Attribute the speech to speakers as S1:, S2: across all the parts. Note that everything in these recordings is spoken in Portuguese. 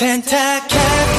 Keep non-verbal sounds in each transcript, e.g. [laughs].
S1: Tentacat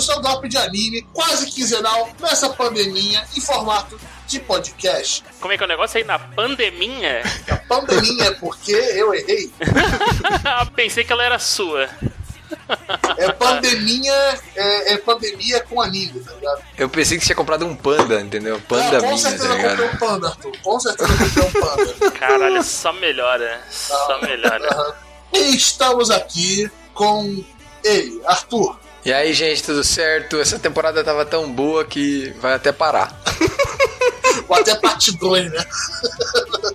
S1: Gacho, seu drop de anime, quase quinzenal, nessa pandemia, em formato de podcast.
S2: Como é que é o negócio aí na pandeminha?
S1: A pandemia é porque eu errei. [laughs]
S2: Pensei que ela era sua.
S1: É pandemia, é, é pandemia com anime, tá ligado?
S3: Eu pensei que você tinha comprado um panda, entendeu? Panda
S1: Ah, com
S3: minha,
S1: certeza
S3: tá
S1: eu comprei um panda, Arthur. Com certeza eu comprei um panda.
S2: Caralho, só melhora. Só melhora.
S1: Aham. E estamos aqui com ele, Arthur.
S3: E aí, gente, tudo certo? Essa temporada tava tão boa que vai até parar. [laughs]
S1: Ou até parte 2, né?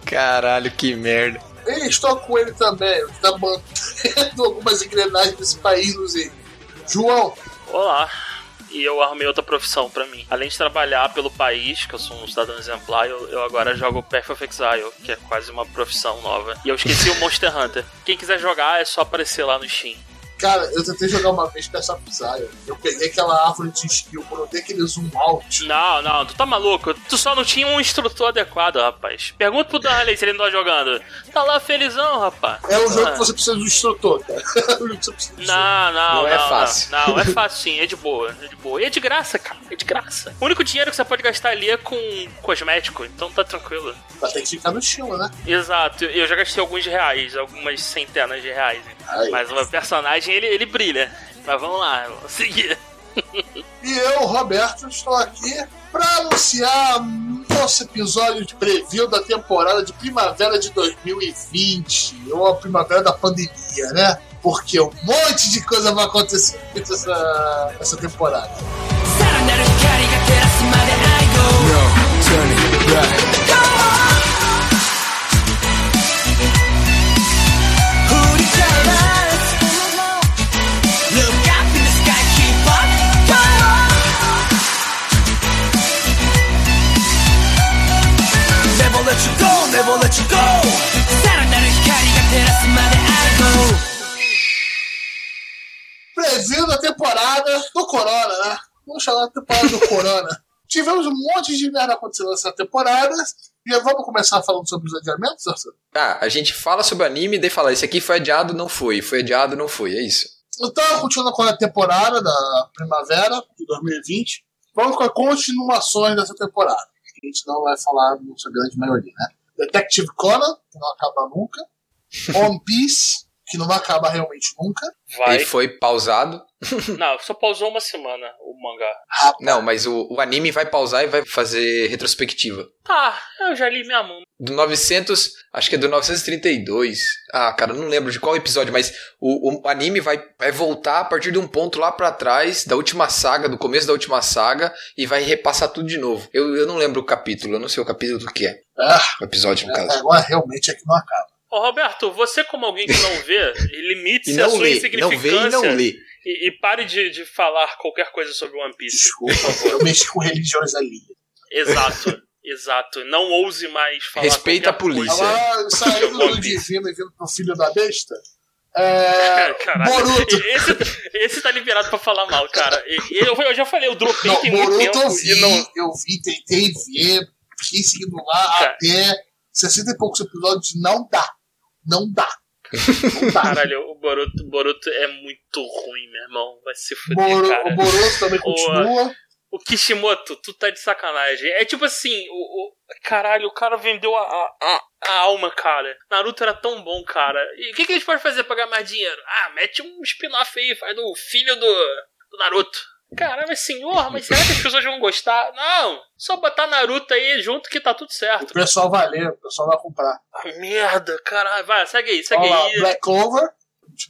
S3: Caralho, que merda.
S1: E estou com ele também, que tá mantendo algumas engrenagens desse país, Luzinho. João,
S2: Olá. E eu arrumei outra profissão pra mim. Além de trabalhar pelo país, que eu sou um cidadão exemplar, eu, eu agora jogo Path of Exile, que é quase uma profissão nova. E eu esqueci o Monster Hunter. Quem quiser jogar é só aparecer lá no Steam.
S1: Cara, eu tentei jogar uma vez com essa Psyre. Eu peguei aquela árvore de skill, dei aquele zoom out.
S2: Não, não, tu tá maluco? Tu só não tinha um instrutor adequado, rapaz. Pergunta pro Darley se ele não tá jogando. Tá lá felizão, rapaz.
S1: É um jogo
S2: Ah.
S1: que você precisa de um instrutor, cara. [laughs] É jogo que você precisa de
S2: Não, não,
S3: Não
S2: não.
S3: é fácil.
S2: Não, não, é [laughs] fácil sim, é de boa, é de boa. E é de graça, cara, é de graça. O único dinheiro que você pode gastar ali é com cosmético, então tá tranquilo.
S1: Vai ter que ficar no estilo, né?
S2: Exato, eu já gastei alguns reais, algumas centenas de reais.
S1: Ai.
S2: Mas o personagem, ele, ele brilha. Mas vamos lá, vamos seguir.
S1: E eu, Roberto, estou aqui para anunciar nosso episódio de preview da temporada de primavera de 2020, ou a primavera da pandemia, né? Porque um monte de coisa vai acontecer nessa, nessa temporada.
S4: さ
S1: Preview da temporada do Corona, né? Vamos chamar de temporada do Corona. [laughs] Tivemos um monte de merda acontecendo nessa temporada. Já vamos começar falando sobre os adiamentos, Arthur?
S3: Ah, a gente fala sobre o anime e daí fala, esse aqui foi adiado, não foi. Foi adiado, não foi. É isso.
S1: Então, continuando com a temporada da primavera de 2020, vamos com as continuações dessa temporada. A gente não vai falar na sua grande maioria, né? Detective Conan, que não acaba nunca. [laughs] One Piece, que não vai acabar realmente nunca.
S2: Vai.
S3: E foi pausado. [laughs]
S2: Não, só pausou uma semana o mangá.
S3: Não, mas o, o anime vai pausar e vai fazer retrospectiva.
S2: Tá, eu já li minha mão.
S3: Do 900, acho que é do 932. Ah, cara, não lembro de qual episódio, mas o, o anime vai, vai voltar a partir de um ponto lá pra trás, da última saga, do começo da última saga, e vai repassar tudo de novo. Eu, eu não lembro o capítulo, eu não sei o capítulo do que é.
S1: Ah,
S3: O episódio, no caso.
S1: agora realmente é que não acaba.
S2: Ô Roberto, você como alguém que não vê, [laughs] limite-se a
S3: não
S2: sua
S3: lê, não
S2: insignificância
S3: vê e não lê.
S2: e, e pare de, de falar qualquer coisa sobre One Piece.
S1: Desculpa, eu mexi com religiões ali.
S2: Exato, [laughs] exato. Não ouse mais falar
S3: Respeita a polícia.
S1: saindo
S2: One
S1: do
S2: Piece.
S1: divino e vindo pro filho da besta, é. [laughs]
S2: Caralho,
S1: Boruto.
S2: esse, esse tá liberado pra falar mal, cara. Eu, eu já falei, eu dropei
S1: Não,
S2: tem muito
S1: Boruto
S2: tempo
S1: eu vi,
S2: e não.
S1: eu vi, tentei ver, fiquei seguindo lá
S2: Cara.
S1: até 60 e poucos episódios, não dá. Não dá. Não dá.
S2: Caralho, o Boruto, Boruto é muito ruim, meu irmão. Vai se fuder, cara.
S1: o Boruto também continua.
S2: O Kishimoto, tu tá de sacanagem. É tipo assim, o, o- caralho, o cara vendeu a, a, a- alma, cara. Naruto era tão bom, cara. E o que, que a gente pode fazer pra ganhar mais dinheiro? Ah, mete um spin-off aí, faz do filho do, do Naruto. Caralho, mas senhor, mas será que as pessoas vão gostar? Não, só botar Naruto aí junto que tá tudo
S1: O
S2: certo.
S1: pessoal vai ler, o pessoal vai comprar.
S2: Ah, merda, caralho. Vai, segue aí, segue
S1: Olha lá,
S2: aí.
S1: Black Clover.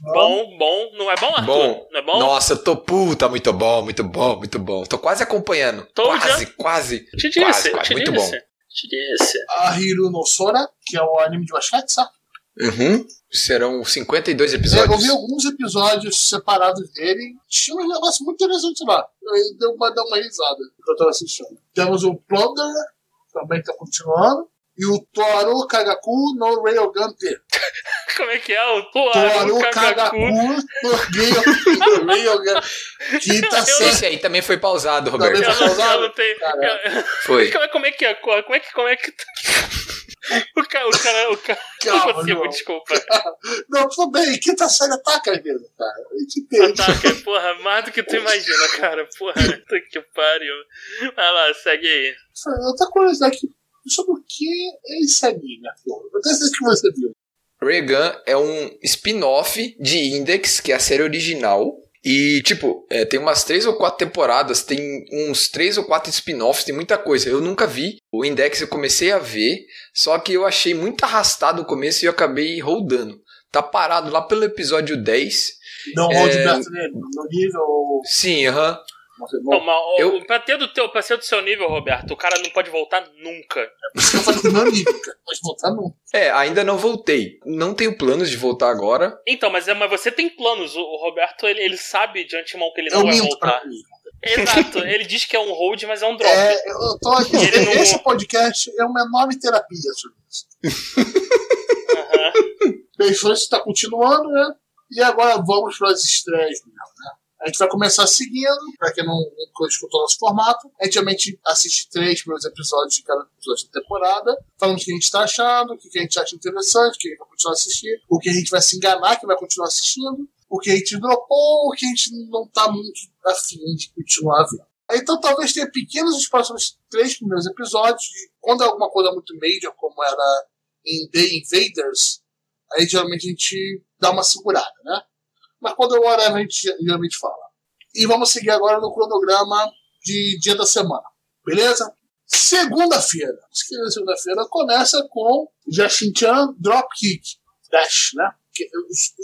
S2: Bom, bom. Não é bom, Arthur?
S3: Bom.
S2: Não é bom?
S3: Nossa, eu tô puta, muito bom, muito bom, muito bom. Tô quase acompanhando.
S2: Tô
S3: quase, quase.
S2: Te disse,
S3: quase, quase.
S2: te
S3: Muito
S2: disse.
S3: bom.
S2: Te disse.
S1: A Hiru no Sora, que é o anime de basquete, sabe?
S3: Uhum. Serão 52
S1: É, eu
S3: episódios.
S1: vi alguns episódios separados dele. Tinha um negócio muito interessante lá. Eu deu pra dar uma risada quando eu tava assistindo. Temos o Plunder, também tá continuando. E o Toru Kagaku no Railgun T. [laughs]
S2: Como é que é? O Toru
S1: Toru
S2: Kagaku.
S1: Kagaku no Rail- no Railgun. [laughs] Quinta série.
S3: Esse aí também foi pausado, Roberto.
S1: Também
S2: Eu
S1: foi
S2: não,
S1: pausado? [laughs]
S2: eu não tenho.
S1: Caralho.
S3: Foi.
S2: Como é, como é que é? Como é que. Como é que. O cara. O cara. O cara não
S1: Calma,
S2: consigo,
S1: João.
S2: desculpa. [laughs]
S1: Não, tudo bem. Quinta série ataca às vezes, cara. A gente entende.
S2: Ataque, porra, mais do que tu imagina, cara. Porra, puta que pariu. Vai lá, segue aí.
S1: Outra curiosidade aqui. Sobre o que é esse anime, tenho certeza que você viu.
S3: Regan é um spin-off de Index, que é a série original. E, tipo, é, tem umas três ou quatro temporadas, tem uns três ou quatro spin-offs, tem muita coisa. Eu nunca vi. O Index eu comecei a ver, só que eu achei muito arrastado o começo e eu acabei rodando. Tá parado lá pelo episódio 10.
S1: Não,
S3: É.
S1: o Gilberto nele, no nível.
S3: Sim, aham.
S1: Sei,
S2: Não,
S1: não.
S3: Eu-
S2: pra, ter do teu, pra ser do seu nível, Roberto, o cara não pode voltar nunca.
S1: Cara. Mas voltar não.
S3: É, ainda não voltei. Não tenho planos de voltar agora.
S2: Então, mas, é, mas você tem planos. O, o Roberto, ele, ele sabe de antemão que ele
S1: Eu
S2: não vai voltar.
S1: mim.
S2: Exato, [laughs] ele diz que é um hold, mas é um drop.
S1: É, eu tô aqui.
S2: Ele não-
S1: Esse podcast é uma enorme terapia sobre isso. Bem, isso está continuando, né? E agora vamos para as estreias mesmo, né? A gente vai começar seguindo, para quem não, não escutou nosso formato. A gente geralmente assiste três primeiros episódios de cada episódio da temporada, falando o que a gente está achando, o que a gente acha interessante, o que a gente vai continuar a assistir, o que a gente vai se enganar que vai continuar assistindo, o que a gente dropou, o que a gente não está muito afim de continuar vendo. Então talvez tenha pequenos os próximos três primeiros episódios, e quando é alguma coisa muito major, como era em The Invaders, aí geralmente a gente dá uma segurada, né? Mas quando é whatever, a gente geralmente fala. E vamos seguir agora no cronograma de dia da semana, beleza? Segunda-feira. Segunda-feira começa com Jashin-chan Dropkick Dash, né?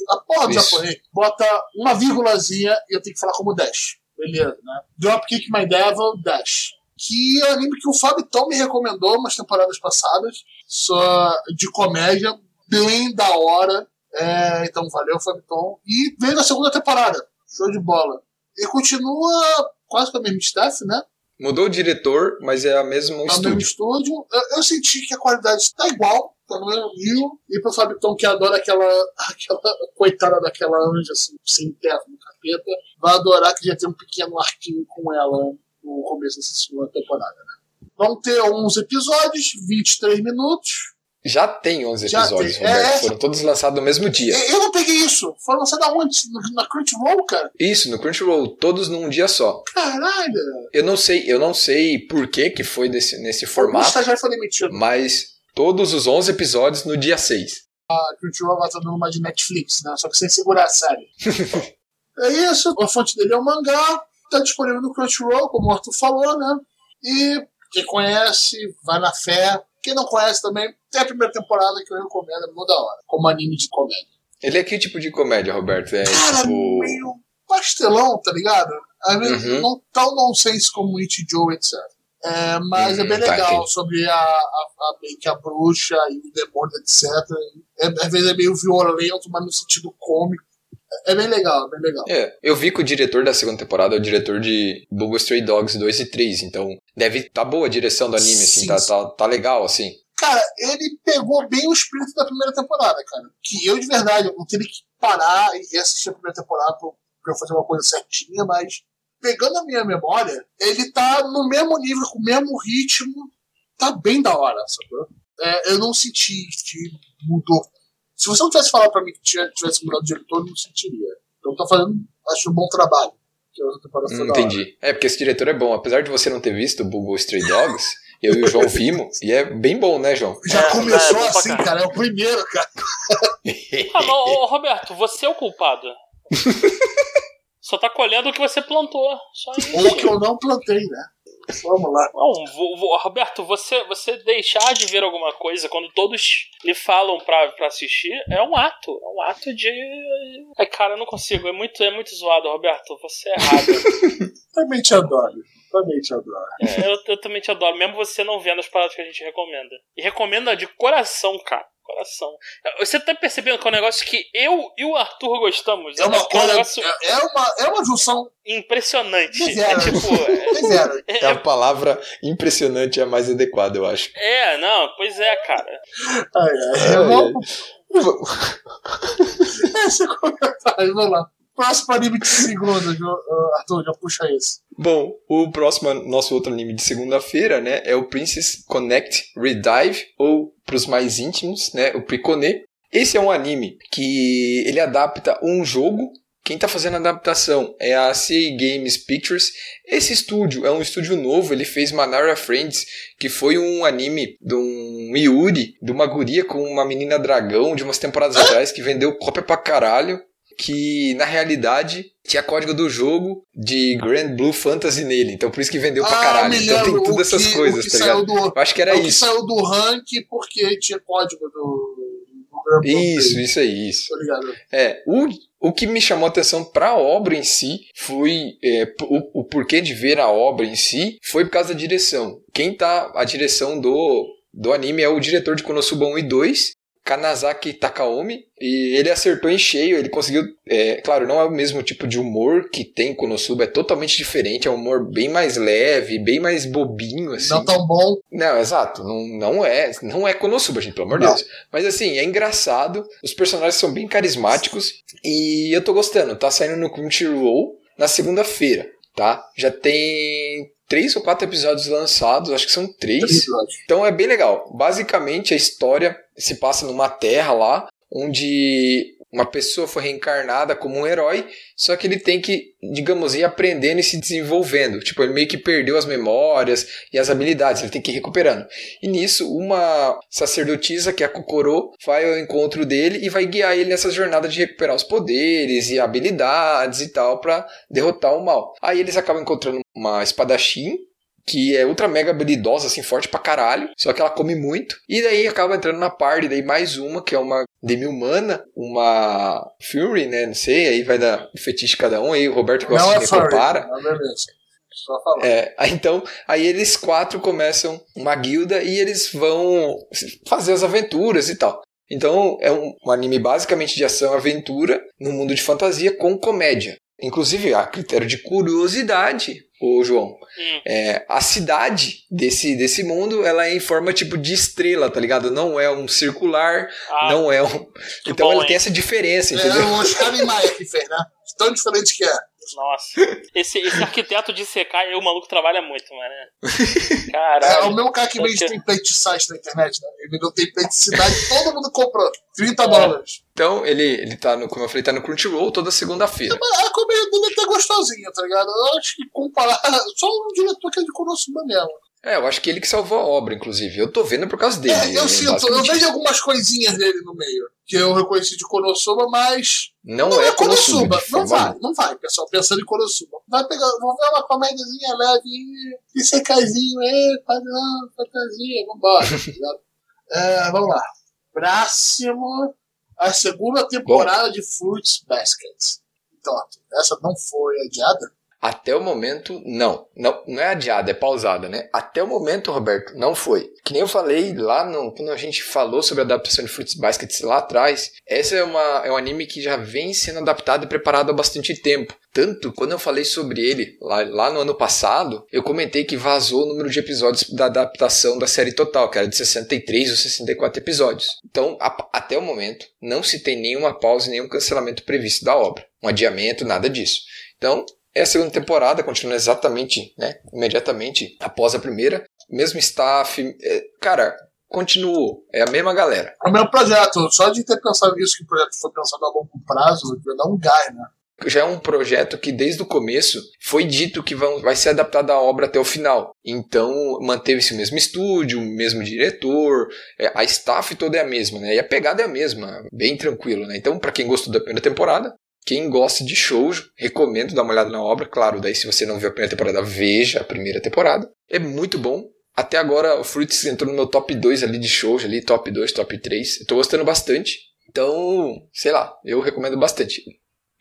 S1: A porra do japonês bota uma vírgulazinha e eu tenho que falar como Dash. Beleza, né? Dropkick My Devil Dash. Que é um anime que o Fábio Tom me recomendou umas temporadas passadas. Só de comédia, bem da hora. É, então valeu, Fábio Tom. E veio na segunda temporada. Show de bola. E continua quase com a mesma staff, né?
S3: Mudou o diretor, mas é a mesmo
S1: É o mesmo
S3: estúdio.
S1: estúdio. Eu, eu senti que a qualidade está igual, tá no mesmo nível. E pro Fábio Tom, que adora aquela, [laughs] aquela coitada daquela anja assim, sem terra no capeta, vai adorar que já tem um pequeno arquinho com ela no começo dessa segunda temporada. Né? Vão ter 11 episódios, 23 minutos.
S3: Já tem 11
S1: Já
S3: episódios,
S1: tem.
S3: Roberto.
S1: É,
S3: Foram todos lançados no mesmo dia.
S1: Eu não peguei isso. Foi lançado aonde? Na Crunchyroll, cara?
S3: Isso, no Crunchyroll, todos num dia só.
S1: Caralho.
S3: Eu não sei, eu não sei por que que foi desse, nesse
S1: O
S3: formato,
S1: estagiário foi demitido.
S3: mas todos os 11 episódios no dia 6.
S1: A Crunchyroll tá dando uma de Netflix, né? Só que sem segurar a série. [laughs] é isso. A fonte dele é o mangá. Tá disponível no Crunchyroll, como o Arthur falou, né? E quem conhece, vai na fé. Quem não conhece também, tem a primeira temporada que eu recomendo, é muito da hora. Como anime de comédia.
S3: Ele é que tipo de comédia, Roberto? É
S1: Cara,
S3: tipo.
S1: meio pastelão, tá ligado? Às vezes
S3: Uhum.
S1: não tão nonsense como It Joe, etc. É, mas é
S3: Uhum,
S1: bem
S3: tá,
S1: legal sobre a, a, a, que a bruxa e o demônio, etc. É, às vezes é meio violento, mas no sentido cômico. É, bem legal, é bem legal.
S3: É, eu vi que o diretor da segunda temporada é o diretor de Google Stray Dogs 2 e 3, então deve tá boa a direção do anime, assim,
S1: Sim,
S3: tá,
S1: sim.
S3: tá, tá legal, assim.
S1: Cara, ele pegou bem o espírito da primeira temporada, cara. Que eu, de verdade, eu teria que parar e assistir a primeira temporada pra, pra eu fazer uma coisa certinha, mas pegando a minha memória, ele tá no mesmo nível, com o mesmo ritmo, tá bem da hora, sacou? É, eu não senti que mudou. Se você não tivesse falado pra mim que tinha- tivesse mudado de diretor, eu não sentiria. Então tá fazendo, acho, um bom trabalho. Foi
S3: Hum, entendi. É, porque esse diretor é bom. Apesar de você não ter visto o Google Stray Dogs, [laughs] eu e o João vimos, e é bem bom, né, João?
S1: Já
S2: É,
S1: começou
S2: é, é,
S1: assim,
S2: bacana.
S1: cara. É o primeiro, cara. [laughs]
S2: Ah, mas, ô, Roberto, você é o culpado. [laughs] Só tá colhendo o que você plantou. Só isso.
S1: Ou que eu não plantei, né? Vamos lá.
S2: Não, vo- vo- Roberto, você, você deixar de ver alguma coisa quando todos lhe falam pra, pra assistir é um ato. É um ato de. Ai, cara, eu não consigo. É muito, é muito zoado, Roberto. Você é errado. [laughs]
S1: Também te adoro. Também te adoro.
S2: É, eu, eu também te adoro, mesmo você não vendo as paradas que a gente recomenda. E recomenda de coração, cara. Coração. Você tá percebendo que é um negócio que eu e o Arthur gostamos.
S1: É uma
S2: É um negócio
S1: É, é uma, é uma junção
S2: impressionante.
S1: de
S2: É
S1: zero.
S2: tipo. [laughs]
S1: de zero.
S3: É a palavra impressionante é a mais adequada, eu acho.
S2: É, não, pois é, cara.
S1: Ai, ai,
S3: Ai,
S1: vamos- [laughs] Esse comentário, vamos lá. Próximo anime de segunda, Arthur, já puxa esse.
S3: Bom, o próximo, nosso outro anime de segunda-feira, né, é o Princess Connect Redive, ou pros mais íntimos, né, o Pricone. Esse é um anime que ele adapta um jogo. Quem tá fazendo a adaptação é a CA Games Pictures. Esse estúdio é um estúdio novo, ele fez Manara Friends, que foi um anime de um Yuri, de uma guria com uma menina dragão de umas temporadas [laughs] atrás, que vendeu cópia pra caralho que na realidade tinha código do jogo de Grand Blue Fantasy nele. Então por isso que vendeu pra
S1: Ah,
S3: caralho.
S1: me
S3: Então tem todas essas
S1: que-
S3: coisas,
S1: que
S3: tá ligado?
S1: do,
S3: Eu acho que
S1: é
S3: era
S1: o que
S3: isso.
S1: saiu do rank porque tinha código do. do
S3: Isso, isso aí, isso. É, o, o que me chamou a atenção para a obra em si foi é, o, o porquê de ver a obra em si foi por causa da direção. Quem tá a direção do, do anime é o diretor de Konosuba 1 e 2, Kanazaki Takaomi, e ele acertou em cheio, ele conseguiu, é, claro, não é o mesmo tipo de humor que tem Konosuba, é totalmente diferente, é um humor bem mais leve, bem mais bobinho, assim.
S1: Não tão bom.
S3: Não, exato. Não, não é não é Konosuba, gente, pelo amor de. Deus. Mas assim, é engraçado. Os personagens são bem carismáticos. E eu tô gostando. Tá saindo no Crunchyroll na segunda-feira, tá? Já tem três ou quatro episódios lançados. Acho que são três. Então é bem legal. Basicamente, a história se passa numa terra lá, onde uma pessoa foi reencarnada como um herói, só que ele tem que, digamos, ir aprendendo e se desenvolvendo. Tipo, ele meio que perdeu as memórias e as habilidades, ele tem que ir recuperando. E nisso, uma sacerdotisa, que é a Kokoro, vai ao encontro dele e vai guiar ele nessa jornada de recuperar os poderes e habilidades e tal, para derrotar o mal. Aí eles acabam encontrando uma espadachim, que é ultra mega habilidosa, assim, forte pra caralho, só que ela come muito. E daí acaba entrando na party, daí mais uma, que é uma demi-humana, uma Fury, né, não sei, aí vai dar fetiche cada um, aí o Roberto gosta
S1: Não
S3: de
S1: é
S3: compara.
S1: Não, beleza.
S3: É, então, aí eles quatro começam uma guilda e eles vão fazer as aventuras e tal. Então, é um, um anime basicamente de ação e aventura no mundo de fantasia com comédia. Inclusive, a critério de curiosidade, ô João,
S2: Hum.
S3: é, a cidade desse, desse mundo, ela é em forma tipo de estrela, tá ligado? Não é um circular,
S2: Ah,
S3: não é um... Então
S2: bom,
S3: ele
S2: hein?
S3: tem essa diferença,
S1: É
S3: entendeu?
S1: o Oscar Niemeyer que fez, né? Tão diferente que é.
S2: Nossa. Esse, esse arquiteto de CK, aí o maluco trabalha muito, mano. [laughs]
S1: É,
S2: Caralho.
S1: o mesmo cara que vende
S2: Ok.
S1: template de site na internet, né? Ele vendeu template de cidade, todo mundo comprou. 30 dólares.
S3: Então ele, ele tá no, como eu falei, tá no Crunchyroll toda segunda-feira.
S1: Mas a comédia dele é até gostosinha, tá ligado? Eu acho que comparar. Só um diretor que é de Konosuba mesmo.
S3: É, eu acho que ele que salvou a obra, inclusive. Eu tô vendo por causa dele.
S1: É, eu sinto, eu vejo algumas coisinhas dele no meio. Que eu reconheci de Konosuba, mas.
S3: Não,
S1: Não
S3: é
S1: é
S3: Konosuba.
S1: Konosuba. Não vai, não vai, pessoal. Pensando em Konosuba. Vai pegar, vou ver uma comédiazinha leve e secaizinho, é, padrão, fantasia, vambora. [laughs] é, vamos lá. Próximo. A segunda temporada de Fruits Basket. Então, essa não foi adiada?
S3: Até o momento, não. não. Não é adiada, é pausada, né? Até o momento, Roberto, não foi. Que nem eu falei lá no, quando a gente falou sobre a adaptação de Fruits Basket lá atrás. Essa é, uma, é um anime que já vem sendo adaptado e preparado há bastante tempo. Tanto, quando eu falei sobre ele lá, lá no ano passado, eu comentei que vazou o número de episódios da adaptação da série total, que era de 63 ou 64 episódios. Então, a- até o momento, não se tem nenhuma pausa nenhum cancelamento previsto da obra. Um adiamento, nada disso. Então, é a segunda temporada, continua exatamente, né, imediatamente após a primeira. Mesmo staff, é, cara, continuou, é a mesma galera.
S1: É o mesmo projeto. Só de ter pensado nisso, que o projeto foi pensado a longo prazo, vai dar um gás, né?
S3: Já é um projeto que desde o começo foi dito que vão, vai ser adaptado à obra até o final. Então manteve-se o mesmo estúdio, o mesmo diretor, é, a staff toda é a mesma, né? E a pegada é a mesma, bem tranquilo, né? Então, para quem gostou da primeira temporada, quem gosta de shoujo, recomendo dar uma olhada na obra. Claro, daí se você não viu a primeira temporada, veja a primeira temporada. É muito bom. Até agora o Fruits entrou no meu top 2 ali de shoujo, ali, top 2, top 3. Eu tô gostando bastante. Então, sei lá, eu recomendo bastante.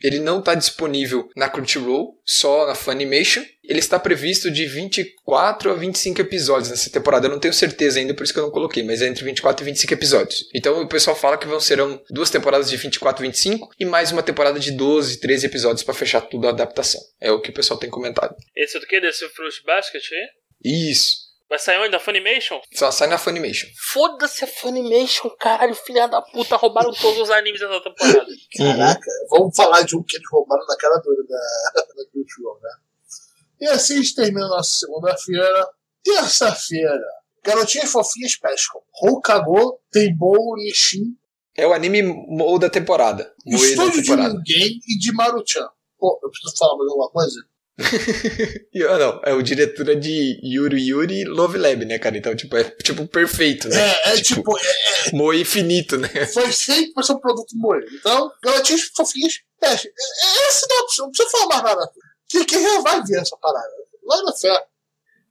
S3: Ele não está disponível na Crunchyroll, só na Funimation. Ele está previsto de 24 a 25 episódios nessa temporada. Eu não tenho certeza ainda, por isso que eu não coloquei, mas é entre 24 e 25 episódios. Então o pessoal fala que vão serão duas temporadas de 24 e 25 e mais uma temporada de 12, 13 episódios para fechar tudo a adaptação. É o que o pessoal tem comentado.
S2: Esse é do que? Desse Fruit Basket aí?
S3: Isso.
S2: Vai sair onde? Da Funimation?
S3: Só sai na Funimation.
S2: Foda-se a Funimation, caralho, filha da puta, roubaram todos os animes dessa temporada.
S1: Caraca, vamos falar de um que eles roubaram na cara dura da, [laughs] da né? E assim a gente termina nossa segunda-feira. Terça-feira, Garotinhas Fofinhas pescam. Hokago, Teibou, Nishin,
S3: É o anime Mou da temporada.
S1: Estúdio de. Ninguém e de Maruchan. Pô, eu preciso falar mais alguma coisa? [laughs]
S3: E, ah, não, é o diretor é de Yuri Yuri Love Lab, né, cara? Então, tipo, é tipo perfeito, né?
S1: É, é tipo, é,
S3: Moe infinito, né?
S1: foi feito para ser um produto moe. Então, Garotinhas Fofinhas pescam. É, é a sinopse, não precisa falar mais nada. Quem já vai ver essa parada? Vai na fé.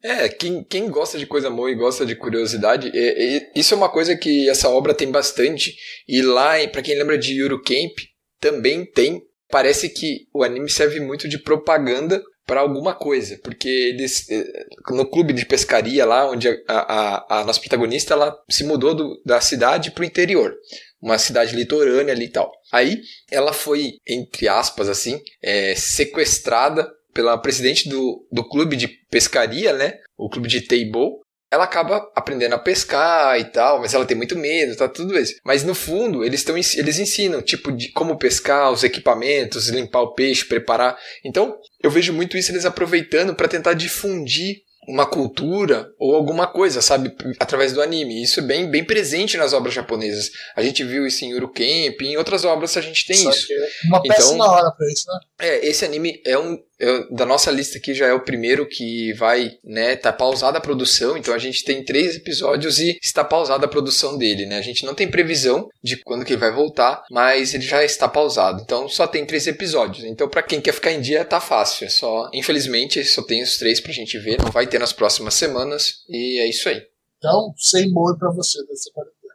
S3: É, quem, quem gosta de coisa boa e gosta de curiosidade, é- é- isso é uma coisa que essa obra tem bastante. E lá, pra quem lembra de Yuru Camp, também tem. Parece que o anime serve muito de propaganda para alguma coisa, porque eles eh, no clube de pescaria lá, onde a, a, a nossa protagonista ela se mudou do- da cidade pro interior, uma cidade litorânea ali e tal. Aí ela foi, entre aspas assim, eh, sequestrada pela presidente do, do clube de pescaria, né? O clube de Teibo. Ela acaba aprendendo a pescar e tal, mas ela tem muito medo, tá tudo isso. Mas no fundo, eles estão eles ensinam, tipo, de como pescar, os equipamentos, limpar o peixe, preparar. Então, eu vejo muito isso eles aproveitando para tentar difundir uma cultura ou alguma coisa, sabe, através do anime. Isso é bem, bem presente nas obras japonesas. A gente viu isso em Urukemp, em outras obras a gente tem
S1: Só
S3: isso.
S1: que uma
S3: Então-
S1: péssima hora pra isso, né?
S3: É, esse anime é um. É- da nossa lista aqui já é o primeiro que vai, né? Tá pausada a produção, então a gente tem três episódios e está pausada a produção dele, né? A gente não tem previsão de quando que ele vai voltar, mas ele já está pausado. Então só tem três episódios. Então pra quem quer ficar em dia tá fácil. É só, infelizmente, só tem os três pra gente ver. Não vai ter nas próximas semanas e é isso aí.
S1: Então, sem moe pra você quarentena.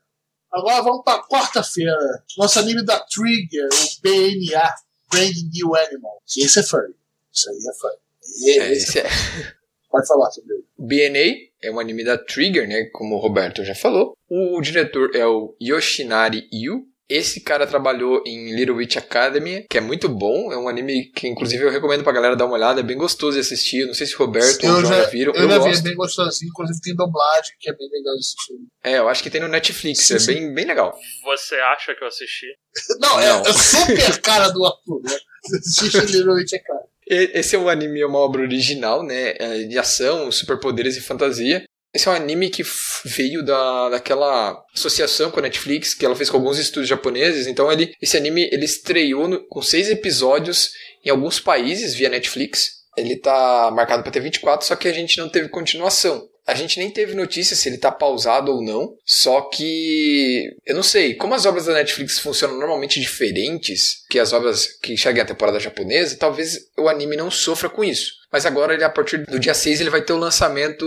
S1: Agora vamos pra quarta-feira. Nosso anime da Trigger, o BNA, Brand New Animal. Esse é furry. Isso aí é. E
S3: É,
S1: esse
S3: é. [laughs]
S1: Pode falar sobre ele.
S3: BNA é um anime da Trigger, né? Como o Roberto já falou. O diretor é o Yoshinari Yu. Esse cara trabalhou em Little Witch Academy, que é muito bom. É um anime que, inclusive, eu recomendo pra galera dar uma olhada. É bem gostoso de assistir. Eu Não sei se o Roberto ou o
S1: Eu
S3: João
S1: já,
S3: já viram.
S1: eu
S3: Eu,
S1: já vi, é
S3: gosto.
S1: bem gostosinho. Inclusive tem dublagem, que é bem legal de assistir.
S3: É, eu acho que tem no Netflix.
S1: Sim,
S3: é
S1: sim.
S3: bem, bem legal.
S2: Você acha que eu assisti?
S1: Não, é,
S3: Não.
S1: é super cara do Arthur, né? [laughs] Assistir Little Witch é cara.
S3: E- Esse é um anime, é uma obra original, né? é De ação, superpoderes e fantasia. Esse é um anime que veio da, daquela associação com a Netflix, que ela fez com alguns estúdios japoneses. Então, ele, esse anime ele estreou no- com seis episódios em alguns países via Netflix. Ele tá marcado para ter 24, só que a gente não teve continuação. A gente nem teve notícia se ele tá pausado ou não. Só que. Eu não sei. Como as obras da Netflix funcionam normalmente diferentes que as obras que chegam à temporada japonesa, talvez o anime não sofra com isso. Mas agora, ele, a partir do dia 6, ele vai ter o lançamento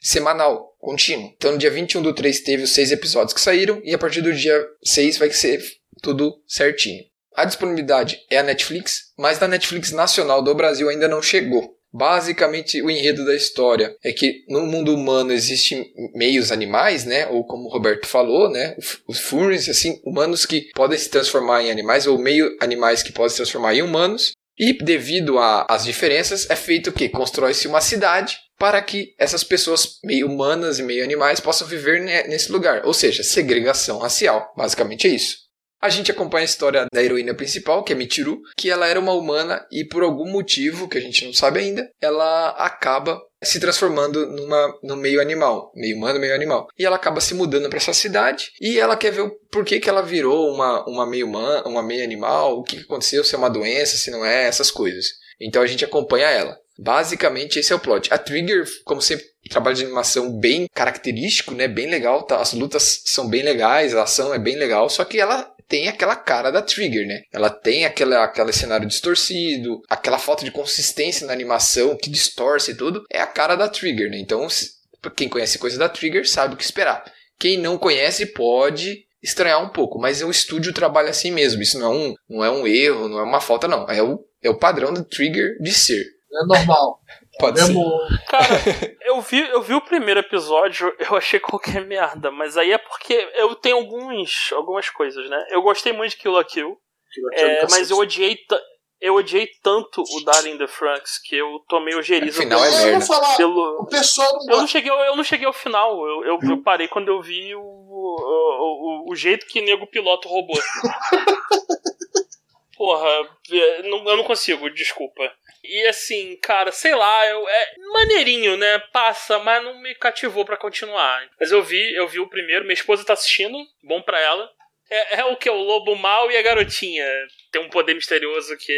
S3: semanal, contínuo. Então, no dia 21 do 3 teve os seis episódios que saíram. E a partir do dia 6 vai ser tudo certinho. A disponibilidade é a Netflix, mas da Netflix nacional do Brasil ainda não chegou. Basicamente, o enredo da história é que no mundo humano existem meios animais, né? Ou como o Roberto falou, né? Os furries, assim, humanos que podem se transformar em animais, ou meio animais que podem se transformar em humanos. E devido às diferenças, é feito o quê? Constrói-se uma cidade para que essas pessoas meio humanas e meio animais possam viver ne- nesse lugar. Ou seja, segregação racial. Basicamente é isso. A gente acompanha a história da heroína principal, que é Michiru, que ela era uma humana e por algum motivo, que a gente não sabe ainda, ela acaba se transformando numa, no meio animal, meio humano, meio animal. E ela acaba se mudando para essa cidade e ela quer ver o porquê que ela virou uma, uma meio humana, uma meio animal, o que que aconteceu, se é uma doença, se não é, essas coisas. Então a gente acompanha ela. Basicamente esse é o plot. A Trigger, como sempre, trabalho de animação bem característico, né? Bem legal, tá? As lutas são bem legais, a ação é bem legal, só que ela tem aquela cara da Trigger, né? Ela tem aquela, aquele cenário distorcido, aquela falta de consistência na animação que distorce tudo, é a cara da Trigger, né? Então, quem conhece coisa da Trigger sabe o que esperar. Quem não conhece pode estranhar um pouco, mas o estúdio trabalha assim mesmo. Isso não é um, não é um erro, não é uma falta, não. É o, é o padrão do Trigger de ser.
S1: É normal. [laughs]
S3: Pode ser.
S1: Mesmo.
S2: Cara, [laughs] eu vi, eu vi o primeiro episódio, eu achei qualquer merda, mas aí é porque eu tenho alguns, algumas coisas, né? Eu gostei muito de Kill la Kill, é, mas eu odiei, eu odiei tanto o Darling the Franks que eu tomei o gerizo
S3: Afinal, é
S1: eu
S3: merda.
S1: vou falar,
S2: pelo,
S1: o pessoal não
S2: Eu não cheguei, eu não cheguei ao final. Eu, eu, eu parei quando eu vi o, o, o, o jeito que nego piloto robô. [laughs] Porra, é, não- eu não consigo, desculpa. E assim, cara, sei lá, eu, é maneirinho, né? Passa, mas não me cativou pra continuar. Mas eu vi, eu vi o primeiro, minha esposa tá assistindo, bom pra ela. É, é o que? O lobo mal e a garotinha. Tem um poder misterioso que,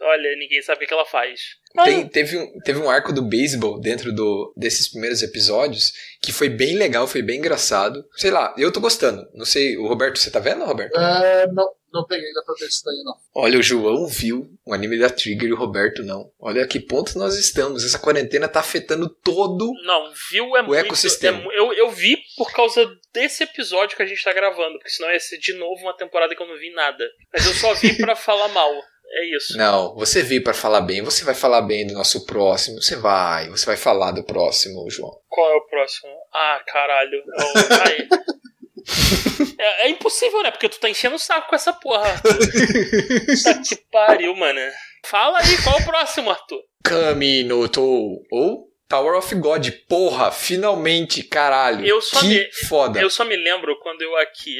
S2: olha, ninguém sabe o que que ela faz. Mas-
S3: Tem- teve, um, teve um arco do beisebol dentro do, desses primeiros episódios que foi bem legal, foi bem engraçado. Sei lá, eu tô gostando. Não sei, o Roberto, você tá vendo, Roberto?
S1: É, não, não peguei ainda pra ver isso daí, não.
S3: Olha, o João viu o anime da Trigger e o Roberto não. Olha a que ponto nós estamos. Essa quarentena tá afetando todo.
S2: Não, viu é muito.
S3: ecossistema.
S2: é eu, eu vi por causa desse episódio que a gente tá gravando, porque senão ia ser de novo uma temporada que eu não vi nada. Mas eu só vi [laughs] pra falar mal. É isso.
S3: Não, você veio pra falar bem, você vai falar bem do nosso próximo. Você vai, você vai falar do próximo, João.
S2: Qual é o próximo? Ah, caralho. Oh, aí. [laughs] É, é impossível, né? Porque tu tá enchendo o saco com essa porra. Arthur. Puta [laughs] que pariu, mano. Fala aí, qual é o próximo, Arthur?
S3: Kaminoto ou Tower of God. Porra, finalmente, caralho.
S2: Eu só
S3: que
S2: me-
S3: foda.
S2: Eu só me lembro quando eu aqui.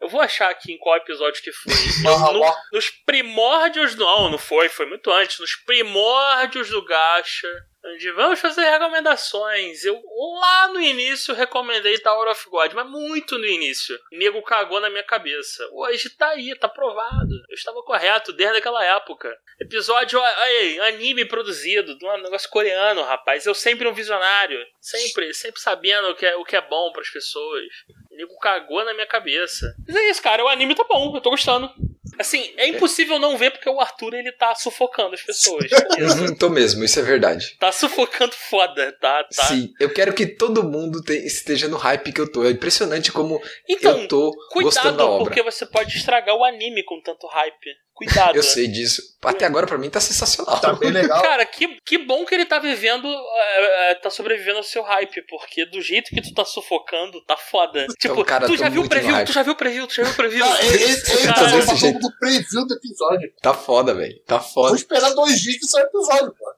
S2: Eu vou achar aqui em qual episódio que foi. [laughs] No- nos primórdios. Não, não foi, foi muito antes. Nos primórdios do Gacha. Onde vamos fazer recomendações. Eu lá no início recomendei Tower of God, mas muito no início. Nego cagou na minha cabeça. Hoje tá aí, tá provado. Eu estava correto desde aquela época. Episódio aí, anime produzido, de um negócio coreano, rapaz. Eu sempre um visionário. Sempre, sempre sabendo o que é, o que é bom para as pessoas. O nego cagou na minha cabeça. Mas é isso, cara. O anime tá bom, eu tô gostando. Assim, é impossível não ver porque o Arthur ele tá sufocando as pessoas. [laughs]
S3: Uhum, tô mesmo, isso é verdade.
S2: tá sufocando foda, tá? tá.
S3: Sim, eu quero que todo mundo te- esteja no hype que eu tô. É impressionante como
S2: Então,
S3: eu tô gostando da
S2: cuidado,
S3: obra.
S2: porque você pode estragar o anime com tanto hype. Cuidado.
S3: Eu sei disso. Até agora pra mim tá sensacional.
S1: Tá bem legal.
S2: Cara, que, que bom que ele tá vivendo, é, é, tá sobrevivendo ao seu hype, porque do jeito que tu tá sufocando, tá foda. Tipo,
S3: cara,
S2: tu já viu o preview, tu já viu o preview, tu já viu o preview.
S1: Ah, ele, ele, ele
S2: Cara,
S1: tá
S3: desse
S1: falando
S3: jeito.
S1: do preview do episódio.
S3: Tá foda, velho. Tá
S1: Vou
S3: foda.
S1: esperar dois dias que sai o episódio, pô.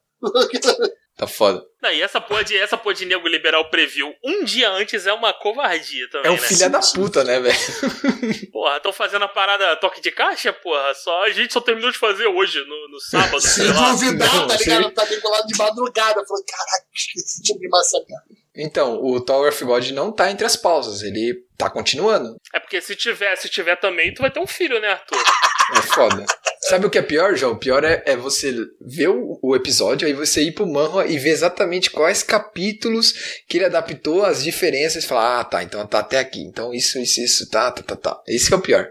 S3: Tá foda.
S2: Não, e essa porra, de, essa porra de nego liberar o preview um dia antes é uma covardia também,
S3: É um
S2: né?
S3: filho da puta, né, velho? [laughs]
S2: Porra, estão fazendo a parada toque de caixa, porra? Só, a gente só terminou de fazer hoje, no, no sábado,
S1: Se duvidar,
S3: Não,
S1: tá
S3: sim.
S1: ligado? Tá vinculado de madrugada. Falei, caraca, esqueci de essa merda.
S3: Então, o Tower of God não tá entre as pausas. Ele tá continuando.
S2: É porque se tiver, se tiver também, tu vai ter um filho, né, Arthur?
S3: É foda. Sabe o que é pior, João? O pior é, é você ver o, o episódio, aí você ir pro manhwa e ver exatamente quais capítulos que ele adaptou, as diferenças, e falar, ah, tá, então tá até aqui. Então isso, isso, isso, tá, tá, tá, tá. Esse que é o pior.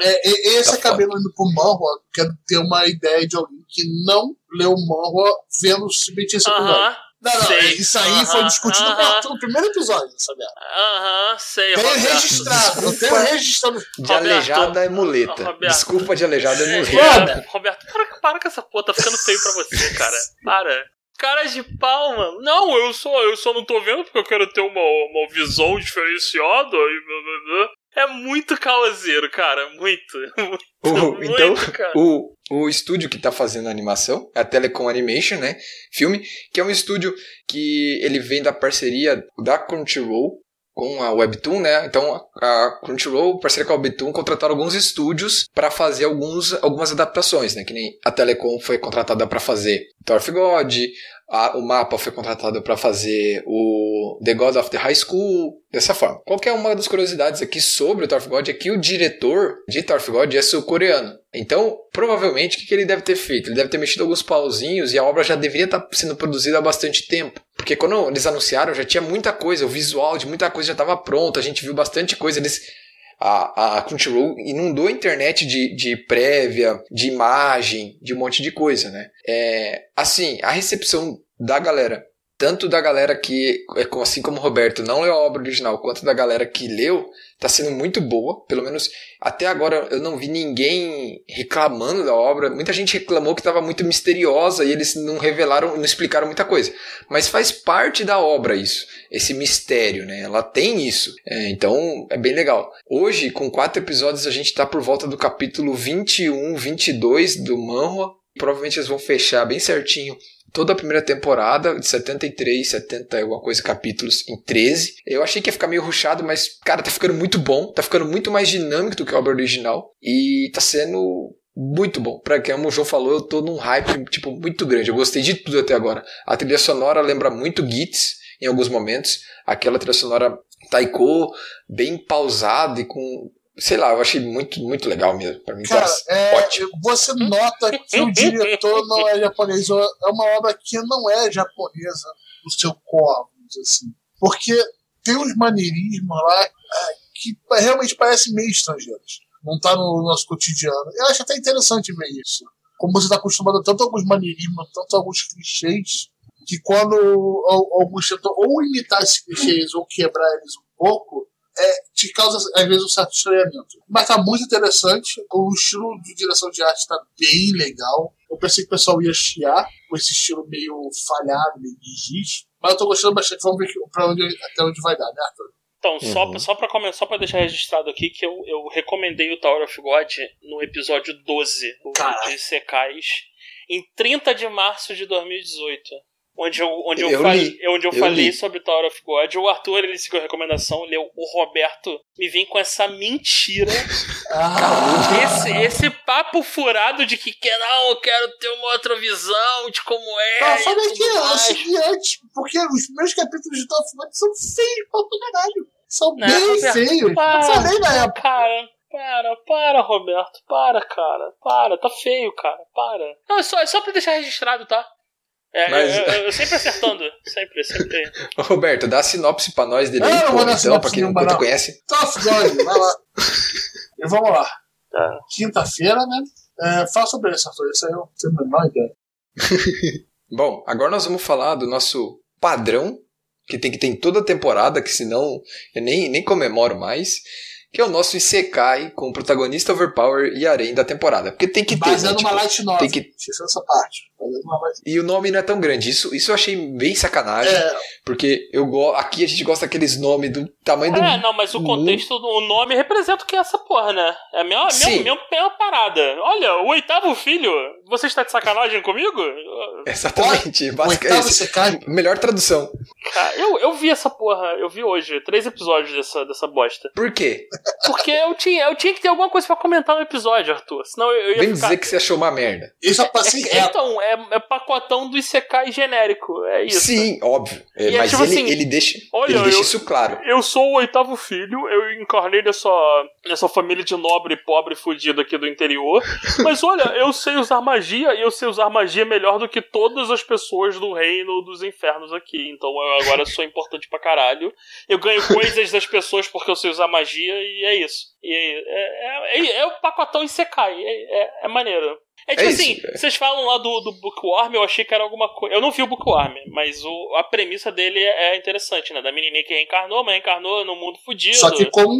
S1: É, e- esse
S3: Tá
S1: acabei indo pro manhwa, quero ter uma ideia de alguém que não leu o manhwa vendo simplesmente esse episódio.
S2: Aham,
S1: Não, não,
S2: sei.
S1: isso aí
S2: Aham,
S1: foi discutido
S2: aham.
S1: Arthur no primeiro episódio, merda.
S2: aham, sei,
S1: Tenho
S2: Roberto.
S1: registrado, eu tenho
S3: Desculpa.
S1: registrado.
S3: De
S2: Roberto.
S3: aleijada é muleta.
S2: Roberto.
S3: Desculpa de aleijada é
S2: É,
S3: muleta.
S2: Roberto, para, para com essa porra, tá ficando feio pra você, cara. Para. Cara de palma. Não, eu só, eu só não tô vendo porque eu quero ter uma, uma visão diferenciada e. É muito causeiro, cara. Muito. [laughs]
S3: O-
S2: muito,
S3: então,
S2: cara.
S3: o, o estúdio que tá fazendo a animação é a Telecom Animation, né? Filme, que é um estúdio que ele vem da parceria da Crunchyroll com a Webtoon, né? Então a Crunchyroll, parceria com a Webtoon, contrataram alguns estúdios para fazer alguns, algumas adaptações, né? Que nem a Telecom foi contratada para fazer Thor of God, a- o Mapa foi contratado para fazer o The God of the High School, dessa forma. Qualquer uma das curiosidades aqui sobre o Thor of God é que o diretor de Thor of God é sul-coreano. Então, provavelmente, o que que ele deve ter feito? Ele deve ter mexido alguns pauzinhos e a obra já deveria estar sendo produzida há bastante tempo. Porque quando eles anunciaram, já tinha muita coisa, o visual de muita coisa já estava pronto, a gente viu bastante coisa. Eles a, a Crunchyroll inundou a internet de, de prévia, de imagem, de um monte de coisa, né? É, assim, a recepção da galera, tanto da galera que, assim como o Roberto, não leu a obra original, quanto da galera que leu, tá sendo muito boa. Pelo menos até agora eu não vi ninguém reclamando da obra. Muita gente reclamou que estava muito misteriosa e eles não revelaram, não explicaram muita coisa. Mas faz parte da obra isso, esse mistério, né? Ela tem isso. É, então é bem legal. Hoje, com quatro episódios, a gente tá por volta do capítulo 21, 22 do Manhwa. Provavelmente eles vão fechar bem certinho toda a primeira temporada, de 73, 70 e alguma coisa capítulos em 13. Eu achei que ia ficar meio ruchado, mas, cara, tá ficando muito bom, tá ficando muito mais dinâmico do que a obra original e tá sendo muito bom. Pra quem, o João falou, eu tô num hype, tipo, muito grande. Eu gostei de tudo até agora. A trilha sonora lembra muito Gits em alguns momentos. Aquela trilha sonora taiko, bem pausada e com... Sei lá, eu achei muito, muito legal mesmo. Pra mim
S1: Cara,
S3: tá
S1: é,
S3: ótimo.
S1: você nota que o diretor não é japonês, é uma obra que não é japonesa no seu dizer assim. Porque tem uns maneirismos lá é, que realmente parecem meio estrangeiros. Não tá no nosso cotidiano. Eu acho até interessante ver isso. Como você está acostumado a tanto alguns maneirismos, tanto alguns clichês, que quando al- alguns tentam ou imitar esses clichês ou quebrar eles um pouco, é, te causa às vezes um certo estranhamento. Mas tá muito interessante, o estilo de direção de arte tá bem legal. Eu pensei que o pessoal ia chiar com esse estilo meio falhado, meio de giz. Mas eu tô gostando bastante, vamos ver pra onde, até onde vai dar, né, Arthur?
S2: Então, só,
S3: Uhum.
S2: só, pra, come- só pra deixar registrado aqui que eu, eu recomendei o Tower of God no episódio 12 o
S1: Caralho.
S2: de Secais em 30 de março de 2018. Onde eu, onde eu,
S3: Eu
S2: falei,
S3: li,
S2: onde eu
S3: eu
S2: falei
S3: li.
S2: sobre Tower of God. O Arthur ele seguiu a recomendação, leu. O Roberto me vem com essa mentira. [laughs]
S1: Ah,
S2: Esse, esse papo furado de que quer, não, eu quero ter uma outra visão de como é.
S1: eu
S2: e
S1: falei
S2: tudo
S1: que eu
S2: mais.
S1: segui antes, porque os primeiros capítulos de Top Fight são feios pra caralho. São
S2: Né,
S1: bem
S2: Roberto?
S1: feios.
S2: Para,
S1: eu falei na época.
S2: Para, para, para, Roberto. Para, cara. Para, tá feio, cara. Para. Não, é só, é só pra deixar registrado, tá? É,
S3: Mas-
S2: eu, eu- eu sempre acertando. Sempre, sempre. [laughs]
S3: Ô, Roberto, dá a sinopse pra nós dele
S1: Ah, não dar
S3: então,
S1: sinopse
S3: pra quem não,
S1: nenhuma, não.
S3: conhece.
S1: Top Gun, vai lá. E vamos lá.
S2: Tá.
S1: Quinta-feira, né? É, fala sobre isso, Arthur. Isso aí eu tenho a menor ideia. [laughs]
S3: Bom, agora nós vamos falar do nosso padrão, que tem que ter em toda a temporada, que senão eu nem, nem comemoro mais, que é o nosso Isekai com o protagonista Overpower e Arém da temporada. Porque tem que ter, né?
S1: Baseado numa
S3: Tipo,
S1: light novel.
S3: tem que-
S1: Esqueceu essa parte.
S3: E o nome não é tão grande. Isso, isso eu achei bem sacanagem,
S1: É,
S3: porque eu go... aqui a gente gosta daqueles nomes do tamanho do.
S2: É, não, mas o contexto, o nome representa o que é essa porra, né? É a mesma,
S3: Sim.
S2: mesma, mesma, mesma parada. Olha, o oitavo filho. Você está de sacanagem comigo?
S3: Exatamente.
S1: o
S3: Basic...
S1: oitavo
S3: é. Melhor tradução.
S2: Cara, eu, eu vi essa porra. Eu vi hoje. Três episódios dessa, dessa bosta.
S3: Por quê?
S2: Porque eu tinha, eu tinha que ter alguma coisa pra comentar no episódio, Arthur. Senão eu, eu ia
S3: Vem
S2: ficar...
S3: dizer que você achou uma merda.
S1: Eu só passei
S2: É-
S1: reto.
S2: então, é, é pacotão do Isekai genérico. É isso.
S3: Sim, óbvio. É,
S2: é
S3: mas
S2: tipo
S3: ele,
S2: assim,
S3: ele deixa,
S2: olha,
S3: ele deixa
S2: eu-
S3: isso claro.
S2: Eu sou o oitavo filho, eu encarnei nessa, nessa família de nobre, pobre, fudido aqui do interior. Mas olha, eu sei usar magia e eu sei usar magia melhor do que todas as pessoas do reino dos infernos aqui. Então eu agora sou importante pra caralho. Eu ganho coisas das pessoas porque eu sei usar magia e é isso. E é, é, é, é o pacotão Isekai, é, é, é maneiro. É tipo
S3: É
S2: assim, vocês falam lá do, do Bookworm, eu achei que era alguma coisa. Eu não vi o Bookworm, mas o, a premissa dele é é interessante, né? Da menininha que reencarnou, mas reencarnou no mundo fudido.
S1: Só que como.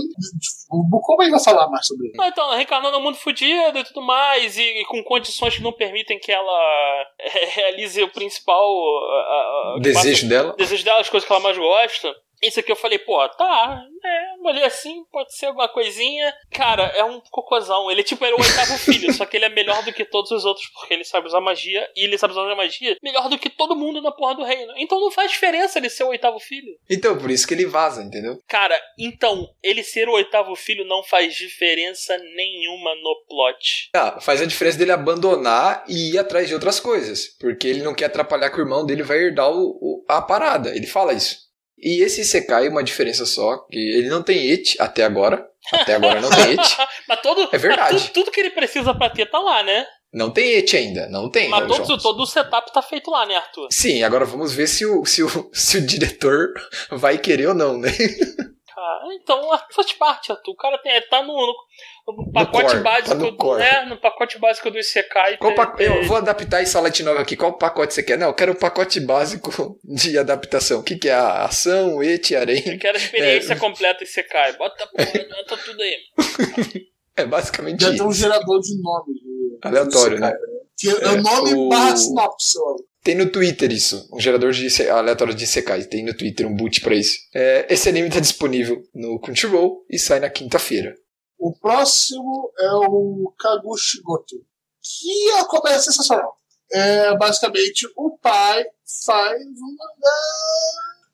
S1: O Bucom vai falar mais sobre ele.
S2: Não, então, ela reencarnou no mundo fudido e tudo mais, e, e com condições que não permitem que ela [laughs] realize o principal. a- a-
S3: Desejo
S2: faça-
S3: dela.
S2: desejo dela, as coisas que ela mais gosta. Isso aqui eu falei, pô, tá, é, olhei assim, pode ser alguma coisinha. Cara, é um cocôzão. Ele, tipo, era o oitavo [laughs] filho, só que ele é melhor do que todos os outros, porque ele sabe usar magia, e ele sabe usar magia melhor do que todo mundo na porra do reino. Então não faz diferença ele ser o oitavo filho.
S3: Então, por isso que ele vaza, entendeu?
S2: Cara, então, ele ser o oitavo filho não faz diferença nenhuma no plot.
S3: Ah, faz a diferença dele abandonar e ir atrás de outras coisas. Porque ele não quer atrapalhar que o irmão dele vai herdar o, o- a parada. Ele fala isso. E esse Isekai, uma diferença só, que ele não tem it até agora. Até agora não tem it. [laughs]
S2: Mas todo.
S3: É verdade.
S2: tudo, tudo que ele precisa pra ter tá lá, né?
S3: Não tem it ainda, não tem.
S2: Mas
S3: né,
S2: todo, todo o setup tá feito lá, né, Arthur?
S3: Sim, agora vamos ver se o, se, o, se o diretor vai querer ou não, né?
S2: cara. Então, faz parte, Arthur. O cara tem, tá no, no, no pacote
S3: core,
S2: básico.
S3: tá
S2: né, no pacote básico do Isekai.
S3: Qual
S2: tem-
S3: Eu vou adaptar esse Light Novel aqui. Qual pacote você quer? Não, eu quero o pacote básico [laughs] de adaptação. O que, que é a ação, eti,
S2: Eu
S3: arém?
S2: quero a experiência
S3: É.
S2: completa Isekai. Bota, bota [laughs] tudo aí.
S3: É basicamente
S1: Já tem um
S3: isso.
S1: gerador de nomes. né?
S3: Aleatório, né?
S1: Que é, o nome
S3: o-
S1: barra sinopse.
S3: Tem no Twitter isso, um gerador de aleatório de Isekai. Tem no Twitter um boot pra isso. É, esse anime tá disponível no Crunchyroll e sai na quinta-feira.
S1: O próximo é o Kagushigoto. Que é a comédia sensacional. É basicamente o pai faz um mangá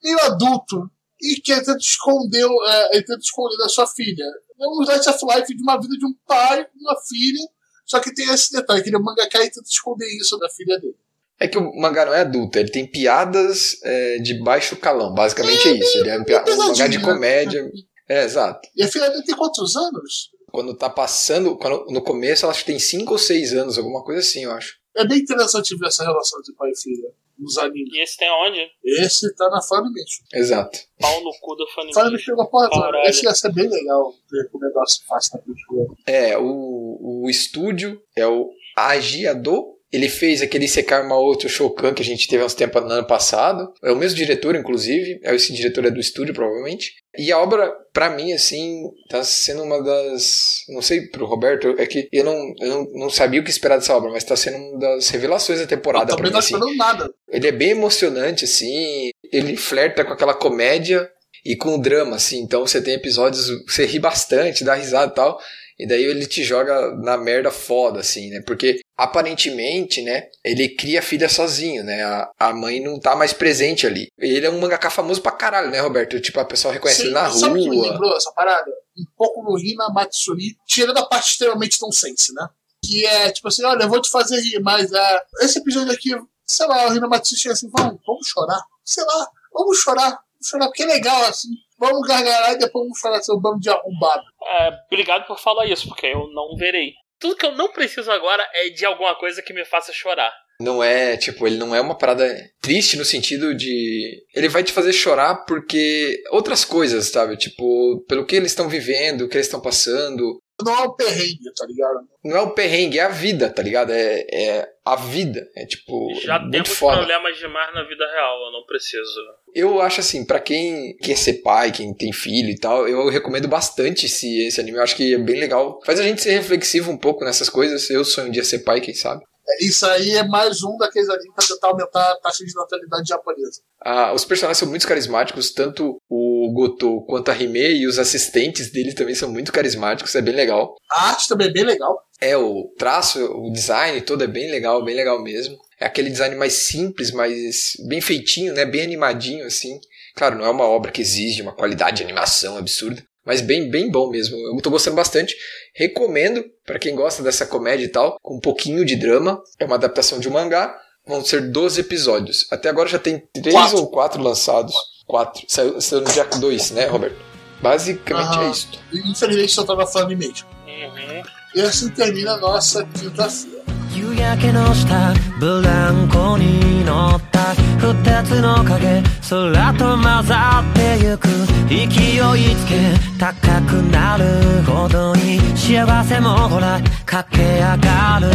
S1: meio adulto e quer tentar esconder, é, ele tenta esconder da sua filha. É um slice of life de uma vida de um pai uma filha. Só que tem esse detalhe, que ele é um mangaka e tenta esconder isso da filha dele.
S3: É que o mangá não é adulto, ele tem piadas é, de baixo calão. Basicamente é isso. Ele é um, um mangá de
S1: né?
S3: comédia. [laughs] É, exato.
S1: E a filha dele tem quantos anos?
S3: Quando tá passando, quando, no começo ela acho que tem 5 ou 6 anos, alguma coisa assim, eu acho.
S1: É bem interessante ver essa relação de pai e filha nos animes.
S2: E esse tem onde?
S1: Esse tá na Funimation.
S3: Exato.
S2: Pau no cu da Funimation.
S1: Funimation chegou a porra toda.
S2: Caralho.
S1: Esse ia ser bem legal recomendar se fácil na cultura.
S3: É, o, o estúdio é o Agiado. Ele fez aquele Secar uma outro Shokan que a gente teve há uns tempos no ano passado. É o mesmo diretor, inclusive. É esse diretor é do estúdio, provavelmente. E a obra, pra mim, assim, tá sendo uma das. Não sei pro Roberto, é que eu não, eu não, não sabia o que esperar dessa obra, mas tá sendo uma das revelações da temporada pra
S1: também
S3: mim.
S1: não
S3: Assim.
S1: esperando nada.
S3: Ele é bem emocionante, assim. Ele flerta com aquela comédia e com o drama, assim. Então você tem episódios, você ri bastante, dá risada e tal. E daí ele te joga na merda foda, assim, né? Porque aparentemente, né? Ele cria a filha sozinho, né? A, a mãe não tá mais presente ali. Ele é um mangaka famoso pra caralho, né, Roberto? Tipo, a pessoa reconhece ele na
S1: sabe o que me
S3: rua.
S1: lembrou essa parada? Um pouco no Rina Matsuri, tirando a parte extremamente nonsense, né? Que é tipo assim, olha, eu vou te fazer rir, mas é, esse episódio aqui, sei lá, o Rina Matsuri chega assim, vamos, vamos chorar. Sei lá, vamos chorar. Vamos chorar, porque é legal, assim. Vamos gargarar e depois vamos chorar seu bando de arrombado.
S2: É, obrigado por falar isso, porque eu não verei. Tudo que eu não preciso agora é de alguma coisa que me faça chorar.
S3: Não é, tipo, ele não é uma parada triste no sentido de. Ele vai te fazer chorar porque. Outras coisas, sabe? Tipo, pelo que eles estão vivendo, o que eles estão passando.
S1: Não é um perrengue, tá ligado?
S3: Não é o perrengue, é a vida, tá ligado? É, é a vida. É tipo.
S2: Já
S3: muito
S2: temos
S3: foda.
S2: problemas demais na vida real, eu não preciso.
S3: Eu acho assim, pra quem quer ser pai, quem tem filho e tal, eu recomendo bastante esse, esse anime. Eu acho que é bem legal. Faz a gente ser reflexivo um pouco nessas coisas. Eu sonho um dia ser pai, quem sabe.
S1: Isso aí é mais um daqueles animes pra tentar aumentar a taxa de natalidade japonesa.
S3: Ah, os personagens são muito carismáticos, tanto o Goto quanto a Hime e os assistentes dele também são muito carismáticos, é bem legal.
S1: A arte também é bem legal.
S3: É, o traço, o design todo é bem legal, bem legal mesmo. É aquele design mais simples, mais bem feitinho, né? Bem animadinho, assim. Claro, não é uma obra que exige uma qualidade de animação absurda, mas bem, bem bom mesmo. Eu tô gostando bastante. Recomendo para quem gosta dessa comédia e tal, com um pouquinho de drama. É uma adaptação de um mangá. Vão ser 12 episódios. Até agora já tem três
S1: Quatro.
S3: ou quatro lançados. Quatro. Saiu, saiu no dia 2, né, Roberto? Basicamente
S1: Aham.
S3: é isso.
S1: Infelizmente só tá na Funimation.
S2: Uhum.
S1: E assim termina a nossa quinta-feira.
S4: 夕焼けの下ブランコに乗った二つの影空と混ざってゆく勢いつけ高くなるほどに幸せもほら駆け上がる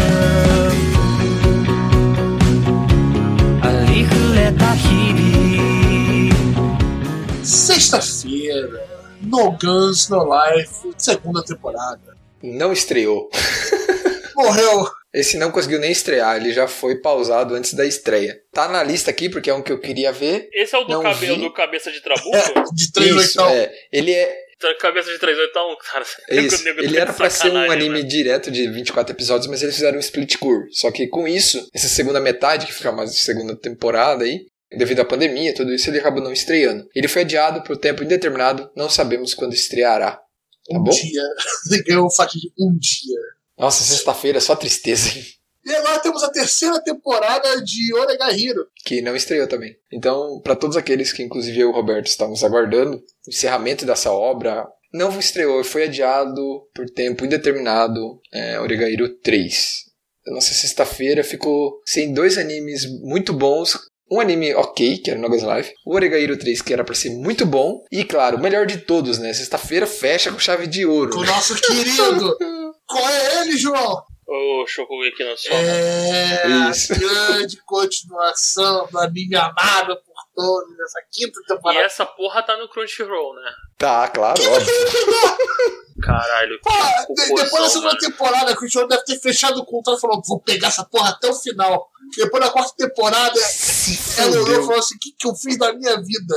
S4: ありふれた日々
S1: Sexta-feira, No Guns, No Life, segunda temporada.
S3: Não estreou.
S1: Morreu.
S3: Esse não conseguiu nem estrear, ele já foi pausado antes da estreia. Tá na lista aqui porque é um que eu queria ver.
S2: Esse é o do, cabelo do cabeça de trabuco?
S1: É, de três
S3: Isso,
S1: oitão.
S3: é. Ele é
S2: Cabeça de 38, cara. [laughs]
S3: Isso.
S2: Nego
S3: Ele
S2: tá
S3: era
S2: de
S3: pra ser um anime
S2: né?
S3: direto de 24 episódios, mas eles fizeram um split core. Só que com isso, essa segunda metade, que fica mais de segunda temporada aí, devido à pandemia, tudo isso, ele acabou não estreando. Ele foi adiado por tempo indeterminado, não sabemos quando estreará. Tá
S1: Um dia. [laughs] Ele ganhou o um dia.
S3: Nossa, sexta-feira, só tristeza, hein?
S1: E agora temos a terceira temporada de Hero.
S3: Que não estreou também. Então, pra todos aqueles que, inclusive eu e o Roberto, estamos aguardando o encerramento dessa obra, não estreou, foi adiado por tempo indeterminado, é, Oregairo 3. A nossa sexta-feira ficou sem dois animes muito bons Um anime ok, que era No Guns Life. O Oregairo 3, que era pra ser muito bom. E, claro, o melhor de todos, né? Sexta-feira fecha com chave de ouro.
S1: O nosso querido. [laughs] Qual é ele, João?
S2: Ô, Shokugeki no Soma.
S1: É
S3: Isso.
S1: a grande continuação do anime amado por todos nessa quinta
S2: E
S1: temporada.
S2: essa porra tá no Crunchyroll, né?
S3: Tá, claro, óbvio. [laughs]
S2: Caralho,
S1: Pô, de- depois da segunda temporada, que o João deve ter fechado o contrato e falou: vou pegar essa porra até o final. Depois da quarta temporada,
S3: Se
S1: ela olhou e falou assim: o que, que eu fiz da minha vida?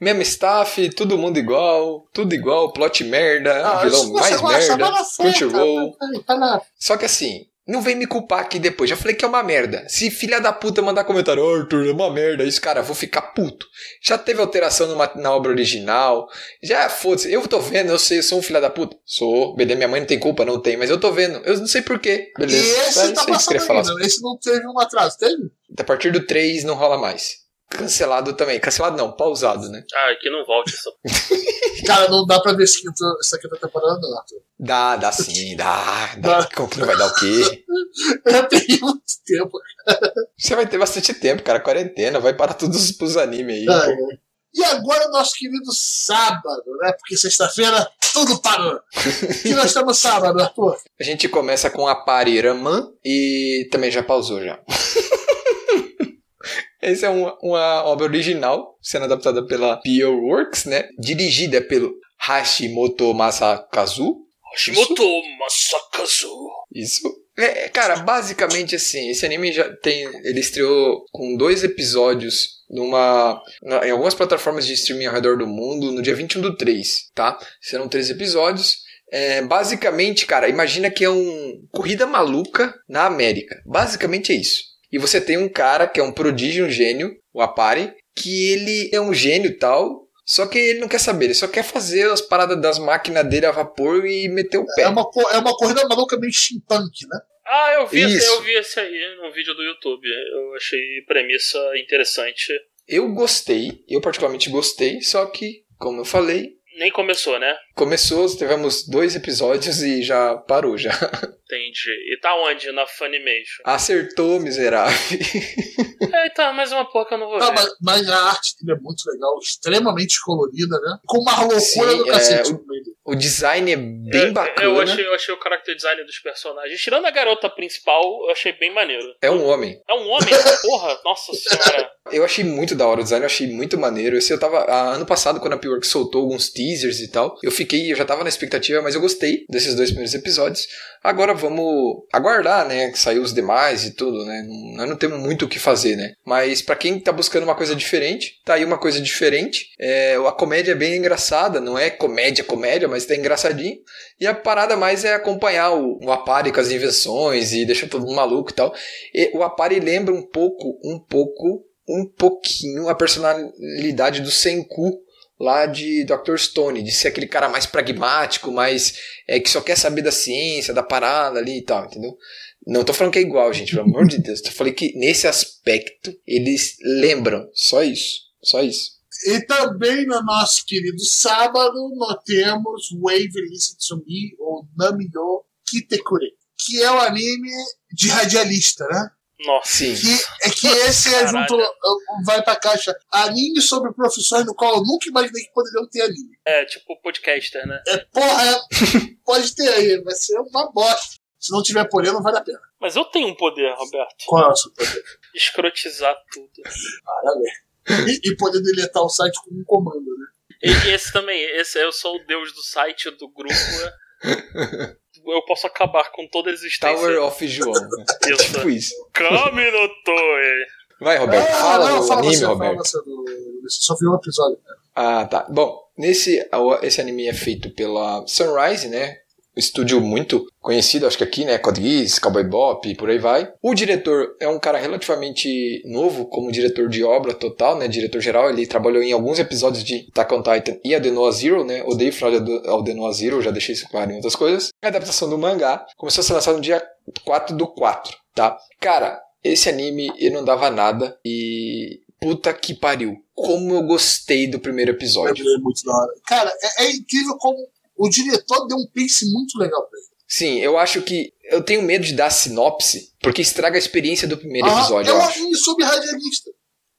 S3: Mesmo staff, todo mundo igual, tudo igual, plot merda,
S1: Ah,
S3: vilão mais merda, Crunchyroll.
S1: tá, tá, tá
S3: Só que assim, não vem me culpar aqui depois. Já falei que é uma merda. Se filha da puta mandar comentário, "Ô, Arthur, é uma merda isso, cara, vou ficar puto. Já teve alteração numa- na obra original. Já, foda-se, eu tô vendo, eu sei, eu sou um filho da puta. Sou, beleza, minha mãe não tem culpa, não tem, mas eu tô vendo. Eu não sei porquê,
S1: E
S3: beleza.
S1: esse
S3: É
S1: tá passando
S3: falar.
S1: ainda. né? Esse não teve um atraso, teve?
S3: A partir do 3 não rola mais. Cancelado também. Cancelado não, pausado, né?
S2: Ah, que não volte essa [laughs]
S1: Cara, não dá pra ver esse quinto, essa quinta temporada, não, Arthur.
S3: Dá, dá sim, dá. dá. Como que não vai dar o quê? [laughs]
S1: Eu tenho muito tempo.
S3: Você vai ter bastante tempo, cara. Quarentena, vai para todos os animes aí.
S1: Ah, é. E agora o nosso querido sábado, né? Porque sexta-feira tudo parou. E nós estamos sábado, Arthur.
S3: A gente começa com a Pari Raman e também já pausou já. [laughs] Essa é uma, uma obra original, sendo adaptada pela Pure Works, né? Dirigida pelo Hashimoto Masakazu.
S2: Hashimoto Masakazu.
S3: Isso. É, cara, basicamente assim, esse anime já tem. Ele estreou com dois episódios numa. na- em algumas plataformas de streaming ao redor do mundo no dia 21 do 3, tá? Serão três episódios. É, basicamente, cara, imagina que é um Corrida Maluca na América. Basicamente é isso. E você tem um cara que é um prodígio, um gênio, o Apari, que ele é um gênio e tal. Só que ele não quer saber, ele só quer fazer as paradas das máquinas dele a vapor e meter o pé.
S1: É uma, é uma corrida maluca meio steampunk, né?
S2: Ah, eu vi, esse, eu vi esse aí no vídeo do YouTube. Eu achei premissa interessante.
S3: Eu gostei, eu particularmente gostei, só que, como eu falei,
S2: Nem começou, né?
S3: começou, tivemos dois episódios e já parou já. [laughs]
S2: Entendi. E tá onde? Na Funimation.
S3: Acertou, miserável. [laughs]
S2: É, tá, mais uma porra que eu não vou
S1: Ah,
S2: ver.
S1: mas, mas a arte dele é muito legal, extremamente colorida, né? Com uma loucura
S3: Sim,
S1: do
S3: é,
S1: cacete
S3: o-. O design é bem
S2: Eu-
S3: bacana.
S2: Eu achei, eu achei o character design dos personagens. Tirando a garota principal, eu achei bem maneiro.
S3: É um homem.
S2: É um homem? [laughs] Porra, nossa senhora.
S3: Eu achei muito da hora o design, eu achei muito maneiro. Esse eu tava. ah, ano passado, quando a P-Work soltou alguns teasers e tal, eu fiquei, eu já tava na expectativa, mas eu gostei desses dois primeiros episódios. Agora vamos aguardar, né? Que saiu os demais e tudo, né? Nós não temos muito o que fazer, né? Mas pra quem tá buscando uma coisa diferente, tá aí uma coisa diferente. É, a comédia é bem engraçada, não é comédia, comédia, mas tá engraçadinho. E a parada mais é acompanhar o, o Apari com as invenções e deixar todo mundo maluco e tal. E o Apari lembra um pouco, um pouco, um pouquinho a personalidade do Senku lá de Dr. Stone, de ser aquele cara mais pragmático, mais é, que só quer saber da ciência, da parada ali e tal, entendeu? Não tô falando que é igual, gente, pelo amor de [laughs] Deus. Tô falando que nesse aspecto eles lembram. Só isso. Só isso.
S1: E também no nosso querido sábado, nós temos Wave Listen to Me, ou Namiyo Kitekure, que é o anime de radialista, né?
S2: Nossa.
S3: Sim.
S1: Que, é que esse é junto, vai pra caixa. Anime sobre profissões no qual eu nunca imaginei que poderiam ter anime.
S2: É, tipo podcaster, né?
S1: É porra, é- [laughs] pode ter aí, vai ser uma bosta. Se não tiver poder, não vale a pena.
S2: Mas eu tenho um poder, Roberto.
S1: Qual é o seu poder?
S2: Escrotizar tudo.
S1: Parabéns. E, e poder deletar o site com um comando, né?
S2: E esse também, esse eu sou o deus do site, do grupo. [laughs] é. Eu posso acabar com toda a existência.
S3: Tower of João. [laughs] né?
S2: Isso.
S3: tipo isso.
S2: Kami no Toe.
S3: Vai, Roberto.
S1: Ah,
S3: fala
S1: não,
S3: do
S1: fala
S3: anime,
S1: você, fala
S3: Roberto.
S1: você do, só vi um episódio.
S3: Ah, tá. Bom, nesse esse anime é feito pela Sunrise, né? Estúdio muito conhecido, acho que aqui, né? Code Cowboy Bop por aí vai. O diretor é um cara relativamente novo como diretor de obra total, né? Diretor geral, ele trabalhou em alguns episódios de Attack on Titan e a Zero, né? Odeio falar ao The Noah Zero, já deixei isso claro em outras coisas. A adaptação do mangá começou a ser lançada no dia 4 do 4, tá? Cara, esse anime eu não dava nada e puta que pariu. Como eu gostei do primeiro episódio.
S1: É muito da hora. Cara, é, é incrível como o diretor deu um pace muito legal pra ele.
S3: Sim, eu acho que eu tenho medo de dar sinopse porque estraga a experiência do primeiro
S1: Ah,
S3: episódio,
S1: é um anime sobre radialista.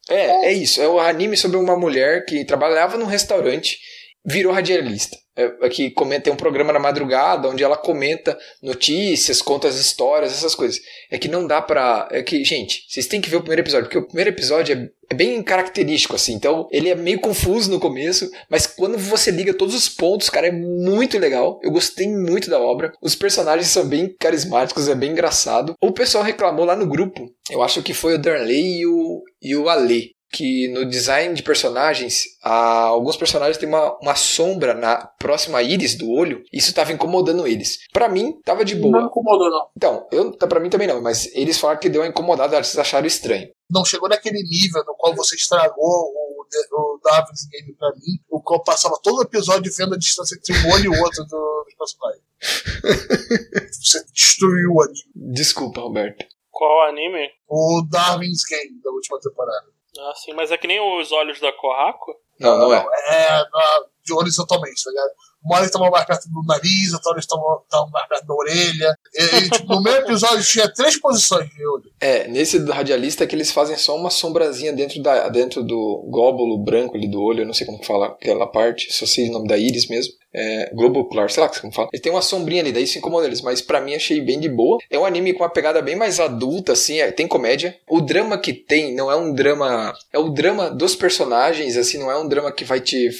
S3: É, é isso. É o anime sobre uma mulher que trabalhava num restaurante, virou radialista. É, comenta, tem um programa na madrugada onde ela comenta notícias, conta as histórias, essas coisas. É que não dá pra. É que, gente, vocês têm que ver o primeiro episódio, porque o primeiro episódio é, é bem característico, assim. Então, ele é meio confuso no começo, mas quando você liga todos os pontos, cara, é muito legal. Eu gostei muito da obra. Os personagens são bem carismáticos, é bem engraçado. O pessoal reclamou lá no grupo, eu acho que foi o Darley e o, e o Ale que no design de personagens, há, alguns personagens têm uma, uma sombra na próxima íris do olho, isso estava incomodando eles. Para mim, tava de boa.
S1: Não incomodou, não.
S3: Então, eu, para mim também não, mas eles falaram que deu uma incomodada, eles acharam estranho.
S1: Não chegou naquele nível no qual você estragou o, o Davis Game pra mim, o qual passava todo o episódio vendo a distância entre um olho e o outro do personagem. [laughs] você destruiu o anime.
S3: Desculpa, Roberto.
S2: Qual anime?
S1: O Darwin's Game da última temporada.
S2: Ah, sim, mas é que nem os olhos da Corraco.
S3: Não, não é.
S1: É, na- de horizontalmente, tá ligado? Uma hora ele tava mais perto do nariz, outra hora ele tava, tava mais perto da orelha. Ele, tipo, no meio episódio tinha três posições de olho.
S3: É, nesse do radialista é que eles fazem só uma sombrazinha dentro, da, dentro do glóbulo branco ali do olho, eu não sei como que fala aquela parte, só sei o nome da íris mesmo. É, globo ocular, sei lá como fala. Ele tem uma sombrinha ali, daí isso incomoda eles, mas pra mim achei bem de boa. É um anime com uma pegada bem mais adulta, assim, é, tem comédia. O drama que tem não é um drama. É o drama dos personagens, assim, não é um drama que vai te.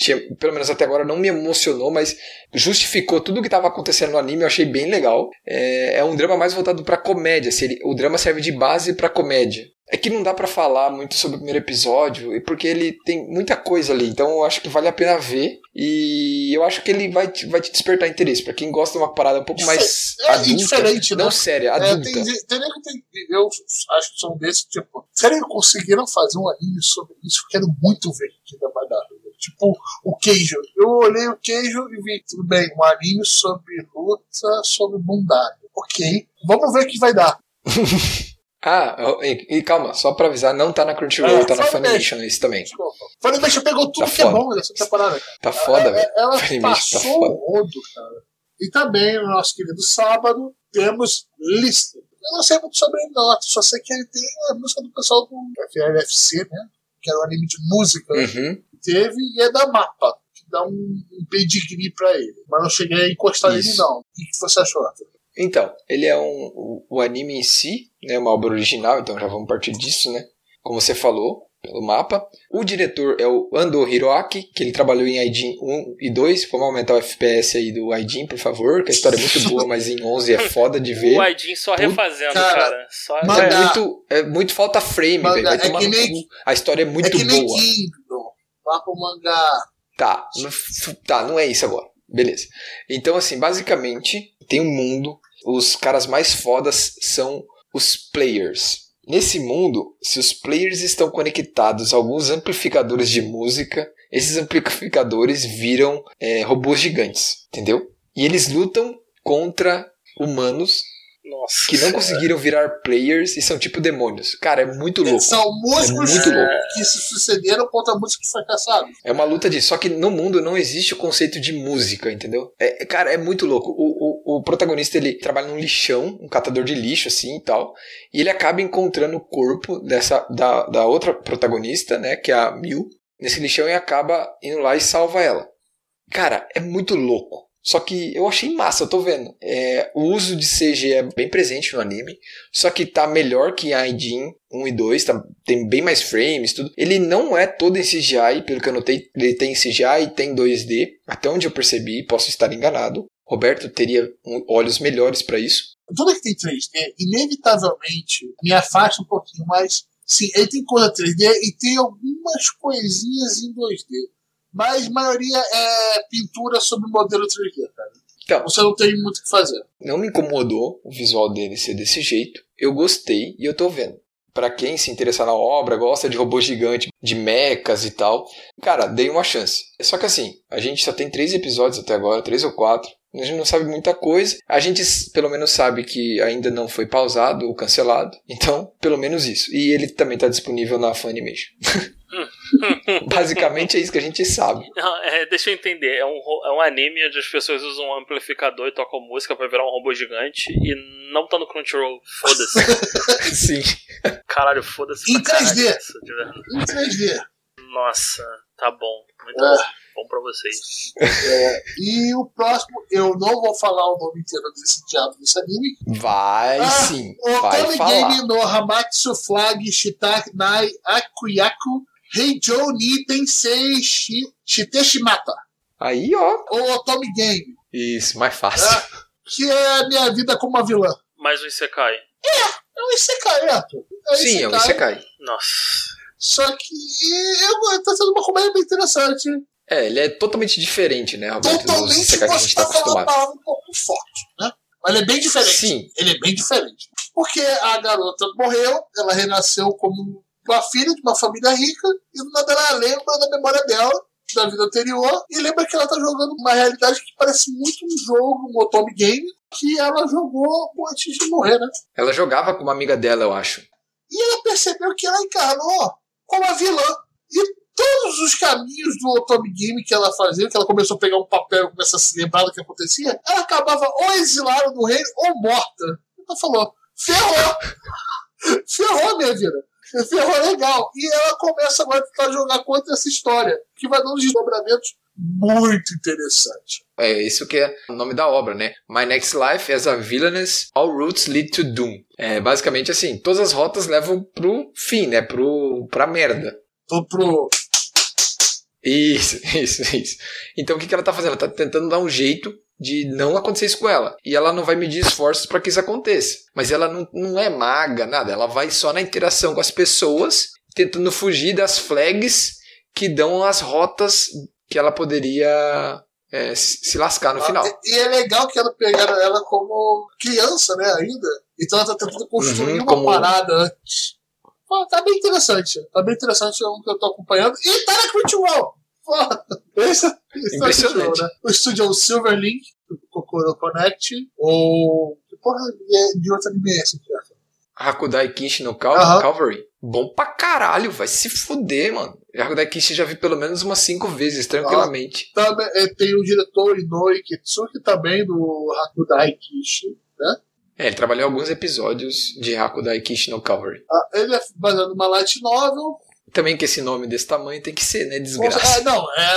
S3: Te- pelo menos até agora não me emocionou, mas justificou tudo o que estava acontecendo no anime, eu achei bem legal. É, é um drama mais voltado pra comédia, assim, ele- o drama serve de base pra comédia. É que não dá pra falar muito sobre o primeiro episódio, e porque ele tem muita coisa ali, então eu acho que vale a pena ver. E eu acho que ele vai te, vai te despertar interesse. Pra quem gosta de uma parada um pouco mais
S1: É,
S3: adulta,
S1: diferente, né?
S3: não séria,
S1: É,
S3: adulta.
S1: tem, tem, que tem, eu acho que são desses, tipo, será que conseguiram fazer um anime sobre isso? Eu quero muito ver o que ainda vai dar. Tipo, o queijo. Eu olhei o queijo e vi, tudo bem, um anime sobre luta, sobre bondade. Ok, vamos ver o que vai dar. [laughs]
S3: Ah, e, e calma, só pra avisar, não tá na Crunchyroll,
S1: É,
S3: tá na
S1: Funimation.
S3: Esse também.
S1: Desculpa. Funimation pegou tudo
S3: Tá
S1: que é
S3: foda.
S1: bom nessa temporada, cara.
S3: Tá foda,
S1: É,
S3: velho.
S1: é, Ela
S3: Funimation tá
S1: passou
S3: foda.
S1: o rodo, cara. E também, no nosso querido sábado, temos Lister. Eu não sei muito sobre ele, não. Só sei que ele tem a música do pessoal do FLFC, né? Que era um anime de música.
S3: Uhum.
S1: Teve e é da Mapa. Que dá um, um pedigree pra ele. Mas não cheguei a encostar nele, não. O que, que você achou, Arthur?
S3: Então, ele é um. O, o anime em si, né? Uma obra original, então já vamos partir disso, né? Como você falou, pelo mapa. O diretor é o Ando Hiroaki, que ele trabalhou em Aijin 1 e 2. Vamos aumentar o FPS aí do Aijin, por favor, que a história é muito [laughs] boa, mas em 11 é foda de ver.
S2: O Aidin só refazendo,
S1: cara.
S2: cara. Só
S1: Mas-
S3: É muito, é muito falta frame, velho.
S1: É que nem-.
S3: A história é muito
S1: é que nem
S3: boa.
S1: Kingdom. Mapa mangá.
S3: Tá, não f- tá, não é isso agora. Beleza. Então, assim, basicamente, tem um mundo. Os caras mais fodas são os players. Nesse mundo, se os players estão conectados a alguns amplificadores de música, esses amplificadores viram é, robôs gigantes, entendeu? E eles lutam contra humanos
S2: Nossa.
S3: que não conseguiram virar players e são tipo demônios. Cara, é muito louco.
S1: São músicos
S3: É muito louco.
S1: que se sucederam contra músicos fracassados.
S3: É uma luta disso. Só que no mundo não existe o conceito de música, entendeu? É, cara, é muito louco. O, o, o protagonista ele trabalha num lixão, um catador de lixo assim e tal. E ele acaba encontrando o corpo dessa da, da outra protagonista, né? Que é a Mil, nesse lixão e acaba indo lá e salva ela. Cara, é muito louco. Só que eu achei massa, eu tô vendo. É, o uso de CG é bem presente no anime. Só que tá melhor que a Aidin 1 e 2, tá, tem bem mais frames, tudo. Ele não é todo em CGI, pelo que eu notei, ele tem CGI e tem 2D, até onde eu percebi, posso estar enganado. Roberto teria olhos melhores pra isso.
S1: Tudo que tem 3D, inevitavelmente, me afasta um pouquinho, mas sim, ele tem coisa 3D e tem algumas coisinhas em 2D. Mas a maioria é pintura sobre modelo 3D, cara.
S3: Então,
S1: Você não tem muito o que fazer.
S3: não me incomodou o visual dele ser desse jeito. Eu gostei e eu tô vendo. Pra quem se interessar na obra, gosta de robô gigante, de mechas e tal, cara, dei uma chance. Só que assim, a gente só tem três episódios até agora, três ou quatro. A gente não sabe muita coisa. A gente pelo menos sabe que ainda não foi pausado ou cancelado. Então, pelo menos isso. E ele também tá disponível na Funimation. [laughs] Basicamente é isso que a gente sabe. [laughs]
S2: Não, é, deixa eu entender. É um, é um anime onde as pessoas usam um amplificador e tocam música pra virar um robô gigante e não tá no Crunchyroll. Foda-se. [laughs]
S3: Sim.
S2: Caralho, foda-se.
S1: Em
S2: pra caralho
S1: 3D.
S2: isso, de verdade.
S1: Em 3D.
S2: Nossa, tá bom. Muito
S1: É.
S2: bom. Bom pra vocês.
S1: E o próximo, eu não vou falar o nome inteiro desse diabo desse anime.
S3: Vai
S1: Ah,
S3: sim,
S1: O
S3: vai
S1: Otome
S3: falar.
S1: Game no Hamatsu Flag Shitaki Nai Akuyaku Heijou ni Tensei Shi- Shiteshimata.
S3: Aí, ó.
S1: O Otome Game,
S3: Isso, mais fácil.
S1: Ah. que é a minha vida como uma vilã.
S2: Mais um Isekai.
S1: É um Isekai, né? Arthur? É um
S3: Sim, é um Isekai.
S2: Nossa.
S1: Só que eu, tá sendo uma comédia bem interessante.
S3: É, ele é totalmente diferente, né, Roberto,
S1: Totalmente
S3: Isekai que a gente tá acostumado.
S1: palavra um pouco forte, né? Mas ele é bem diferente.
S3: Sim,
S1: Ele é bem diferente. Porque a garota morreu, ela renasceu como uma filha de uma família rica, e do nada ela lembra da memória dela, da vida anterior, e lembra que ela tá jogando uma realidade que parece muito um jogo, um Otome Game, que ela jogou antes de morrer, né?
S3: ela jogava com uma amiga dela, eu acho.
S1: E ela percebeu que ela encarnou como a vilã. E todos os caminhos do Otome Game que ela fazia, que ela começou a pegar um papel e começar a se lembrar do que acontecia, ela acabava ou exilada do reino ou morta. Ela falou: ferrou! [laughs] ferrou minha vida. Ferrou legal. E ela começa agora a tentar jogar contra essa história, que vai dando desdobramentos muito interessantes.
S3: É isso que é o nome da obra, né? My Next Life as a Villainess, All Routes Lead to Doom. É basicamente assim, todas as rotas levam pro fim, né? Pro, pra merda.
S1: Tô pro.
S3: Isso, [laughs] isso, isso. Então o que, que ela tá fazendo? Ela tá tentando dar um jeito de não acontecer isso com ela. E ela não vai medir esforços para que isso aconteça. Mas ela não, não é maga, nada. Ela vai só na interação com as pessoas, tentando fugir das flags que dão as rotas que ela poderia é, se lascar no final.
S1: E é legal que ela pegaram ela como criança, né, ainda. Então ela tá tentando construir
S3: Uhum,
S1: uma
S3: como-
S1: parada antes. Pô, tá bem interessante. Tá bem interessante é um que eu tô acompanhando. E tá na Crunchyroll! Pô, esse, esse
S3: Impressionante.
S1: Crunchyroll, né? O estúdio é o Silverlink, do Kokoro Connect, ou... Que porra é de outro anime é esse aqui, ó?
S3: Hakudai Kishi no Cal
S1: Aham.
S3: Calvary. Bom pra caralho, vai se fuder, mano. Hakudai Kishi já vi pelo menos umas cinco vezes, tranquilamente.
S1: Também, é, tem o diretor Inoue Kitsuki também, do Hakudai Kishi.
S3: É, ele trabalhou alguns episódios de Hakudai Kishi no Calvary.
S1: Ah, ele é baseado numa light novel,
S3: Também que esse nome desse tamanho tem que ser, né?
S1: É,
S3: Desgraça.
S1: não, é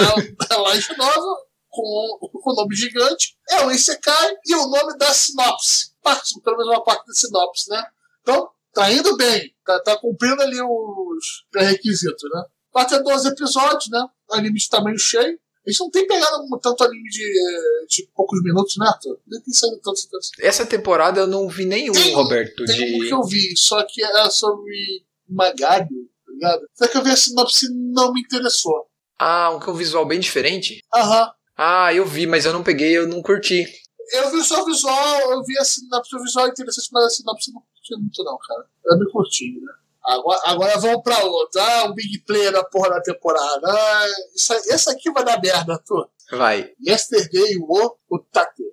S1: a light novel com o nome gigante, é o Isekai e o nome da sinopse. Parte, pelo menos uma parte da sinopse, né? Então, tá indo bem, tá, tá cumprindo ali os pré-requisitos, né? Vai ter 12 episódios, né? Anime de tamanho cheio. A gente não tem pegado tanto anime de, eh, de poucos minutos, né, Arthur? Nem tem saído tanto, tanto.
S3: Essa temporada eu não vi nenhum,
S1: Tem-
S3: Roberto,
S1: Tem um
S3: de.
S1: que eu vi, só que era sobre Magário, tá ligado? Só que eu vi a sinopse e não me interessou.
S3: Ah, um com um visual bem diferente?
S1: Aham.
S3: Ah, eu vi, mas eu não peguei, eu não curti.
S1: Eu vi só o visual, eu vi a sinopse, o visual é interessante, mas a sinopse eu não curti muito não, cara. É bem curtinho, né? Agora, agora vamos pra outra. Ah, o big player da porra da temporada. Ah, isso, esse aqui vai dar merda, Arthur.
S3: Vai.
S1: Yesterday wo Utate.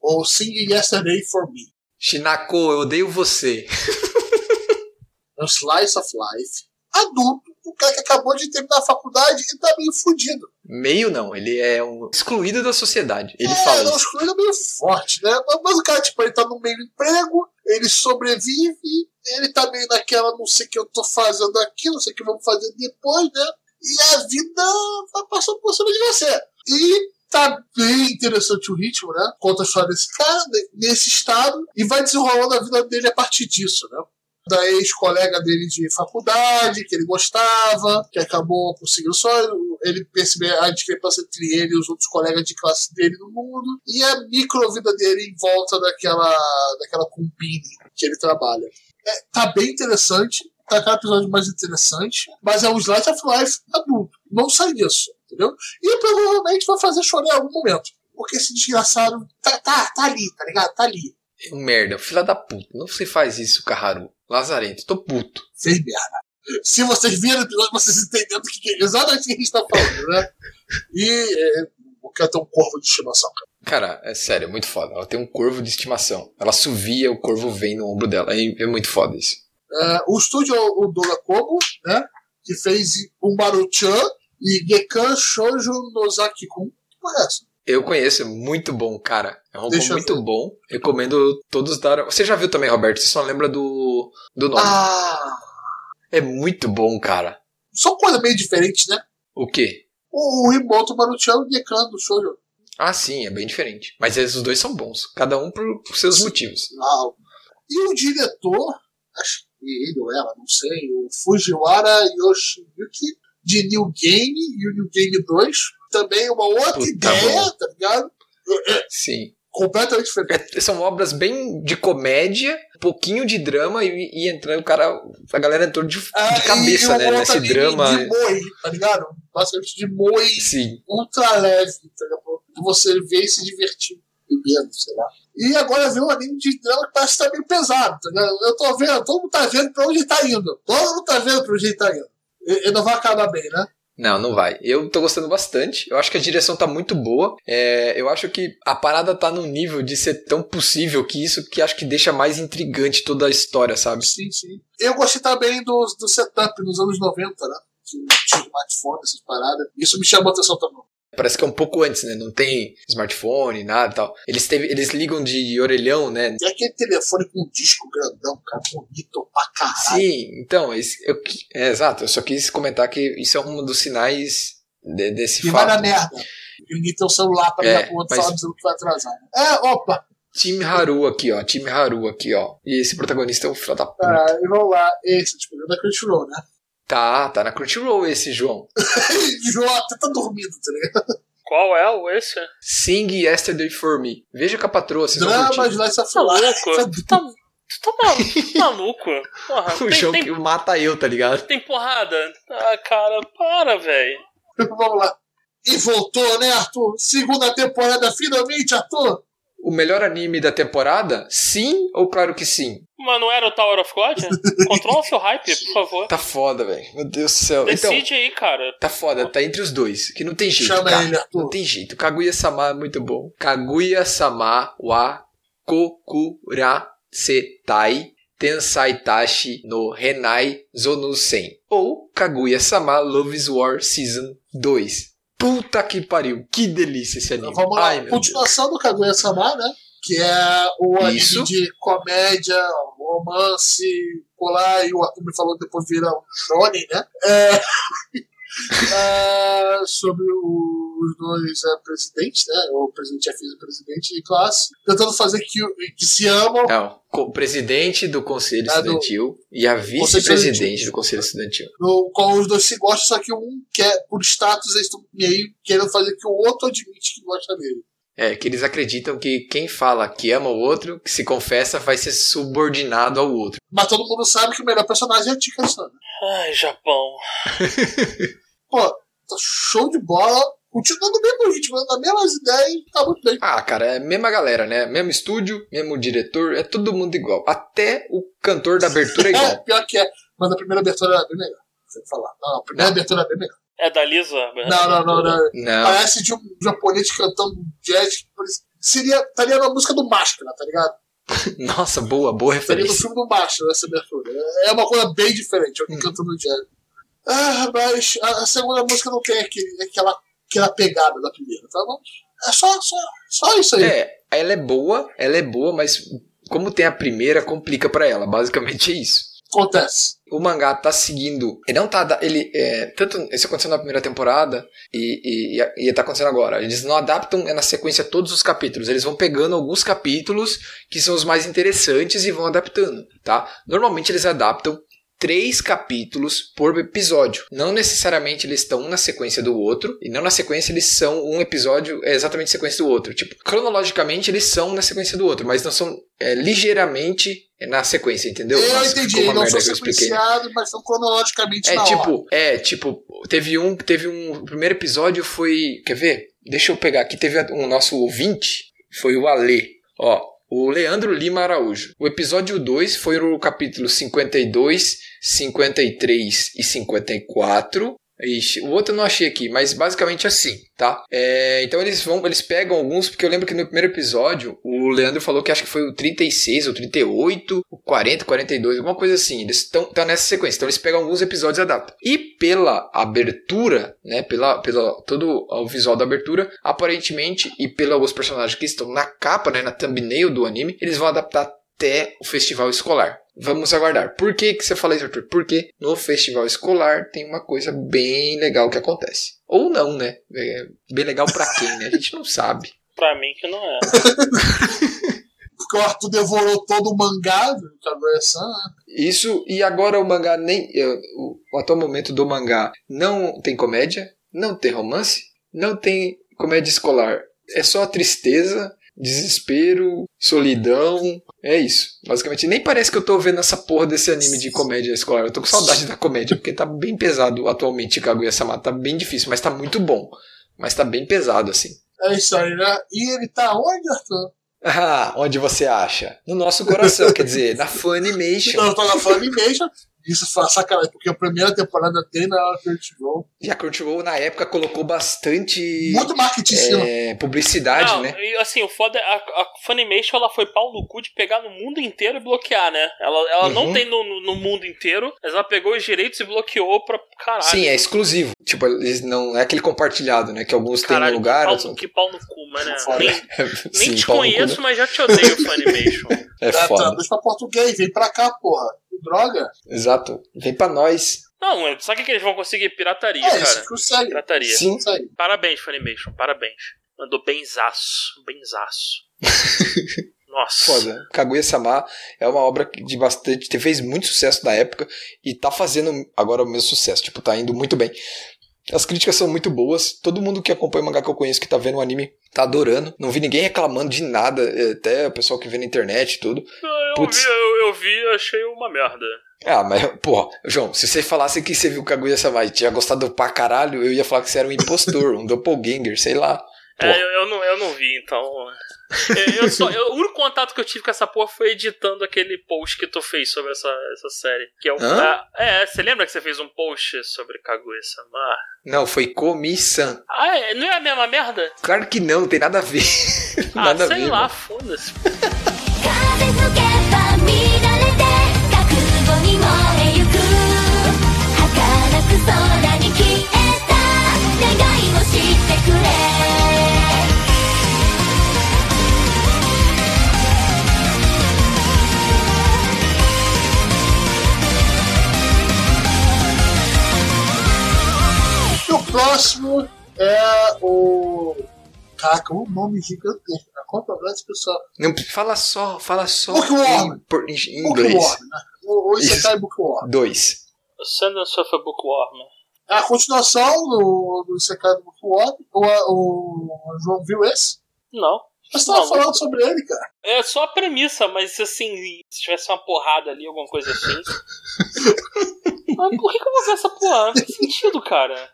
S1: Ou Sing Yesterday for Me.
S3: Shinako, eu odeio você.
S1: É um slice of life. Adulto, o cara que acabou de terminar a faculdade e tá meio fudido.
S3: Meio não, ele é um excluído da sociedade. Ele
S1: é,
S3: fala
S1: não,
S3: isso.
S1: excluído é meio forte, né? Mas, mas o cara, tipo, ele tá no meio emprego, ele sobrevive, ele tá meio naquela, não sei o que eu tô fazendo aqui, não sei o que vamos fazer depois, né? E a vida vai passando por cima de você. E tá bem interessante o ritmo, né? Conta a história desse cara, ne- nesse estado, e vai desenrolando a vida dele a partir disso, né? Da ex-colega dele de faculdade, que ele gostava, que acabou conseguindo só ele perceber a discrepância entre ele e os outros colegas de classe dele no mundo, e a micro-vida dele em volta daquela, daquela combine que ele trabalha. É, tá bem interessante, tá cada episódio mais interessante, mas é um slice of life adulto. Não sai disso, entendeu? E provavelmente vai fazer chorar em algum momento. Porque esse desgraçado tá, tá, tá ali, tá ligado? Tá ali.
S3: É merda, filha da puta. Não se faz isso, Carraru. Lazarento, tô puto.
S1: Fez merda. Se vocês viram o episódio, vocês entendem do que, que exatamente o que a gente tá falando, né? E é, eu quero ter um corvo de estimação, cara.
S3: Cara, é sério, é muito foda. Ela tem um corvo de estimação. Ela assovia, o corvo vem no ombro dela. É, é muito foda isso.
S1: É, o estúdio é o Doga Kobo, né? Que fez o Maruchan e Gekan Shoujo Nozaki-kun. Que porra é essa?
S3: Eu conheço, é muito bom, cara. É um robô muito
S1: ver.
S3: bom. Recomendo todos dar. Você já viu também, Roberto? Você só lembra do, do nome.
S1: Ah!
S3: É muito bom, cara.
S1: São coisas meio diferentes, né?
S3: O quê?
S1: O, o Rimoto Maruchan e o Dekan do Shoujo.
S3: Ah, sim, é bem diferente. Mas esses dois são bons, cada um por, por seus motivos.
S1: Não. E o diretor, acho que ele ou ela, não sei, o Fujiwara Yoshiyuki, de New Game e o New Game 2. Também uma outra
S3: Puta
S1: ideia, tá ligado?
S3: Sim.
S1: completamente diferente.
S3: É, são obras bem de comédia, um pouquinho de drama e, e entrando o cara. A galera entrou de, de
S1: Ah,
S3: cabeça,
S1: e uma
S3: né? Nesse
S1: anime
S3: drama.
S1: De Moe, tá ligado? Basicamente de Moe
S3: Sim.
S1: ultra leve, tá ligado? De você ver e se divertir bebendo, sei lá. E agora vem um anime de drama que parece que tá meio pesado, tá ligado? Eu tô vendo, todo mundo tá vendo pra onde ele tá indo. Todo mundo tá vendo pra onde ele tá indo. E- Ele não vai acabar bem, né?
S3: Não, não vai. Eu tô gostando bastante. Eu acho que a direção tá muito boa. É, eu acho que a parada tá num nível de ser tão possível que isso que acho que deixa mais intrigante toda a história, sabe?
S1: Sim, sim. Eu gostei também do, do setup nos anos 90, né? Tinha smartphone, essas paradas. Isso me chamou a atenção também.
S3: Parece que é um pouco antes, né? Não tem smartphone, nada e tal. Eles, teve, eles ligam de orelhão, né?
S1: Tem aquele telefone com um disco grandão, cara, bonito pra caralho.
S3: Sim, então, esse- eu, é, exato. Eu só quis comentar que isso é um dos sinais de- desse
S1: E vai
S3: fato.
S1: na merda. Ninguém tem o celular pra
S3: É,
S1: ligar pro outro
S3: mas-
S1: dizendo que vai atrasar. né? É, opa!
S3: Time Haru aqui, ó. Time Haru aqui, ó. E esse protagonista é um filho da puta.
S1: Ah, e vamos lá. Esse, tipo, da Crunchyroll, né?
S3: Tá, tá na Crunchyroll esse, João. [laughs]
S1: Jota, tá dormindo, tá ligado?
S2: Qual é o esse?
S3: Sing Yesterday for Me. Veja a capatroa, vocês vão
S1: Drama
S3: curtir.
S1: Life of
S2: Tá louco? Tu tá, tu tá maluco? tu tá maluco? Porra, [laughs]
S3: O
S2: tem,
S3: jogo
S2: tem,
S3: que mata eu, tá ligado?
S2: tem porrada? Ah, cara, para, velho. [laughs]
S1: Vamos lá. E voltou, né, Arthur? Segunda temporada, finalmente, Arthur?
S3: O melhor anime da temporada? Sim ou claro que sim?
S2: Mas não era o Tower of God? Controla seu hype, por favor.
S3: Tá foda, velho. Meu Deus do céu. Então,
S2: Decide aí, cara.
S3: tá foda, tá entre os dois. Que não tem jeito.
S1: Chama ele.
S3: Não tem jeito. Kaguya-sama é muito bom. Kaguya-sama wa kokura setai tensai tashi no renai zonusen. Ou Kaguya-sama Love's War Season 2. Puta que pariu. Que delícia esse anime.
S1: Vamos lá.
S3: Ai.
S1: Continuação do Kaguya-sama, né? Que é o anime
S3: Isso.
S1: de comédia, romance, polar, e o Arthur me falou que depois vira um shonen, né? É... [laughs] é, sobre o- os dois é, presidentes, né? O presidente e a vice-presidente de classe, tentando fazer que, o- que se amam.
S3: Não, o presidente do Conselho
S1: Ah, do-
S3: Estudantil e a vice-presidente do Conselho Estudantil.
S1: no qual os dois se gostam, só que um quer, por status, eles estão meio querendo fazer que o outro admite que gosta dele.
S3: É, que eles acreditam que quem fala que ama o outro, que se confessa, vai ser subordinado ao outro.
S1: Mas todo mundo sabe que o melhor personagem é a Tika Sana.
S2: Ai, Japão. [laughs]
S1: Pô, tá show de bola. Continua no mesmo ritmo, nas mesmas ideias, tá muito bem.
S3: Ah, cara, é a mesma galera, né? Mesmo estúdio, mesmo diretor, é todo mundo igual. Até o cantor da abertura é
S1: É,
S3: igual.
S1: pior que é. Mas a primeira abertura era bem melhor. Você falar. Não, a primeira
S3: Não.
S1: abertura é bem melhor.
S2: É da Lisa?
S1: Não, não, não, não.
S3: Não.
S1: Parece de um japonês cantando jazz. Seria, estaria na música do Máscara, tá ligado? [laughs]
S3: Nossa, boa, boa
S1: Estaria no
S3: referência.
S1: filme do Máscara, essa abertura. É uma coisa bem diferente,
S3: Hum.
S1: alguém cantando jazz. Ah, mas a, a segunda música não tem aquele, aquela, aquela pegada da primeira, tá bom? É só, só, só isso aí.
S3: É, ela é boa, ela é boa, mas como tem a primeira, complica pra ela. Basicamente é isso.
S1: Acontece.
S3: o mangá tá seguindo. Ele não tá. Ele, é, tanto isso aconteceu na primeira temporada e, e, e tá acontecendo agora. Eles não adaptam é, na sequência todos os capítulos. Eles vão pegando alguns capítulos que são os mais interessantes e vão adaptando, tá? Normalmente eles adaptam três capítulos por episódio. Não necessariamente eles estão um na sequência do outro, e não na sequência eles são um episódio é exatamente sequência do outro. Tipo, cronologicamente eles são na sequência do outro, mas não são é, ligeiramente na sequência, entendeu?
S1: Eu
S3: Nossa,
S1: entendi, não são sequenciados, mas são cronologicamente
S3: É
S1: na
S3: tipo,
S1: ordem.
S3: é tipo, teve um, teve um, o primeiro episódio foi, quer ver? Deixa eu pegar aqui, teve um nosso ouvinte, foi o Ale, ó, o Leandro Lima Araújo. O episódio 2 foi o capítulo 52, 53 e 54. Ixi, o outro eu não achei aqui, mas basicamente assim, tá? É, então eles vão, eles pegam alguns, porque eu lembro que no primeiro episódio o Leandro falou que acho que foi o 36, o 38, o 40, 42, alguma coisa assim. Eles estão tá nessa sequência. Então eles pegam alguns episódios e adaptam. E pela abertura, né, pela, pela todo o visual da abertura, aparentemente e pelos personagens que estão na capa, né, na thumbnail do anime, eles vão adaptar até o festival escolar. Vamos aguardar. Por que, que você fala isso, Arthur? Porque no festival escolar tem uma coisa bem legal que acontece. Ou não, né? É bem legal pra quem, né? A gente não sabe. [laughs]
S2: Pra mim que não é. [laughs]
S1: Porque o Arthur devorou todo o mangá do né?
S3: Isso, e agora o mangá nem. eh, O, o atual momento do mangá não tem comédia, não tem romance, não tem comédia escolar. É só tristeza, desespero, solidão. É isso. Basicamente, nem parece que eu tô vendo essa porra desse anime de comédia escolar. Eu tô com saudade da comédia, porque tá bem pesado atualmente Kaguya-sama. Tá bem difícil, mas tá muito bom. Mas tá bem pesado, assim.
S1: É isso aí, né? E ele tá onde, Arthur? [laughs]
S3: Ah, onde você acha? No nosso coração, quer dizer, na Funimation.
S1: Eu tô na Funimation. Isso foi sacanagem, porque a primeira temporada tem na Crunchyroll.
S3: E a Crunchyroll, na época, colocou bastante
S1: Muito marketing
S3: é, publicidade,
S2: não,
S3: né?
S2: e assim, o foda é a, a Funimation ela foi pau no cu de pegar no mundo inteiro e bloquear, né? Ela, ela não
S3: Uhum.
S2: tem no, no- no mundo inteiro, mas ela pegou os direitos e bloqueou pra caralho.
S3: Sim, é exclusivo. Tipo, eles não é aquele compartilhado, né? Que alguns têm
S2: Caralho,
S3: no lugar.
S2: que, pau,
S3: outros-
S2: que pau no cu, mano.
S1: Foda.
S2: Nem, [laughs] nem
S3: Sim,
S2: te
S3: no cu,
S2: conheço,
S3: né?
S2: mas já te odeio, Funimation. [laughs]
S3: É
S1: Ah,
S3: foda.
S1: traduz pra português, vem pra cá, porra. Droga.
S3: Exato. Vem pra nós.
S2: Não, sabe o que eles vão conseguir? Pirataria,
S1: É,
S2: cara.
S1: isso consegue.
S2: Pirataria.
S3: Sim.
S1: Consegue.
S2: Parabéns, Funimation, parabéns. Mandou benzaço, benzaço. [laughs] Nossa.
S3: Foda. Kaguya-sama é uma obra de bastante. que fez muito sucesso na época e tá fazendo agora o mesmo sucesso. Tipo, tá indo muito bem. As críticas são muito boas. Todo mundo que acompanha o mangá que eu conheço que tá vendo o anime tá adorando. Não vi ninguém reclamando de nada. é, Até o pessoal que vê na internet e tudo.
S2: Eu
S3: Putz.
S2: vi, eu, eu vi achei uma merda.
S3: Ah, mas, porra, João, se você falasse que você viu Kaguya-sama e tinha gostado pra caralho, eu ia falar que você era um impostor, um [laughs] doppelganger, sei lá.
S2: É,
S3: Pô.
S2: eu, eu não, eu não vi, então. Eu, eu só, eu- o único contato que eu tive com essa porra foi editando aquele post que tu fez sobre essa, essa série. Que é.
S3: Hã?
S2: É, você lembra que você fez um post sobre Kaguya-sama?
S3: Não, foi Komi-san.
S2: Ah, é, não é a mesma merda?
S3: Claro que não, não tem nada a ver. [laughs]
S2: Ah,
S3: nada
S2: sei
S3: a ver.
S2: lá, foda-se. [laughs] [laughs]
S1: próximo é o. Caraca, um nome gigantesco. A controvérsia, pessoal.
S3: Não, fala só, fala só
S1: Bookworm.
S3: em, por- em inglês.
S1: Bookworm, né? O, o Isekai Bookworm.
S3: Dois.
S2: Ascendance of a Bookworm.
S1: É a continuação do, do Isekai do Bookworm. O, o, o João viu esse?
S2: Não.
S1: Você tava
S2: Não.
S1: falando sobre ele, cara.
S2: É só a premissa, mas assim, se tivesse uma porrada ali, alguma coisa assim. [laughs] mas por que, que eu vou ver essa porra? Não faz sentido, cara.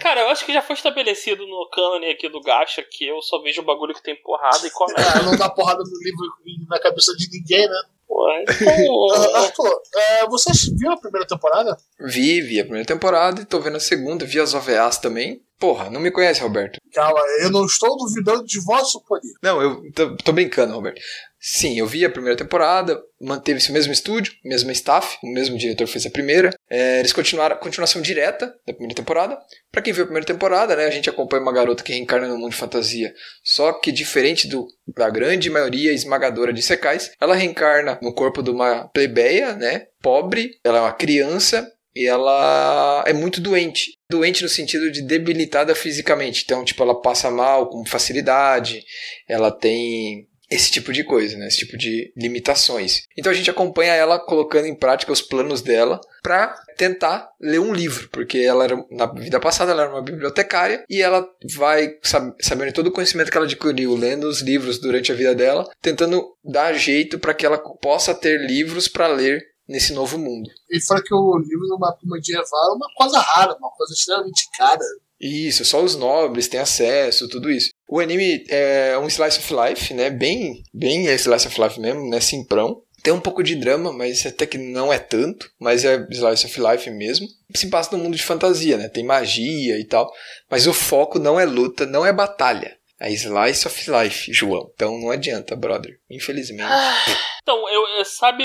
S2: Cara, eu acho que já foi estabelecido no cânone aqui do Gacha que eu só vejo bagulho que tem porrada e comédia.
S1: É, não dá porrada no livro na cabeça de ninguém, né?
S2: Então. [laughs]
S1: Arthur, é, você viu a primeira temporada?
S3: Vi, vi a primeira temporada e tô vendo a segunda, vi as OVAs também. Porra, não me conhece, Roberto?
S1: Calma, eu não estou duvidando de vosso poder.
S3: Não, eu tô, tô brincando, Roberto. Sim, eu vi a primeira temporada, manteve-se o mesmo estúdio, o mesmo staff, o mesmo diretor fez a primeira. É, eles continuaram a continuação direta da primeira temporada. Pra quem viu a primeira temporada, né, a gente acompanha uma garota que reencarna no mundo de fantasia. Só que diferente do, da grande maioria esmagadora de secais, ela reencarna no corpo de uma plebeia, né, pobre. Ela é uma criança e ela é muito doente. Doente no sentido de debilitada fisicamente. Então, tipo, ela passa mal com facilidade, ela tem esse tipo de coisa, né? Esse tipo de limitações. Então a gente acompanha ela colocando em prática os planos dela para tentar ler um livro, porque ela era na vida passada ela era uma bibliotecária e ela vai sab- sabendo todo o conhecimento que ela adquiriu lendo os livros durante a vida dela, tentando dar jeito para que ela possa ter livros para ler nesse novo mundo.
S1: E fala que o livro do mapa medieval é uma coisa rara, uma coisa extremamente cara.
S3: Isso, só os nobres têm acesso, tudo isso. O anime é um slice of life, né? Bem, bem slice of life mesmo, né? Simprão. Tem um pouco de drama, mas até que não é tanto. Mas é slice of life mesmo. Se passa no mundo de fantasia, né? Tem magia e tal. Mas o foco não é luta, não é batalha. É slice of life, João. Então não adianta, brother. Infelizmente.
S2: Então, eu, eu- sabe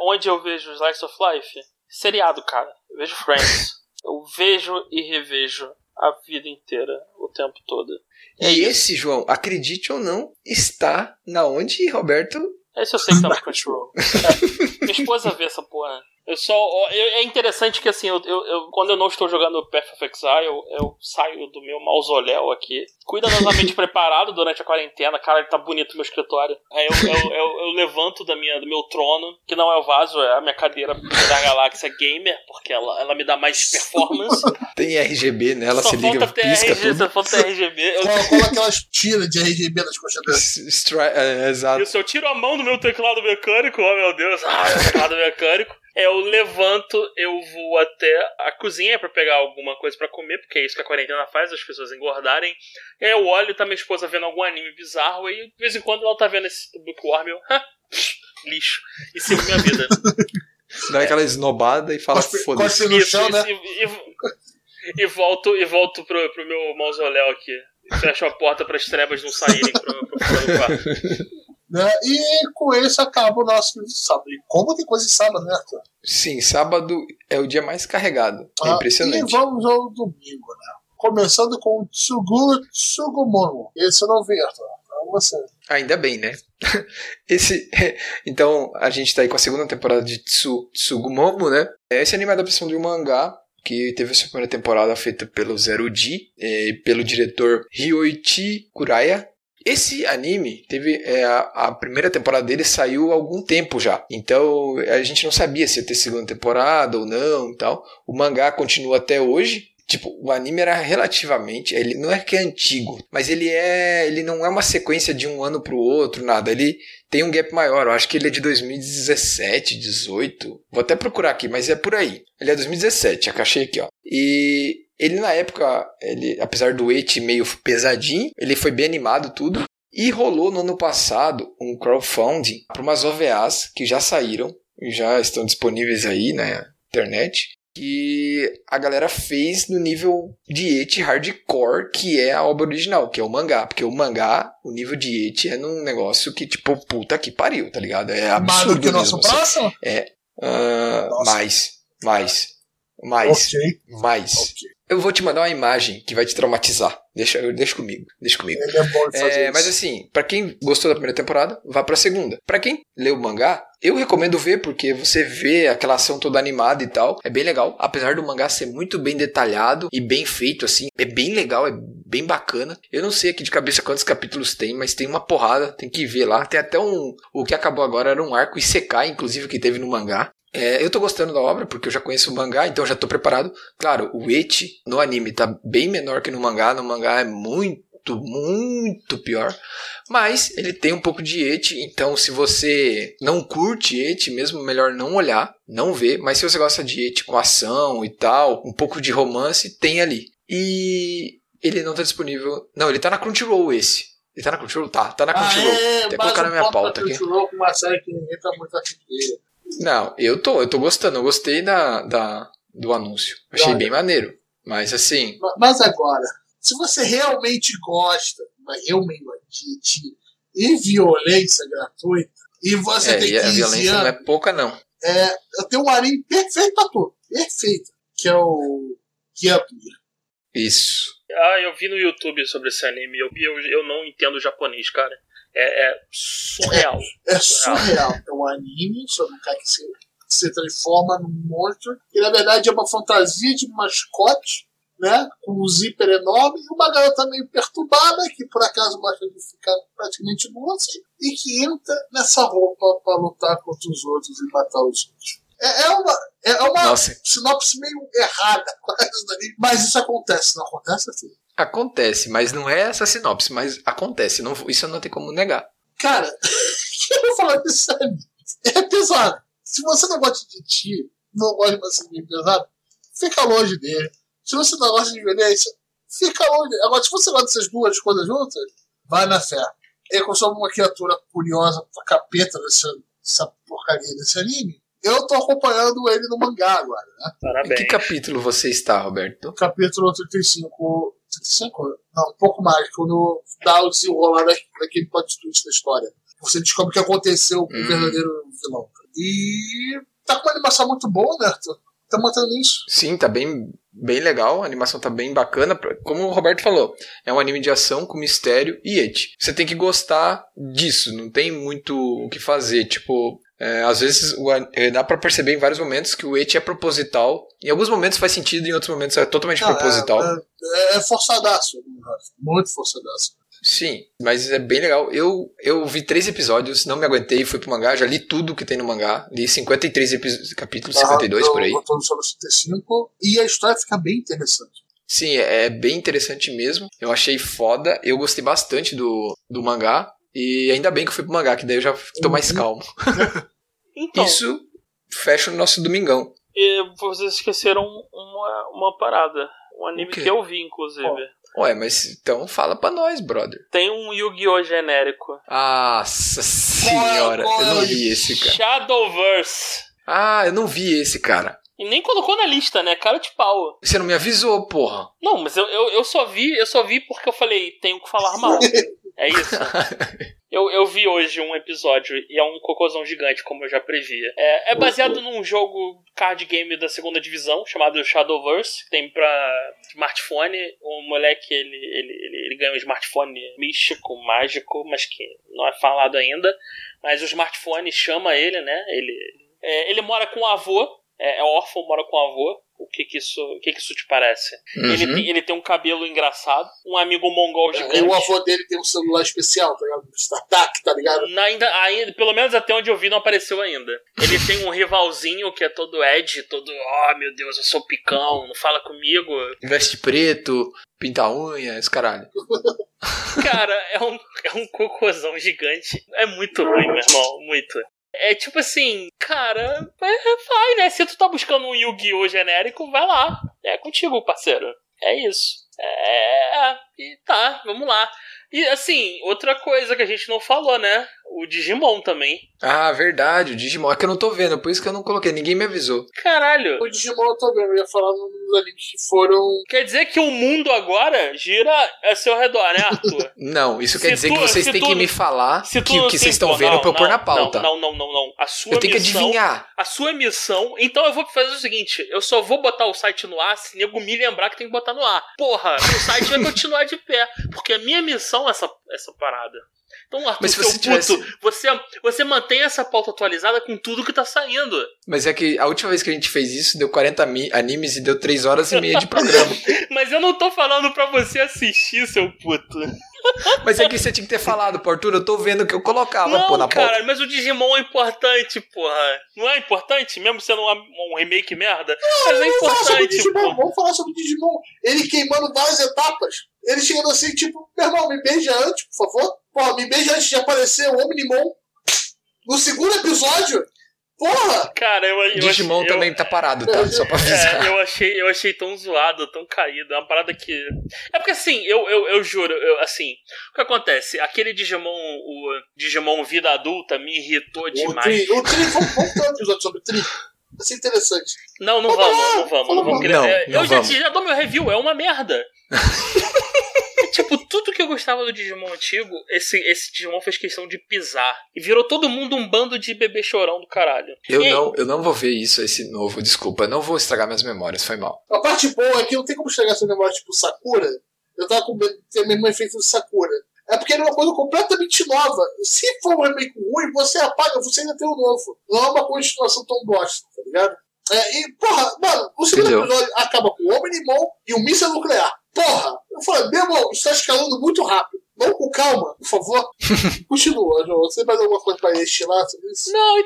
S2: onde eu vejo Slice of Life? Seriado, cara. Eu vejo Friends. [laughs] eu vejo e revejo a vida inteira, o tempo todo. É
S3: E esse, João, acredite ou não, está na onde Roberto
S2: Esse eu sei que tá [laughs] no Crunchyroll. Minha esposa vê essa porra. Eu só. é interessante que assim, eu, eu- eu- quando eu não estou jogando Path of Exile, eu, eu saio do meu mausoléu aqui, cuidadosamente [laughs] preparado durante a quarentena. Cara, ele tá bonito meu escritório. Aí eu, eu, eu- eu levanto da minha, do meu trono, que não é o vaso, é a minha cadeira da Galáxia Gamer, porque ela, ela me dá mais performance.
S3: Tem RGB nela,
S2: só
S3: se liga,
S2: falta ter
S3: pisca
S2: RGB,
S3: tudo.
S2: só falta ter RGB. Eu,
S1: Cola, aquelas tiras de RGB nas coxas dela.
S3: É, exato.
S2: Isso, eu tiro a mão do meu teclado mecânico, oh meu Deus, ah, meu teclado mecânico. Eu levanto, eu vou até a cozinha pra pegar alguma coisa pra comer, porque é isso que a quarentena faz, as pessoas engordarem. E aí eu olho, tá minha esposa vendo algum anime bizarro, e de vez em quando ela tá vendo esse Bookworm, eu, "Ha, lixo, e sigo minha vida. [laughs]
S3: Dá aquela esnobada e fala, foda-se.
S1: no chão, né?
S2: e, e- e volto, e volto pro, pro meu mausoléu aqui. Fecho a porta para as trevas não saírem pro, pro fora do quarto. [laughs]
S1: Né? E com isso acaba o nosso sábado. E como tem coisa de sábado, né, Arthur?
S3: Sim, sábado é o dia mais carregado. É
S1: Ah,
S3: impressionante.
S1: E vamos ao domingo, né? Começando com o Tsuguru Tsugumono. Esse eu não vi, Arthur. Então você.
S3: Ainda bem, né? [laughs] Esse, [laughs] então, a gente tá aí com a segunda temporada de Tsu, Tsugumomo, né? Esse anime é a adaptação de um mangá que teve a sua primeira temporada feita pelo Zero G e pelo diretor Ryoichi Kuraya. Esse anime teve é, a, primeira temporada dele saiu há algum tempo já, então a gente não sabia se ia ter segunda temporada ou não, e tal. O mangá continua até hoje. Tipo, o anime era relativamente, ele não é que é antigo, mas ele é, ele não é uma sequência de um ano pro outro, nada. Ele tem um gap maior. Eu acho que ele é de 2017, 18. Vou até procurar aqui, mas é por aí. Ele é 2017, a achei aqui, ó. E ele na época, ele, apesar do et meio pesadinho, ele foi bem animado tudo. E rolou no ano passado um crowdfunding para umas OVAs que já saíram e já estão disponíveis aí na internet. Que a galera fez no nível de et hardcore, que é a obra original, que é o mangá. Porque o mangá, o nível de et é num negócio que, tipo, puta que pariu, tá ligado? É
S1: Mais
S3: absurdo
S1: do que o nosso
S3: mesmo, assim.
S1: próximo?
S3: Ah,
S1: Nossa.
S3: mais, mais, mais,
S1: Ok,
S3: mais.
S1: ok.
S3: Eu vou te mandar uma imagem que vai te traumatizar. Deixa, deixa comigo, deixa comigo.
S1: Ele é bom de fazer
S3: É, mas assim, pra quem gostou da primeira temporada, vá pra segunda. Pra quem leu o mangá, eu recomendo ver porque você vê aquela ação toda animada e tal, é bem legal. Apesar do mangá ser muito bem detalhado e bem feito assim, é bem legal, é bem bacana. Eu não sei aqui de cabeça quantos capítulos tem, mas tem uma porrada, tem que ver lá. Tem até um, o que acabou agora era um arco Isekai, inclusive que teve no mangá. É, eu tô gostando da obra porque eu já conheço o mangá, então já tô preparado. Claro, o eti no anime tá bem menor que no mangá, no mangá é muito, muito pior. Mas ele tem um pouco de eti, então se você não curte eti, mesmo melhor não olhar, não ver. Mas se você gosta de eti com ação e tal, um pouco de romance, tem ali. E ele não tá disponível. Não, ele tá na Crunchyroll esse. Ele tá na Crunchyroll? Tá, tá na Crunchyroll.
S1: é,
S3: Até colocar na minha pauta aqui.
S1: Crunchyroll com uma série que ninguém tá muito afim dele.
S3: Não, eu tô, eu tô gostando. Eu gostei da, da, do anúncio. Achei
S1: Olha.
S3: bem maneiro. Mas assim,
S1: Ma- Mas agora, se você realmente gosta, mas realmente de, de e violência gratuita, e você
S3: é,
S1: tem
S3: e a
S1: 15
S3: violência não é
S1: anos,
S3: pouca, não.
S1: é, eu tenho um anime perfeito pra tu. Perfeito. Que é o Gyapir.
S3: Isso.
S2: Ah, eu vi no YouTube sobre esse anime, eu, eu, eu não entendo japonês, cara. É, é surreal.
S1: É surreal. É um anime sobre um cara que se, se transforma num monstro. E na verdade é uma fantasia de mascote, né? Com um zíper enorme e uma garota meio perturbada, que por acaso gosta de ficar praticamente nua e que entra nessa roupa para lutar contra os outros e matar os outros. É, é uma, é uma
S3: Nossa,
S1: sinopse meio errada, quase, do anime, mas isso acontece, não acontece? Assim?
S3: Acontece, mas não é essa sinopse, mas acontece. Não, isso não tem como negar.
S1: Cara, [laughs] eu vou falar isso sério. É pesado. Se você não gosta de tiro, não gosta de uma cena pesado, fica longe dele. Se você não gosta de violência, fica longe dele. Agora, se você gosta dessas duas coisas juntas, vai na fé. Ele consome uma criatura curiosa, capeta dessa, dessa porcaria desse anime. Eu tô acompanhando ele no mangá agora, né?
S3: Em
S2: Parabéns.
S3: que capítulo você está, Roberto?
S1: Capítulo 35. 35? Não, um pouco mais, quando dá o desenrolar da- daquele plot twist da história. Você descobre o que aconteceu com o
S3: Hum.
S1: verdadeiro vilão. E tá com uma animação muito boa, né, Arthur? tá mantendo isso.
S3: Sim, tá bem, bem legal, a animação tá bem bacana. Como o Roberto falou, é um anime de ação com mistério e eti. Você tem que gostar disso, não tem muito o que fazer. Tipo, é, às vezes o é, dá pra perceber em vários momentos que o eti é proposital. Em alguns momentos faz sentido, em outros momentos é totalmente
S1: Não,
S3: proposital.
S1: É, é, é forçadaço, muito forçadaço.
S3: Sim, mas é bem legal. Eu, eu vi três episódios, não me aguentei, fui pro mangá, já li tudo que tem no mangá. Li 53 epi- capítulos, 52 por aí.
S1: Tô no sobre 65 e a história fica bem interessante.
S3: Sim, é é bem interessante mesmo. Eu achei foda. Eu gostei bastante do, do mangá. E ainda bem que eu fui pro mangá, que daí eu já tô mais
S1: Uhum.
S3: calmo. [laughs]
S2: Então,
S3: Isso fecha o nosso domingão.
S2: e vocês esqueceram uma, uma parada. Um anime que eu vi, inclusive.
S3: Ué, mas então fala pra nós, brother.
S2: Tem um Yu-Gi-Oh! genérico.
S3: Nossa senhora, eu não vi esse, cara.
S2: Shadowverse.
S3: Ah, eu não vi esse, cara.
S2: E nem colocou na lista, né? Cara de pau.
S3: Você não me avisou, porra.
S2: Não, mas eu, eu, eu só vi, eu só vi porque eu falei, tenho que falar mal. [laughs] É isso. [laughs] Eu, eu vi hoje um episódio e é um cocôzão gigante, como eu já previa. É, é baseado num jogo card game da segunda divisão, chamado Shadowverse, que tem pra smartphone. O moleque, ele, ele, ele, ele ganha um smartphone místico, mágico, mas que não é falado ainda. Mas o smartphone chama ele, né? Ele, é, ele mora com o avô, é, é órfão, mora com o avô. O que que isso, o que que isso te parece? Ele,
S3: Uhum.
S2: tem, ele tem um cabelo engraçado, um amigo mongol gigante.
S1: E o avô dele tem um celular especial, tá ligado? StarTAC, tá ligado?
S2: Na- Ainda, ainda, pelo menos até onde eu vi, não apareceu ainda. Ele tem um rivalzinho que é todo Ed, todo, oh meu Deus, eu sou picão, não fala comigo.
S3: Veste preto, pinta a unha, esse caralho.
S2: Cara, é um, é um cocôzão gigante. É muito ruim, meu irmão, muito. É tipo assim, cara, é, vai, né? Se tu tá buscando um Yu-Gi-Oh! genérico, vai lá. É contigo, parceiro. É isso. É. E tá, vamos lá. E assim, outra coisa que a gente não falou, né? O Digimon também.
S3: Ah, verdade, o Digimon. É que eu não tô vendo, por isso que eu não coloquei, ninguém me avisou.
S2: Caralho.
S1: O Digimon eu tô vendo, eu ia falar nos animes que foram.
S2: Quer dizer que o mundo agora gira a seu redor, né, Arthur? [laughs]
S3: Não, isso
S2: Se
S3: quer dizer
S2: tu-
S3: que vocês têm
S2: tu-
S3: que me falar que o que vocês estão vendo
S2: não,
S3: pra eu pôr
S2: não,
S3: na pauta.
S2: Não, não, não, não. A sua
S3: eu tenho que
S2: missão,
S3: adivinhar.
S2: A sua missão. Então eu vou fazer o seguinte: eu só vou botar o site no ar se nego me lembrar que tem que botar no ar. Porra, o site vai [laughs] continuar de pé. Porque a minha missão é essa, essa parada. Então, Arthur,
S3: Mas se
S2: seu
S3: você tivesse-
S2: puto, você, você mantém essa pauta atualizada com tudo que tá saindo.
S3: Mas é que a última vez que a gente fez isso deu 40 mi- animes e deu 3 horas e meia de programa. [laughs]
S2: Mas eu não tô falando pra você assistir, seu puto.
S3: Mas é que você tinha que ter falado, pô, Arthur, eu tô vendo que eu colocava,
S2: Não,
S3: pô, na pauta.
S2: cara, mas o Digimon é importante, porra. Não é importante? Mesmo sendo um, um remake merda? mas é
S1: Vamos falar sobre o
S2: importante,
S1: Digimon, vamos falar sobre o Digimon. Ele queimando várias etapas. Ele chegando assim, tipo, meu irmão, me beija antes, por favor. Porra, me beija antes de aparecer o Omnimon. No segundo episódio. Porra!
S2: Cara, eu, eu
S3: Digimon
S2: achei- eu-
S3: também tá parado, tá? Só pra avisar.
S2: É, eu achei, eu achei tão zoado, tão caído. É uma parada que. É porque assim, eu, eu, eu juro, eu, assim, o que acontece? Aquele Digimon, o Digimon Vida Adulta, me irritou
S1: O
S2: demais.
S1: Tri, o Tri, vamos, vamos ter um episódio sobre o Tri. Vai ser interessante.
S2: Não, não
S1: Vamos
S2: vamos, não vamos, não
S1: vamos
S2: vamos.
S3: Não,
S2: é,
S3: não
S2: eu já,
S3: vamos.
S2: já dou meu review, é uma merda. [laughs] Tudo que eu gostava do Digimon antigo, esse, esse Digimon fez questão de pisar. E virou todo mundo um bando de bebê chorão do caralho.
S3: Eu
S2: E-
S3: não, eu não vou ver isso, esse novo, desculpa. Eu não vou estragar minhas memórias, foi mal.
S1: A parte boa é que não tem como chegar essa memória tipo Sakura. Eu tava com medo de ter o mesmo efeito do Sakura. É porque era uma coisa completamente nova. Se for um remake ruim, você apaga, você ainda tem o novo. Não é uma continuação tão bosta, tá ligado? É, e, porra, mano, o segundo
S3: Entendeu?
S1: episódio acaba com o Omnimon e o míssil nuclear. Porra! Eu falei, meu irmão, isso tá escalando muito rápido. Vamos com calma, por favor. [laughs] Continua, João. Você tem mais alguma coisa pra estilar sobre isso?
S2: Não,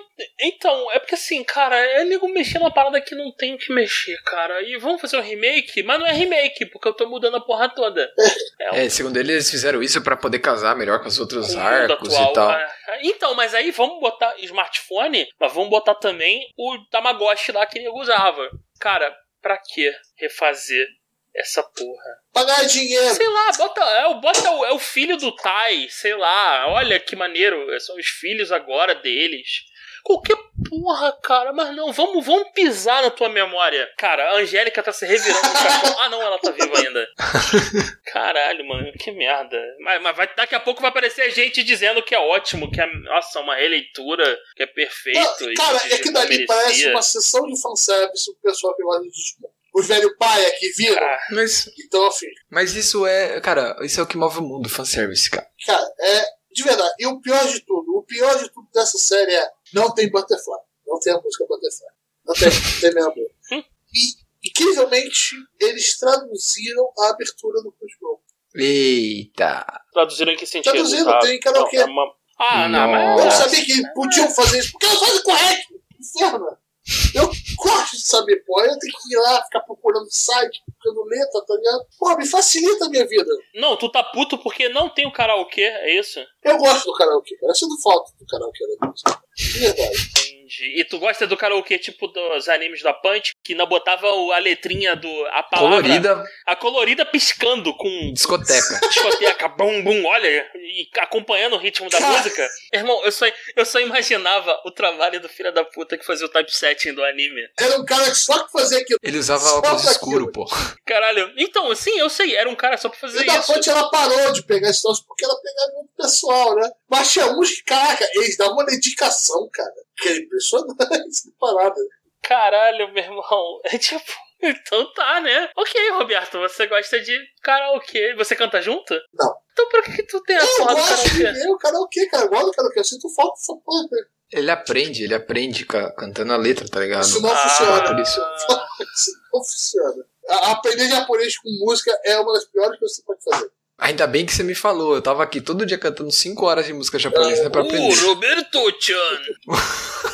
S2: então, é porque assim, cara, é nego mexer numa parada que não tem o que mexer, cara. E vamos fazer um remake, mas não é remake, porque eu tô mudando a porra toda. [laughs]
S3: É, segundo eles, eles fizeram isso pra poder casar melhor com os outros
S2: Com
S3: arcos
S2: atual.
S3: e tal.
S2: É. Então, mas aí vamos botar smartphone, mas vamos botar também o Tamagotchi lá que nego usava. Cara, pra que refazer essa porra?
S1: Pagar dinheiro.
S2: Sei lá, bota, é, o- bota o, é o filho do Tai, sei lá, olha que maneiro, são os filhos agora deles. Qualquer porra, cara. Mas não, vamos, vamos pisar na tua memória. Cara, a Angélica tá se revirando no. Ah, não, ela tá viva ainda. [laughs] Caralho, mano, que merda. Mas, mas vai- daqui a pouco vai aparecer gente dizendo que é ótimo, que é, nossa, uma releitura, que é perfeito.
S1: Não, cara, é que dali parece uma sessão de fanservice do pessoal que gosta de. Os velho paia que viram.
S2: Ah,
S3: Mas,
S1: Então, assim,
S3: mas isso é, cara, isso é o que move o mundo, fanservice, cara.
S1: cara, é. De verdade. E o pior de tudo, o pior de tudo dessa série é. Não tem Butterfly. Não tem a música Butterfly. Não tem, não tem meu amor. E, incrivelmente, eles traduziram a abertura do Crunchyroll.
S3: Eita.
S2: traduziram em que sentido?
S1: Traduzindo,
S2: Ah,
S1: tem karaokê.
S2: não, é uma- Ah, não,
S1: Eu
S2: mas.
S1: não
S3: Nossa.
S1: sabia que podiam fazer isso, porque elas fazem correto. Inferno. Eu gosto de saber, pô. Eu tenho que ir lá, ficar procurando site, procurando letra, tá ligado? Pô, me facilita a minha vida.
S2: Não, tu tá puto porque não tem o karaokê, é isso?
S1: Eu gosto do karaokê, cara. Eu sinto falta do karaokê da música. De verdade.
S2: Entendi. E tu gosta do karaokê tipo dos animes da Punch, que ainda botava a letrinha do. a palavra.
S3: Colorida
S2: A colorida piscando com
S3: discoteca.
S2: discoteca, bum bum, olha, e acompanhando o ritmo da música. Irmão, eu só, eu só imaginava o trabalho do filho da puta que fazia o typesetting do anime.
S1: Era um cara que só que fazia aquilo.
S3: Ele usava
S1: Só
S3: óculos escuro, pô.
S2: Caralho. Então, sim, eu sei, era um cara só pra fazer
S1: E da
S2: isso.
S1: fonte ela parou de pegar esse troço porque ela pegava muito pessoal, né? Mas tinha uns que, caraca, eles davam uma dedicação, cara. Que é impressionante [laughs] essa parada.
S2: Caralho, meu irmão. [laughs] É tipo. Então tá, né? Ok, Roberto, você gosta de karaokê. Você canta junto?
S1: Não.
S2: Então por que, que tu tem a
S1: Eu
S2: porra do
S1: gosto de
S2: karaokê?
S1: ver o karaokê, cara. Eu gosto do karaokê. Eu sinto falta dessa porra. né?
S3: Ele aprende, ele aprende ca- cantando a letra, tá ligado?
S1: Isso não
S2: Ah,
S1: funciona.
S3: por isso.
S1: Isso não funciona. A- Aprender japonês com música é uma das piores coisas que você pode fazer.
S3: Ainda bem que você me falou. Eu tava aqui todo dia cantando 5 horas de música japonesa né, pra
S2: Uh,
S3: aprender.
S2: Roberto-chan! Roberto! [laughs]
S3: E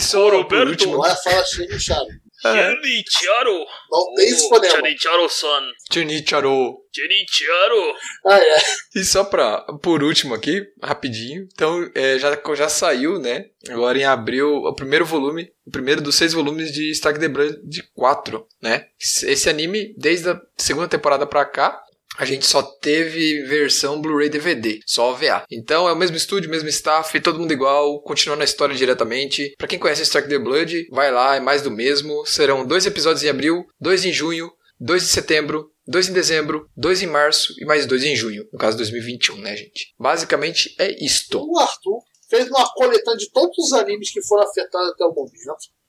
S3: só por
S2: Roberto.
S3: último,
S1: Lá fala chega chave.
S3: é,
S2: Chanicharo!
S1: Não tem esse fonema.
S2: Chanicharo-san!
S3: Chinicharo.
S2: Chanicharo!
S1: Ah, é.
S3: E só pra, por último aqui, rapidinho. Então, é, já, já saiu, né? Agora em abril, o primeiro volume, o primeiro dos seis volumes de Stark the Blood de 4, né? Esse anime, desde a segunda temporada pra cá, a gente só teve versão Blu-ray DVD, só OVA. Então é o mesmo estúdio, mesmo staff, todo mundo igual, continuando a história diretamente. Pra quem conhece Stark the Blood, vai lá, é mais do mesmo. Serão dois episódios em abril, dois em junho, dois em setembro, dois em dezembro, dois em março e mais dois em junho, no caso 2021, né, gente? Basicamente é isto.
S1: O Arthur fez uma coletânea de todos os animes que foram afetados até o momento.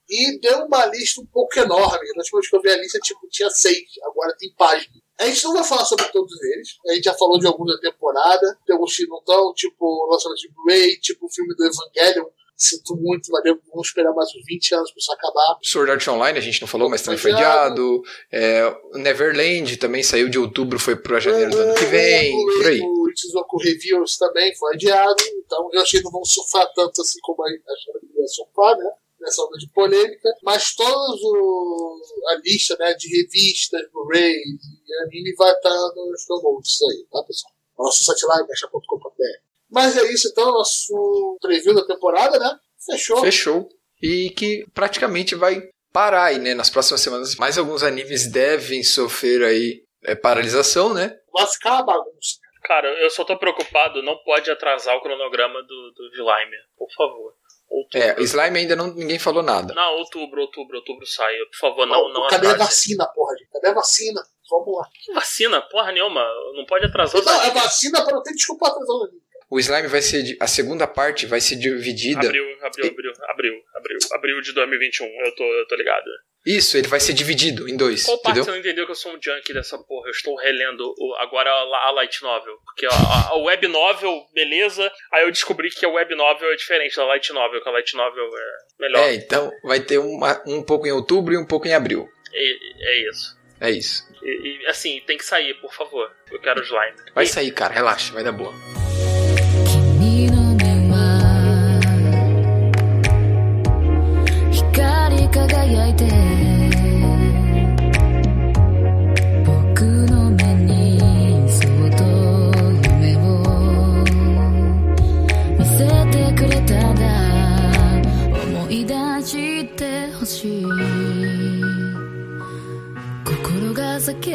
S1: E deu uma lista um pouco enorme. Na última vez que eu vi a lista, tipo, tinha seis. Agora tem página. A gente não vai falar sobre todos eles. A gente já falou de alguns da temporada. Tem alguns que não estão, tipo o lançamento de Blu-ray, tipo o filme do Evangelion. Sinto muito, mas vamos esperar mais uns 20 anos pra isso acabar.
S3: Sword Art Online a gente não falou, mas também foi adiado. É, o Neverland também saiu de outubro, foi pra janeiro do ano que vem.
S1: O
S3: Por aí.
S1: Do Ichizoku Reviews também foi adiado. Então eu achei que não vão surfar tanto assim como a acharam que ia surfar, né? Nessa onda de polêmica. Mas todos o, a lista né, de revistas, Blu-ray e anime vai estar nos downloads aí, tá, pessoal? Nosso site lá, mecha.com.br. Mas é isso então, nosso preview da temporada, né? Fechou.
S3: Fechou. E que praticamente vai parar aí, né? Nas próximas semanas. Mais alguns animes devem sofrer aí é, paralisação, né?
S1: Vai ficar uma bagunça.
S2: Cara, eu só tô preocupado, não pode atrasar o cronograma do, do por favor. Outubro.
S3: É, Slime ainda não, ninguém falou nada.
S2: Não, outubro, outubro, outubro sai. Por favor, não, não
S1: Cadê a
S2: atrase.
S1: vacina, porra, gente? Cadê a vacina? Vamos lá.
S2: Que vacina? Porra nenhuma. Não pode atrasar
S1: Não, é
S2: animes.
S1: vacina para não ter desculpa atrasar o
S3: Slime vai ser. A segunda parte vai ser dividida.
S2: Abril, abril, abril, abril, abril, abril de 2021. Eu tô, eu tô ligado.
S3: Isso, ele vai ser dividido em dois.
S2: Qual parte
S3: entendeu?
S2: você não entendeu que eu sou um junkie dessa porra? Eu estou relendo o- agora a, a Light Novel. Porque a, a- a Web Novel, beleza. Aí eu descobri que a Web Novel é diferente da Light Novel, que a Light Novel é melhor.
S3: É, então vai ter uma- um pouco em outubro e um pouco em abril.
S2: É, é isso.
S3: É isso.
S2: E, e, assim, tem que sair, por favor. Eu quero slime.
S3: Vai
S2: E-
S3: sair, cara, relaxa, vai dar boa.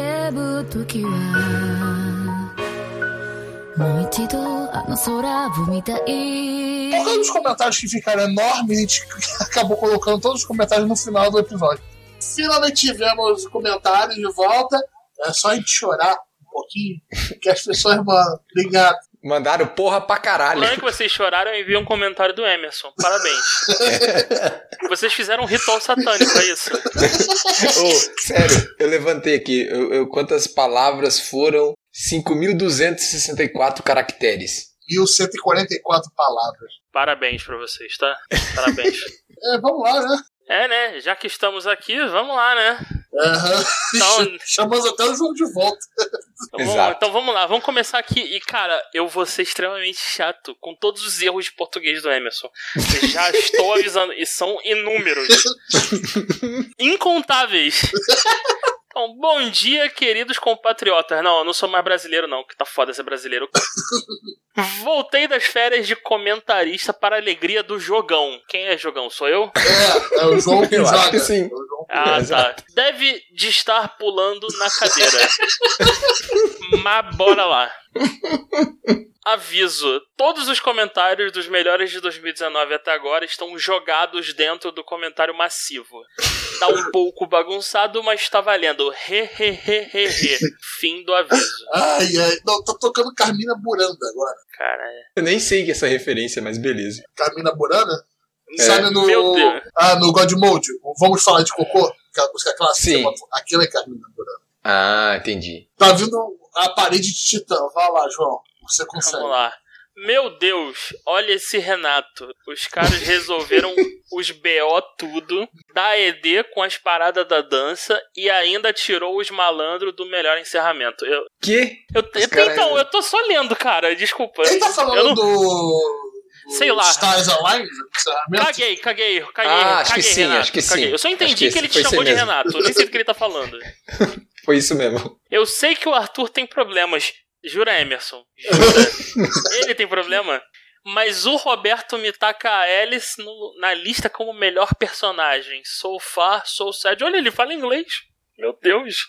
S5: 心が叫ぶ時は もう一度あの空を見たい
S1: Por causa dos comentários que ficaram enormes, a gente [laughs] acabou colocando todos os comentários no final do episódio. Finalmente tivemos comentários de volta. É só a gente chorar um pouquinho, que as pessoas, mano, obrigado.
S3: Mandaram porra pra caralho.
S2: Falando que vocês choraram, eu enviei um comentário do Emerson. Parabéns. [laughs] vocês fizeram um ritual satânico, é isso?
S3: Ô, sério, eu levantei aqui. Eu, eu- quantas palavras foram? 5.264 caracteres.
S1: 1144 palavras.
S2: Parabéns pra vocês, tá? Parabéns. [laughs]
S1: É, vamos lá, né?
S2: É, né? Já que estamos aqui, vamos lá, né?
S1: Aham.
S2: Então- [laughs]
S1: Chamamos até o João de volta.
S2: Então, vamos,
S3: Exato.
S2: então vamos lá, vamos começar aqui. E, cara, eu vou ser extremamente chato com todos os erros de português do Emerson. Eu Já [laughs] estou avisando, e são inúmeros. Incontáveis. [laughs] Então, bom dia, queridos compatriotas. Não, eu não sou mais brasileiro, não, que tá foda ser brasileiro. [laughs] Voltei das férias de comentarista para a alegria do jogão. Quem é jogão? Sou eu?
S1: É, é o João que
S3: Eu acho
S1: joga.
S3: que sim.
S1: É
S2: Ah, tá.
S3: Exato.
S2: Deve de estar pulando na cadeira. Mas bora lá. Aviso: todos os comentários dos melhores de 2019 até agora estão jogados dentro do comentário massivo. Tá um pouco bagunçado, mas tá valendo. He, he, he, he, he. Fim do aviso.
S1: Ai, ai. Não, tô tocando Carmina Buranda agora.
S2: Cara, é.
S3: Eu nem sei que é essa referência, mas beleza.
S1: Carmina Burana?
S3: É.
S1: Sabe no.
S2: Meu Deus.
S1: Ah, no God Mode? Vamos falar de cocô? Aquela música clássica.
S3: Sim.
S1: Aquilo é Carmina Burana.
S3: Ah, entendi.
S1: Tá vindo a parede de titã. Vai lá, João. Você consegue.
S2: Vamos lá. Meu Deus, olha esse Renato. Os caras resolveram [laughs] os BO tudo, da ED com as paradas da dança e ainda tirou os malandros do melhor encerramento. Eu,
S3: Que?
S2: eu, eu-
S3: cara-
S2: então, eu tô só lendo, cara. Desculpa.
S1: Ele tá falando
S2: não-
S1: do.
S2: Sei lá.
S1: Stars encerramento?
S2: Caguei, caguei, caguei.
S3: Ah, acho
S2: caguei,
S3: que sim,
S2: Renato,
S3: acho que
S2: caguei.
S3: sim.
S2: Eu só entendi
S3: que
S2: que, ele te chamou de
S3: mesmo.
S2: Renato. Eu nem sei do que ele tá falando. [laughs]
S3: Foi isso mesmo.
S2: Eu sei que o Arthur tem problemas. Jura, Emerson? [laughs] Jura? Ele tem problema? Mas o Roberto me taca a Alice no- na lista como melhor personagem. So far, so sad. Olha, ele fala inglês. Meu Deus.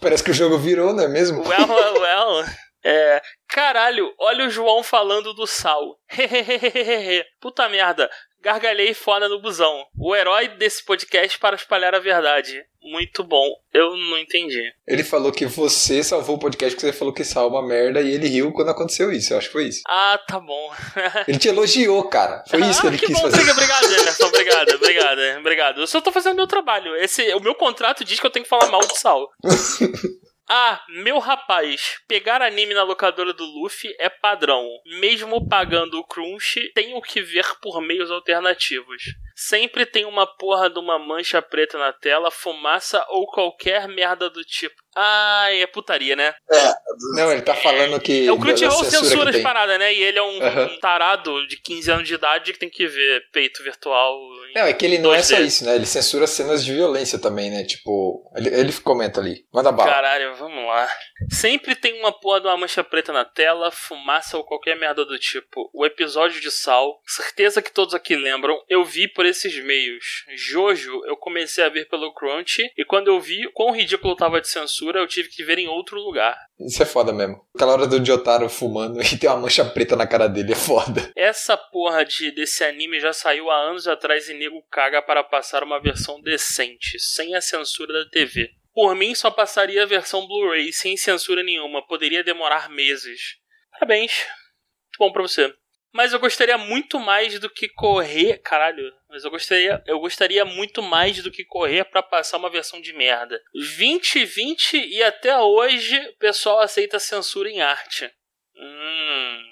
S3: Parece que o jogo virou, não é mesmo?
S2: Well, well, [laughs] well. É, caralho, olha o João falando do sal. [laughs] Puta merda. Gargalhei foda no busão. O herói desse podcast para espalhar a verdade. Muito bom. Eu não entendi.
S3: Ele falou que você salvou o podcast porque você falou que sal é uma merda e ele riu quando aconteceu isso. Eu acho que foi isso.
S2: Ah, tá bom. [laughs]
S3: Ele te elogiou, cara. Foi isso que
S2: ah,
S3: ele
S2: que
S3: quis
S2: bom,
S3: fazer.
S2: Obrigado, [laughs] obrigado, Emerson. Obrigado, obrigado, obrigado. Eu só tô fazendo meu trabalho. Esse, o meu contrato diz que eu tenho que falar mal do Sal. [laughs] Ah, meu rapaz, pegar anime na locadora do Luffy é padrão. Mesmo pagando o crunch, tenho que ver por meios alternativos. Sempre tem uma porra de uma mancha preta na tela, fumaça ou qualquer merda do tipo. Ai, é putaria, né?
S1: É.
S3: Não, ele tá falando que.
S2: É o Crunchyroll
S3: censura
S2: as paradas, né? E ele é um,
S3: Aham.
S2: um tarado de 15 anos de idade que tem que ver peito virtual.
S3: Não, é que ele não é
S2: 2D.
S3: só isso, né? Ele censura cenas de violência também, né? Tipo, ele, ele comenta ali. Manda bala.
S2: Caralho, vamos lá. Sempre tem uma porra de uma mancha preta na tela, fumaça ou qualquer merda do tipo. O episódio de Sal, certeza que todos aqui lembram, eu vi por esses meios. Jojo, eu comecei a ver pelo Crunch, e quando eu vi quão ridículo tava de censura, eu tive que ver em outro lugar.
S3: Isso é foda mesmo. Aquela hora do Jotaro fumando [laughs] e tem uma mancha preta na cara dele é foda.
S2: Essa porra de, desse anime já saiu há anos atrás e nego caga para passar uma versão decente, sem a censura da TV. Por mim, só passaria a versão Blu-ray sem censura nenhuma, poderia demorar meses. Parabéns. Muito bom pra você. Mas eu gostaria muito mais do que correr. Caralho, mas eu gostaria, eu gostaria muito mais do que correr pra passar uma versão de merda. 2020 e até hoje o pessoal aceita censura em arte. Hum,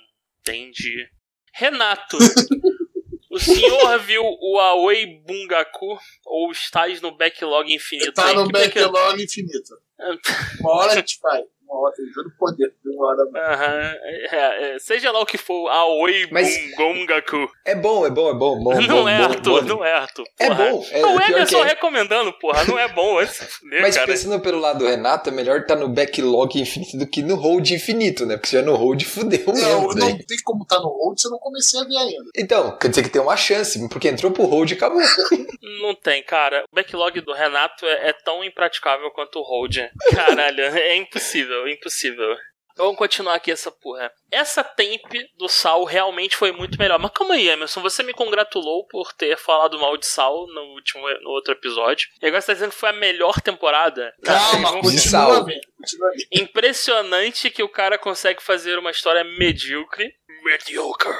S2: entendi. Renato, [laughs] o senhor viu o Aoi Bungaku ou estás no backlog infinito?
S1: Tá no backlog infinito. Uma hora a gente vai. Uma hora, de Uma hora.
S2: Aham, é, é, seja lá o que for, Aoi
S3: Mas-
S2: Bungaku.
S3: É bom, é bom, é bom. bom [laughs]
S2: Não
S3: bom,
S2: é,
S3: bom,
S2: Arthur,
S3: bom.
S2: não é, Arthur.
S3: É
S2: porra.
S3: bom, é
S2: Não, o
S3: pior que
S2: Emerson
S3: é.
S2: recomendando, porra, não é bom. Fuder,
S3: Mas
S2: cara.
S3: pensando pelo lado do Renato, é melhor estar no backlog infinito do que no hold infinito, né? Porque se já no hold, [laughs] fudeu
S1: Não,
S3: mesmo.
S1: não tem como tá no hold se eu não comecei a ver ainda.
S3: Então, quer dizer que tem uma chance, porque entrou pro hold e acabou. [laughs]
S2: Não tem, cara. O backlog do Renato é, é tão impraticável quanto o Hold. Caralho, é impossível, impossível. Vamos continuar aqui essa porra. Essa temp do Sal realmente foi muito melhor. Mas calma aí, Emerson. Você me congratulou por ter falado mal de Sal no, último, no outro episódio. E agora você tá dizendo que foi a melhor temporada?
S1: Calma, continua
S3: sal.
S1: bem. Continua bem.
S2: Impressionante que o cara consegue fazer uma história medíocre. Mediocre.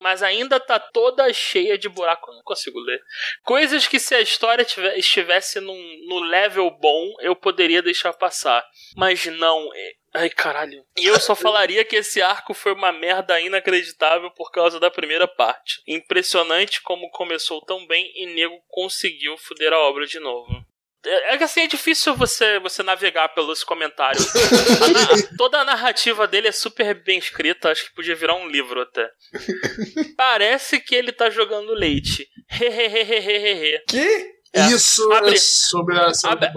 S2: Mas ainda tá toda cheia de buraco. Eu não consigo ler. Coisas que se a história tive- estivesse num, no level bom, eu poderia deixar passar. Mas não. é- Ai, caralho. E eu só falaria que esse arco foi uma merda inacreditável por causa da primeira parte. Impressionante como começou tão bem e nego conseguiu foder a obra de novo. É é que assim, é difícil você, você navegar pelos comentários. A [laughs] toda a narrativa dele é super bem escrita, acho que podia virar um livro até. Parece que ele tá jogando leite. Hehehehehehe.
S3: Que?
S2: É.
S1: Isso
S2: Abre-
S1: é sobre a
S2: abre-.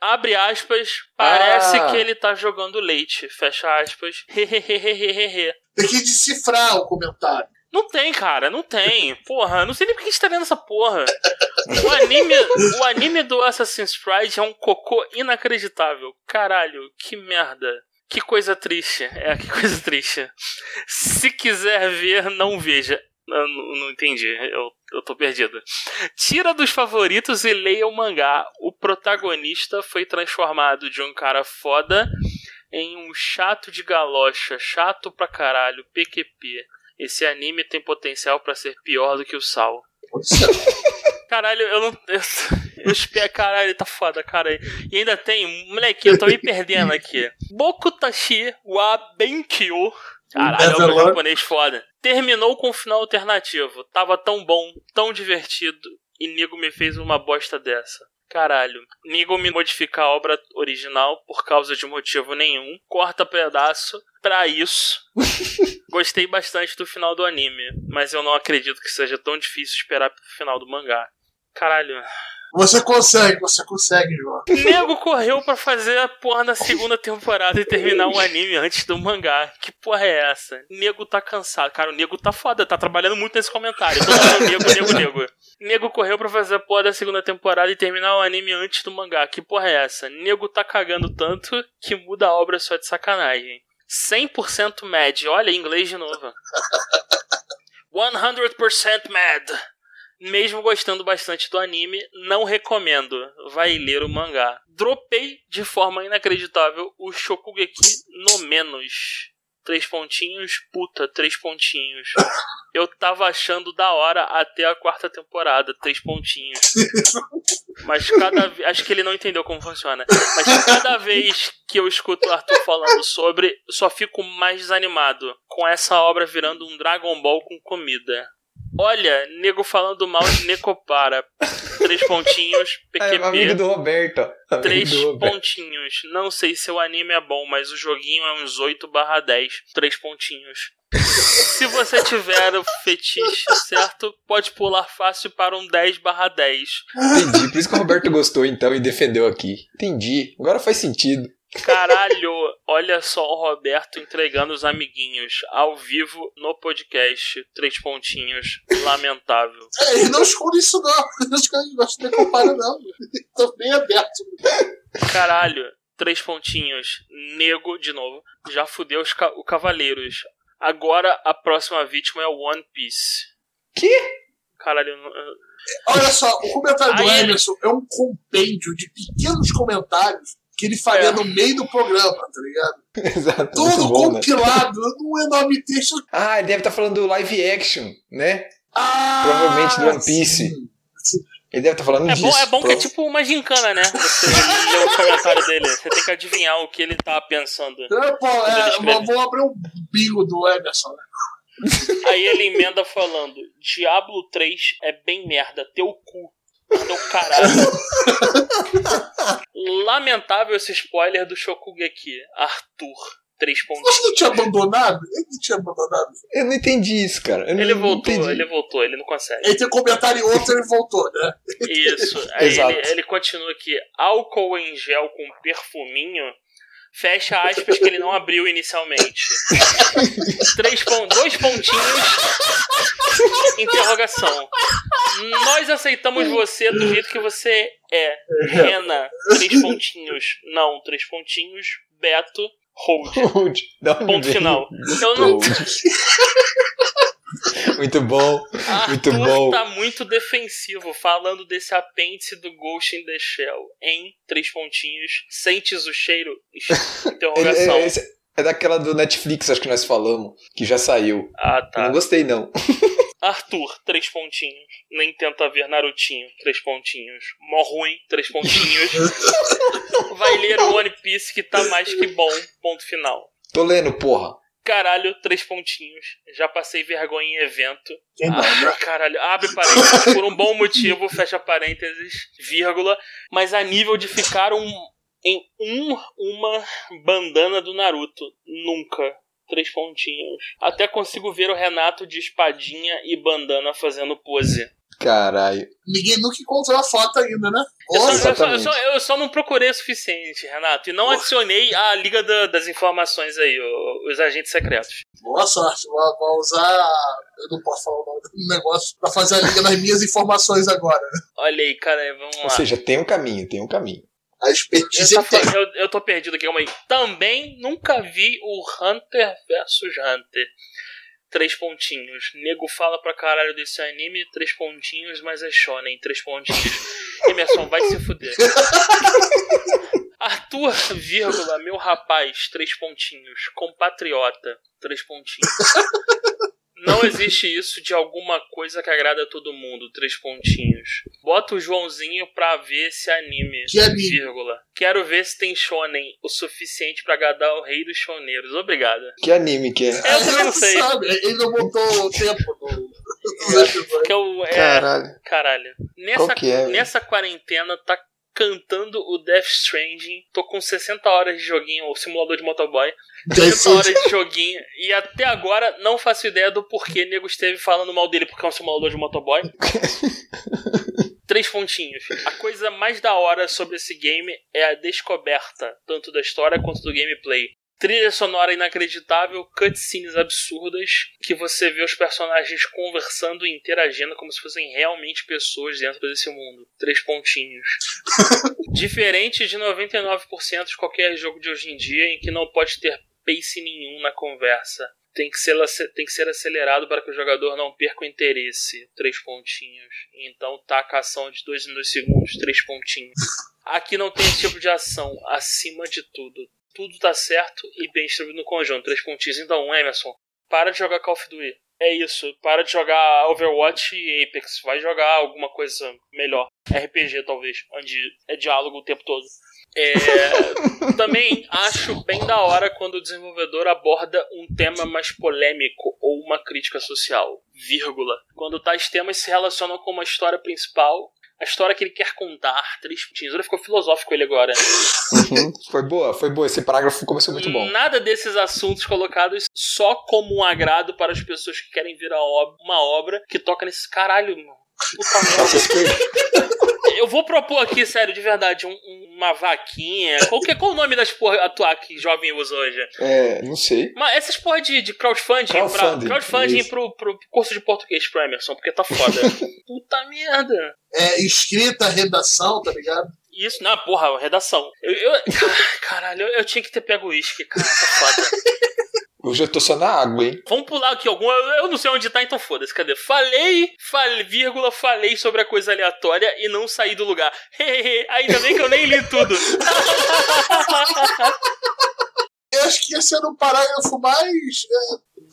S2: Abre aspas, parece
S3: Ah.
S2: que ele tá jogando leite. Fecha aspas. Hehehehehehe.
S1: Tem que decifrar o comentário.
S2: Não tem, cara, não tem. Porra, não sei nem por que a gente tá vendo essa porra. O anime, o anime do Assassin's Creed é um cocô inacreditável. Caralho, que merda. Que coisa triste. É, que coisa triste. Se quiser ver, não veja. Não entendi, eu, eu tô perdido. Tira dos favoritos e leia o mangá. O protagonista foi transformado de um cara foda em um chato de galocha, chato pra caralho, PQP. Esse anime tem potencial pra ser pior do que o Sal. [laughs] Caralho, eu não. Eu, eu espero. Caralho, tá foda, cara. E ainda tem. Moleque, eu tô me perdendo aqui. Bokutashi wa Benkyo. Caralho, é
S1: Neverland.
S2: japonês foda. Terminou com um final alternativo. Tava tão bom, tão divertido. E Nigo me fez uma bosta dessa. Caralho. Nigo me modifica a obra original por causa de motivo nenhum. Corta pedaço pra isso. [laughs] Gostei bastante do final do anime, mas eu não acredito que seja tão difícil esperar pro final do mangá. Caralho.
S1: Você consegue, você consegue, João.
S2: Nego correu pra fazer a porra da segunda temporada e terminar o anime antes do mangá. Que porra é essa? Nego tá cansado. Cara, o nego tá foda, tá trabalhando muito nesse comentário. Todo mundo nego, nego, nego. Nego correu pra fazer a porra da segunda temporada e terminar o anime antes do mangá. Que porra é essa? Nego tá cagando tanto que muda a obra só de sacanagem. 100% mad. Olha, em inglês de novo. [laughs] 100% mad. Mesmo gostando bastante do anime, não recomendo. Vai ler o mangá. Dropei de forma inacreditável o Shokugeki no menos. Três pontinhos, puta, três pontinhos. Eu tava achando da hora até a quarta temporada, três pontinhos. Mas cada vez. Acho que ele não entendeu como funciona. Mas cada vez que eu escuto o Arthur falando sobre, só fico mais desanimado. Com essa obra virando um Dragon Ball com comida. Olha, nego falando mal de Necopara. Três pontinhos, [laughs]
S3: É um amigo
S2: PQP.
S3: do Roberto. Amigo
S2: Três
S3: do Roberto.
S2: pontinhos. Não sei se o anime é bom, mas o joguinho é uns 8 barra 10. Três pontinhos. [laughs] Se você tiver o fetiche certo, pode pular fácil para um 10 barra 10.
S3: Entendi. Por isso que o Roberto gostou então e defendeu aqui. Entendi. Agora faz sentido.
S2: Caralho, olha só o Roberto entregando os amiguinhos ao vivo no podcast. Três pontinhos. Lamentável.
S1: É, ele não esconde isso, não. [laughs] Os caras não gostam de comparar, não. [laughs] Tô bem aberto.
S2: Caralho, três pontinhos. Nego, de novo, já fudeu os ca o Cavaleiros. Agora a próxima vítima é o One Piece.
S3: Que?
S2: Caralho, eu não-
S1: Olha só, o comentário do
S2: Aí ele-
S1: Emerson é um compêndio de pequenos comentários que ele faria
S2: É.
S1: no meio do programa, tá ligado? [laughs]
S3: Exato. Bom, né?
S1: compilado num enorme texto.
S3: Ah, ele deve estar falando do live action, né?
S1: Ah,
S3: Provavelmente do One Piece.
S1: sim.
S3: Ele deve estar falando
S2: É
S3: disso.
S2: bom, é bom que é tipo uma gincana, né? Você lê o comentário dele. Você tem que adivinhar o que ele tá pensando.
S1: É, pô, é, vou abrir um bingo do Emerson. né?
S2: Aí ele emenda falando: Diablo 3 é bem merda, teu cu. Teu caralho. Lamentável esse spoiler do Shokugeki. Arthur. Três
S1: Você
S2: pontinhos.
S1: não tinha abandonado? Ele não tinha abandonado.
S3: Eu não entendi isso, cara. Eu
S2: Ele
S3: não
S2: voltou,
S3: entendi.
S2: ele voltou, ele não consegue.
S1: Entre um comentário e outro, ele voltou, né?
S2: Isso. Aí
S3: Exato.
S2: ele, ele continua aqui: álcool em gel com perfuminho. Fecha aspas que ele não abriu inicialmente. [laughs] Três pon dois pontinhos. Interrogação. Nós aceitamos você do jeito que você é. Rena. Três pontinhos. Não, três pontinhos. Beto. Hold.
S3: Hold.
S2: Ponto
S3: vem?
S2: final. Eu não. [laughs] [laughs]
S3: Muito bom. Muito
S2: Arthur
S3: bom.
S2: tá muito defensivo falando desse apêndice do Ghost in the Shell. Em três pontinhos. Sentes o cheiro? Interrogação. [laughs]
S3: é, esse- é daquela do Netflix, acho que nós falamos, que já saiu.
S2: Ah,
S3: Eu
S2: tá.
S3: não gostei, não. [laughs]
S2: Arthur, três pontinhos. Nem tenta ver Narutinho, três pontinhos. Mó ruim, três pontinhos. Vai ler o One Piece que tá mais que bom, ponto final.
S3: Tô lendo, porra.
S2: Caralho, três pontinhos. Já passei vergonha em evento.
S1: Quem não, né?
S2: Ah, caralho, abre parênteses. Por um bom motivo, fecha parênteses, vírgula. Mas a nível de ficar um, em um, uma bandana do Naruto. Nunca. Três pontinhos. Até consigo ver o Renato de espadinha e bandana fazendo pose.
S3: Caralho.
S1: Ninguém nunca encontrou a foto ainda, né?
S2: Eu só, eu, só, eu, só, eu só não procurei o suficiente, Renato. E não adicionei a Liga da- das Informações aí, o- os agentes secretos.
S1: boa sorte. Vou, vou usar. Eu não posso falar o nome do negócio pra fazer a liga nas minhas informações agora.
S2: Olha aí, cara, vamos lá.
S3: Ou seja, tem um caminho, tem um caminho.
S1: A expertise
S2: Eu, tô, eu, eu tô perdido aqui, calma aí. Também nunca vi o Hunter vs Hunter. Três pontinhos. Nego fala pra caralho desse anime, três pontinhos, mas é shonen, três pontinhos. [laughs] Emerson, vai se fuder. Arthur, vírgula, meu rapaz, três pontinhos. Compatriota, três pontinhos. [laughs] Não existe isso de alguma coisa que agrada a todo mundo, três pontinhos. Bota o Joãozinho pra ver esse anime,
S1: Que anime?
S2: vírgula. Quero ver se tem shonen o suficiente pra agradar o rei dos shoneiros. Obrigado.
S3: Que anime que é?
S2: Eu também não sei.
S1: sabe, ele não botou o tempo do.
S2: Que eu, é,
S3: Caralho.
S2: caralho. Nessa,
S3: é,
S2: nessa quarentena tá cantando o Death Stranding. Tô com 60 horas de joguinho, o simulador de motoboy. 60 horas de joguinho. E até agora não faço ideia do porquê nego esteve falando mal dele porque é um simulador de motoboy. [laughs] Três pontinhos. A coisa mais da hora sobre esse game é a descoberta, tanto da história quanto do gameplay. Trilha sonora inacreditável, cutscenes absurdas, que você vê os personagens conversando e interagindo como se fossem realmente pessoas dentro desse mundo. Três pontinhos. [laughs] Diferente de 99% de qualquer jogo de hoje em dia, em que não pode ter pace nenhum na conversa. Tem que, ser, tem que ser acelerado para que o jogador não perca o interesse. Três pontinhos. Então taca a ação de dois em dois segundos. Três pontinhos. [laughs] Aqui não tem esse tipo de ação. Acima de tudo. Tudo tá certo e bem distribuído no conjunto. Três pontinhos. Então, Emerson, para de jogar Call of Duty. É isso. Para de jogar Overwatch e Apex. Vai jogar alguma coisa melhor. RPG, talvez. Onde é diálogo o tempo todo. É, [laughs] também acho bem da hora quando o desenvolvedor aborda um tema mais polêmico ou uma crítica social, vírgula. Quando tais temas se relacionam com uma história principal, a história que ele quer contar, três pontinhos. Olha, ficou filosófico ele agora.
S3: Uhum. Foi boa, foi boa. Esse parágrafo começou muito bom.
S2: Nada desses assuntos colocados só como um agrado para as pessoas que querem ver a ob- uma obra que toca nesse caralho, mano. Puta [laughs] merda. Eu vou propor aqui, sério, de verdade, um- uma vaquinha. Qual, que, qual o nome das porra atuar que jovem usa hoje?
S3: É, não sei.
S2: Mas essas porra de, de crowdfunding,
S3: Crowdfunding,
S2: pra, crowdfunding
S3: isso.
S2: pro, pro curso de português pro Emerson, porque tá foda. [laughs] Puta merda.
S1: É, escrita, redação, tá ligado?
S2: Isso, não, porra, redação. Eu, eu- car- caralho, eu, eu tinha que ter pego o uísque, cara, tá foda. [laughs]
S3: Hoje eu tô só na água, hein?
S2: Vamos pular aqui algum. Eu, não sei onde tá, então foda-se. Cadê? Falei, falei, vírgula, falei sobre a coisa aleatória e não saí do lugar. [laughs] Ainda bem que eu nem li tudo. [laughs]
S1: Eu acho que esse era um parágrafo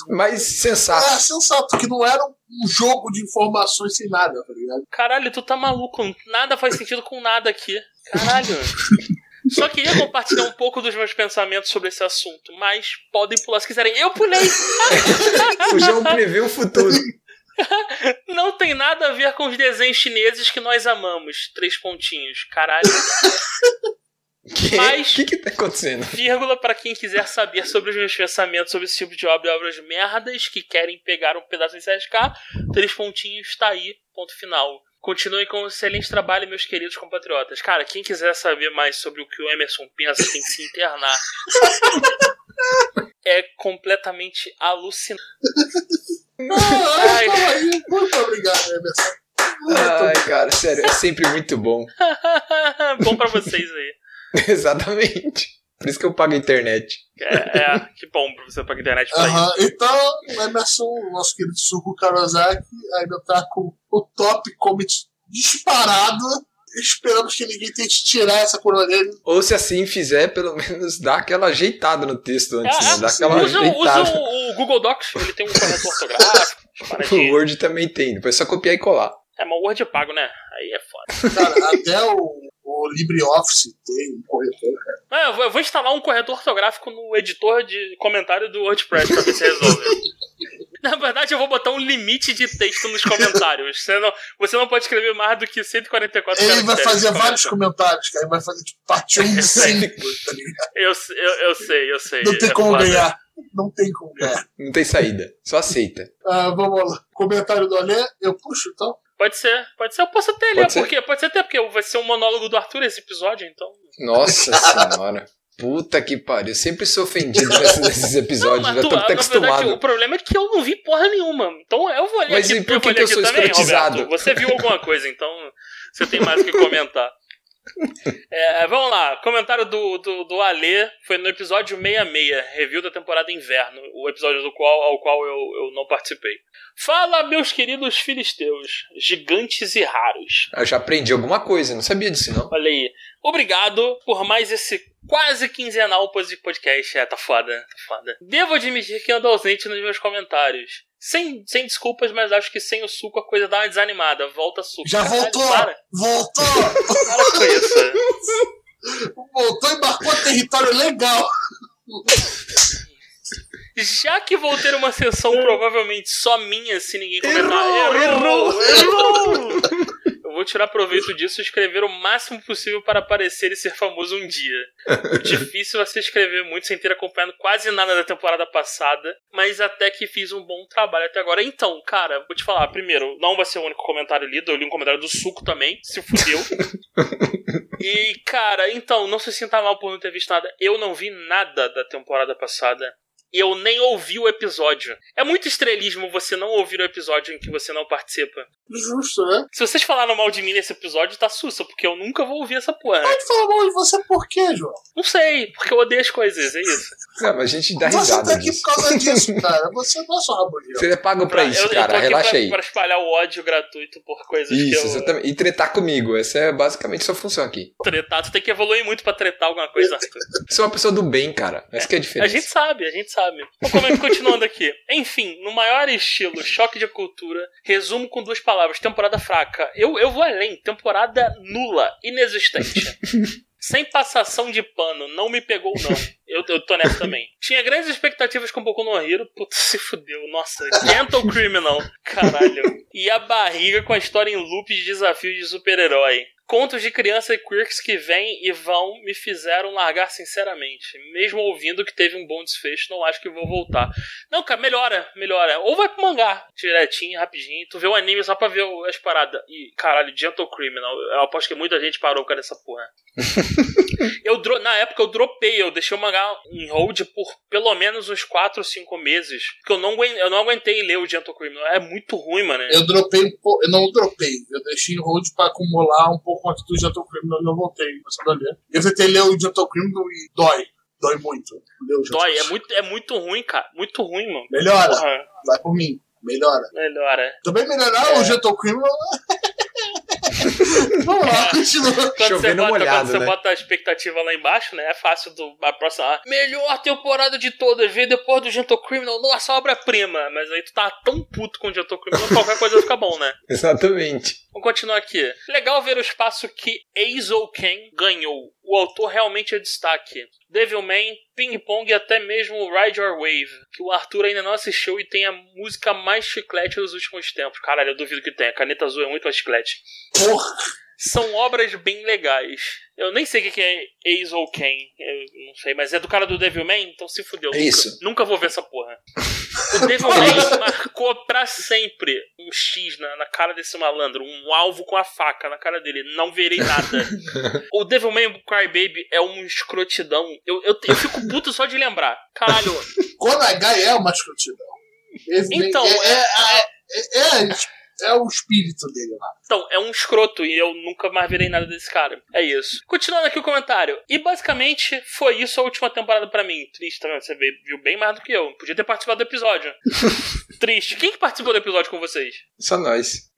S1: mais é,
S3: sensato.
S1: sensato, que não era um jogo de informações sem nada, tá ligado?
S2: Caralho, tu tá maluco. Nada faz sentido com nada aqui. Caralho. [laughs] Só queria compartilhar um pouco dos meus pensamentos sobre esse assunto, mas podem pular se quiserem. Eu pulei!
S3: O João prevê o futuro. [laughs]
S2: Não tem nada a ver com os desenhos chineses que nós amamos. Três pontinhos. Caralho.
S3: Que?
S2: Mas-
S3: O que que tá acontecendo?
S2: Vírgula para quem quiser saber sobre os meus pensamentos sobre esse tipo de obra e obras merdas que querem pegar um pedaço de CSK. Três pontinhos, tá aí. Ponto final. Continuem com um excelente trabalho, meus queridos compatriotas. Cara, quem quiser saber mais sobre o que o Emerson pensa tem que se internar. É completamente alucinante. Ai.
S1: aí. Muito obrigado, Emerson.
S3: Ai, cara, sério, é sempre muito bom. [laughs]
S2: Bom pra vocês aí. [laughs]
S3: Exatamente. Por isso que eu pago a internet.
S2: É, é, que bom pra você pagar internet pra isso.
S1: Aham, Então, o Emerson, nosso querido Suco Karozaki, ainda tá com o top comment disparado. Esperamos que ninguém tente tirar essa coroa dele.
S3: Ou se assim fizer, pelo menos dá aquela ajeitada no texto antes,
S2: É,
S3: né? Dá aquela
S2: usa,
S3: ajeitada.
S2: usa o, o Google Docs, ele tem um corretor ortográfico, [laughs]
S3: O. Word também tem, depois é só copiar e colar.
S2: É, mas o Word é pago, né? Aí é foda.
S1: Cara, até o, o LibreOffice tem um corretor, cara.
S2: É, eu vou, instalar um corretor ortográfico no editor de comentário do WordPress pra ver se resolve. [laughs] Na verdade, eu vou botar um limite de texto nos comentários. Você não, você não pode escrever mais do que 144
S1: Ele vai fazer
S2: no
S1: vários
S2: comentário.
S1: comentários, cara. Ele vai fazer tipo parte 1 5, [laughs] tá ligado?
S2: Eu, eu, eu sei, eu sei.
S1: Não tem
S2: é
S1: como
S2: foda.
S1: ganhar. Não tem como ganhar.
S3: Não tem saída, só aceita.
S1: Ah, vamos lá. Comentário do Alê, eu puxo então.
S2: Pode ser, pode ser. Eu posso até ler,
S3: Pode ser.
S2: porque pode ser até porque vai ser um monólogo do Arthur esse episódio, então.
S3: Nossa [laughs] senhora. Puta que pariu. Eu sempre sou ofendido nesses, episódios.
S2: mas
S3: já
S2: tu-
S3: tô até
S2: na verdade,
S3: acostumado.
S2: o problema é que eu não vi porra nenhuma. Então eu vou ler
S3: Mas
S2: aqui.
S3: e por
S2: eu
S3: que que eu
S2: aqui
S3: sou
S2: também,
S3: escrotizado?
S2: Roberto. Você viu alguma coisa, então você tem mais o que comentar. [laughs] É, vamos lá, comentário do, do, do Alê foi no episódio 66, review da temporada Inverno, o episódio do qual, ao qual eu, eu não participei. Fala, meus queridos filisteus, gigantes e raros.
S3: Eu já aprendi alguma coisa, não sabia disso não.
S2: Olha aí. Obrigado por mais esse quase quinzenal podcast. É, tá foda, tá foda. Devo admitir que ando ausente nos meus comentários. Sem, sem desculpas, mas acho que sem o suco a coisa dá uma desanimada. Volta suco.
S1: Já
S2: Caralho,
S1: voltou!
S2: Para,
S1: Voltou!
S2: para com isso.
S1: voltou e marcou território legal.
S2: Já que vou ter uma sessão provavelmente só minha, se ninguém comentar.
S3: Errou,
S2: errou! Eu vou tirar proveito disso e escrever o máximo possível para aparecer e ser famoso um dia. O [laughs] difícil vai ser escrever muito sem ter acompanhado quase nada da temporada passada, mas até que fiz um bom trabalho até agora. Então, cara, vou te falar, primeiro, não vai ser o único comentário lido, eu li um comentário do Suco também, se fudeu. [laughs] E, cara, então, não se sinta mal por não ter visto nada. Eu não vi nada da temporada passada. E eu nem ouvi o episódio. É muito estrelismo você não ouvir o episódio em que você não participa.
S1: Justo, né?
S2: Se vocês falaram mal de mim nesse episódio, tá sussa, porque eu nunca vou ouvir essa porra.
S1: Pode falar mal de você por quê, João?
S2: Não sei, porque eu odeio as coisas, é isso.
S3: Não, mas a gente dá
S1: Você
S3: risada
S1: tá aqui
S3: disso.
S1: por causa disso, [laughs] cara. Você não é só rabugento.
S3: Você é pago pra isso,
S2: eu,
S3: cara.
S2: eu
S3: Relaxa
S2: pra,
S3: aí.
S2: pra espalhar o ódio gratuito por coisas
S3: Isso,
S2: que eu.
S3: exatamente. E tretar comigo. Essa é basicamente sua função aqui.
S2: Tretar, tu tem que evoluir muito pra tretar alguma coisa. [laughs]
S3: Você é uma pessoa do bem, cara. Essa que é a
S2: A
S3: diferença.
S2: gente sabe, a gente sabe. Como é- continuando aqui. Enfim, no maior estilo, choque de cultura, resumo com duas palavras: temporada fraca. Eu, eu vou além, temporada nula, inexistente. [laughs] Sem passação de pano, não me pegou, não. Eu, eu tô nessa também. Tinha grandes expectativas com Boku no Hero. Putz, se fudeu. Nossa, Gentle Criminal. Caralho. E a barriga com a história em loop de desafios de super-herói. Contos de criança e quirks que vêm e vão me fizeram largar sinceramente. Mesmo ouvindo que teve um bom desfecho, não acho que vou voltar. Não, cara, melhora, melhora. Ou vai pro mangá, direitinho, rapidinho. Tu vê o anime só pra ver as paradas. E, caralho, Gentle Criminal. Eu aposto que muita gente parou causa dessa porra. [laughs] eu Na época eu dropei, eu deixei o mangá em hold por pelo menos uns 4 ou 5 meses. Porque eu não, eu não aguentei ler o Gentle Criminal. É muito ruim, mano.
S1: Eu dropei. Eu não dropei. Eu deixei em hold pra acumular um pouco antes do Gentle Criminal e não voltei. Começando a ler. Eu tentei ler o Gentle Criminal e dói. Dói muito. Gentle
S2: Dói, é muito, é muito ruim, cara. Muito ruim, mano.
S1: Melhora.
S2: Porra,
S1: Vai por mim. Melhora.
S2: melhora.
S1: Também melhorar o Gentle Criminal. [laughs] Vamos lá, continua.
S2: Quando você, bota,
S3: molhado,
S2: quando você
S3: né?
S2: bota a expectativa lá embaixo, né? É fácil do, a próxima. ah, Melhor temporada de todas, vê depois do Gentle Criminal, nossa obra-prima. Mas aí tu tá tão puto com o Gentle Criminal, qualquer coisa fica bom, né? [laughs]
S3: Exatamente.
S2: Vamos continuar aqui. Legal ver o espaço que Azo Ken ganhou. O autor realmente é destaque. Devilman, Ping Pong e até mesmo Ride Your Wave, que o Arthur ainda não assistiu e tem a música mais chiclete dos últimos tempos. Caralho, eu duvido que tenha. Caneta Azul é muito mais chiclete.
S1: Porra.
S2: São obras bem legais. Eu nem sei o que é Ace ou Ken, eu não sei, mas é do cara do Devilman, então se fudeu.
S3: É
S2: Nunca-
S3: isso.
S2: Nunca, vou ver essa porra. O Devilman marcou pra sempre um X na, na cara desse malandro, um alvo com a faca na cara dele. Não verei nada. o Devilman Crybaby é um escrotidão. Eu, eu, eu fico puto só de lembrar. Caralho,
S1: Konagai é uma escrotidão.
S2: Então,
S1: é, é, é, é, É o espírito dele lá.
S2: Então, é um escroto e eu nunca mais virei nada desse cara. É isso. Continuando aqui o comentário. E basicamente foi isso a última temporada pra mim. Triste também, você viu bem mais do que eu. Podia ter participado do episódio. [laughs] Triste. Quem que participou do episódio com vocês?
S3: Só nós.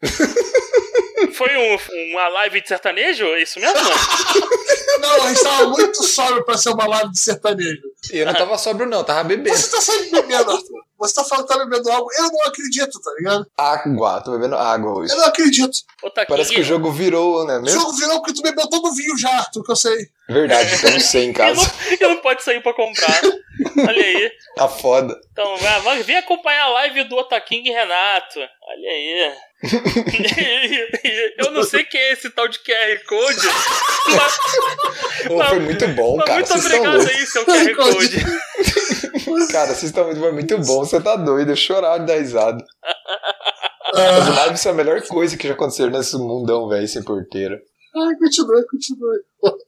S2: Foi um, uma live de sertanejo? É isso mesmo? [laughs]
S1: Não, a gente tava muito sóbrio pra ser uma live de sertanejo.
S3: Eu não tava sóbrio, não, tava bebendo.
S1: Você tá sempre bebendo, Arthur. Você tá falando que tá bebendo água. Eu não acredito, tá ligado?
S3: Água, tô bebendo água hoje.
S1: Eu não acredito.
S2: Ô, Taquinho,
S3: Parece que o jogo virou, né
S1: O
S3: mesmo?
S1: jogo virou porque tu bebeu todo o vinho já, Arthur, que eu sei.
S3: Verdade, temos 100 em [laughs]
S2: eu
S3: casa.
S2: não, eu não pode sair pra comprar. Olha aí.
S3: Tá foda.
S2: Então, vai, vai, vem acompanhar a live do Otaking e Renato. Olha aí. [laughs] Eu não sei quem é esse tal de QR Code. Mas,
S3: Pô, foi muito bom,
S2: mas
S3: cara.
S2: muito
S3: Vocês
S2: obrigado aí, seu QR Code. [laughs]
S3: Cara, vocês estão muito, foi muito bom. Você tá doido, eu chorar de dar risada. [laughs] As lives são a melhor coisa que já aconteceu nesse mundão, velho, sem porteira.
S1: Ai, continue, continue.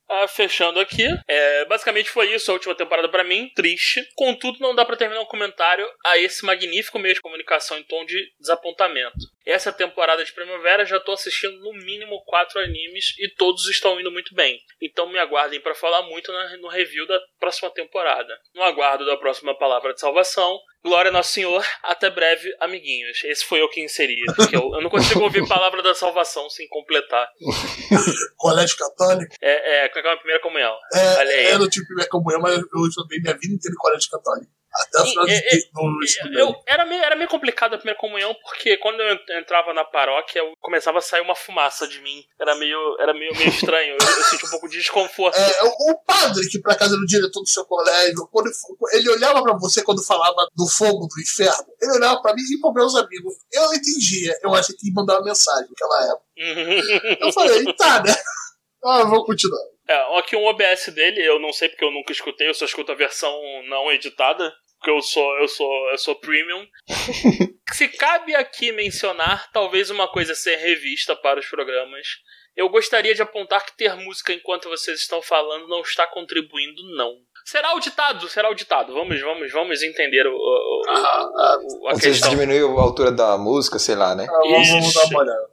S2: Ah, fechando aqui, é, basicamente foi isso a última temporada pra mim, triste. Contudo, não dá pra terminar um comentário a esse magnífico meio de comunicação em tom de desapontamento. Essa temporada de primavera já tô assistindo no mínimo quatro animes e todos estão indo muito bem. Então me aguardem pra falar muito no review da próxima temporada. No aguardo da próxima palavra de salvação. Glória a Nosso Senhor, até breve, amiguinhos. Esse foi eu que inseri, porque eu, eu não consigo ouvir [laughs] palavra da salvação sem completar. [laughs]
S1: Colégio católico.
S2: É, é, como é a primeira comunhão.
S1: É,
S2: Olha aí.
S1: eu não tive primeira comunhão, mas eu estudei minha vida inteira em colégio católico.
S2: E- e-
S1: do
S2: Eu, era, meio, era meio complicado a primeira comunhão, porque quando eu entrava na paróquia, eu começava a sair uma fumaça de mim. Era meio, era meio, meio estranho. Eu, eu senti um pouco de desconforto.
S1: É, o, padre que por acaso era o diretor do seu colégio, quando ele, olhava pra você quando falava do fogo do inferno, ele olhava pra mim e para meus amigos. Eu entendia. Eu achei que ia mandar uma mensagem naquela época. [laughs] Eu falei, tá, né? Ah, vou continuar.
S2: É, aqui um OBS dele, eu não sei porque eu nunca escutei, eu só escuto a versão não editada. Porque eu sou, eu sou, eu sou premium. [laughs] Se cabe aqui mencionar, talvez uma coisa a ser revista para os programas. Eu gostaria de apontar que ter música enquanto vocês estão falando não está contribuindo, não. Será o ditado, será o ditado. Vamos, vamos, vamos entender o, o- o-
S1: Ah,
S2: o- a
S3: Ou seja,
S2: questão.
S3: diminuir a altura da música, sei lá, né?
S1: ah, vamos, vamos
S2: Isso.
S1: dar uma olhada.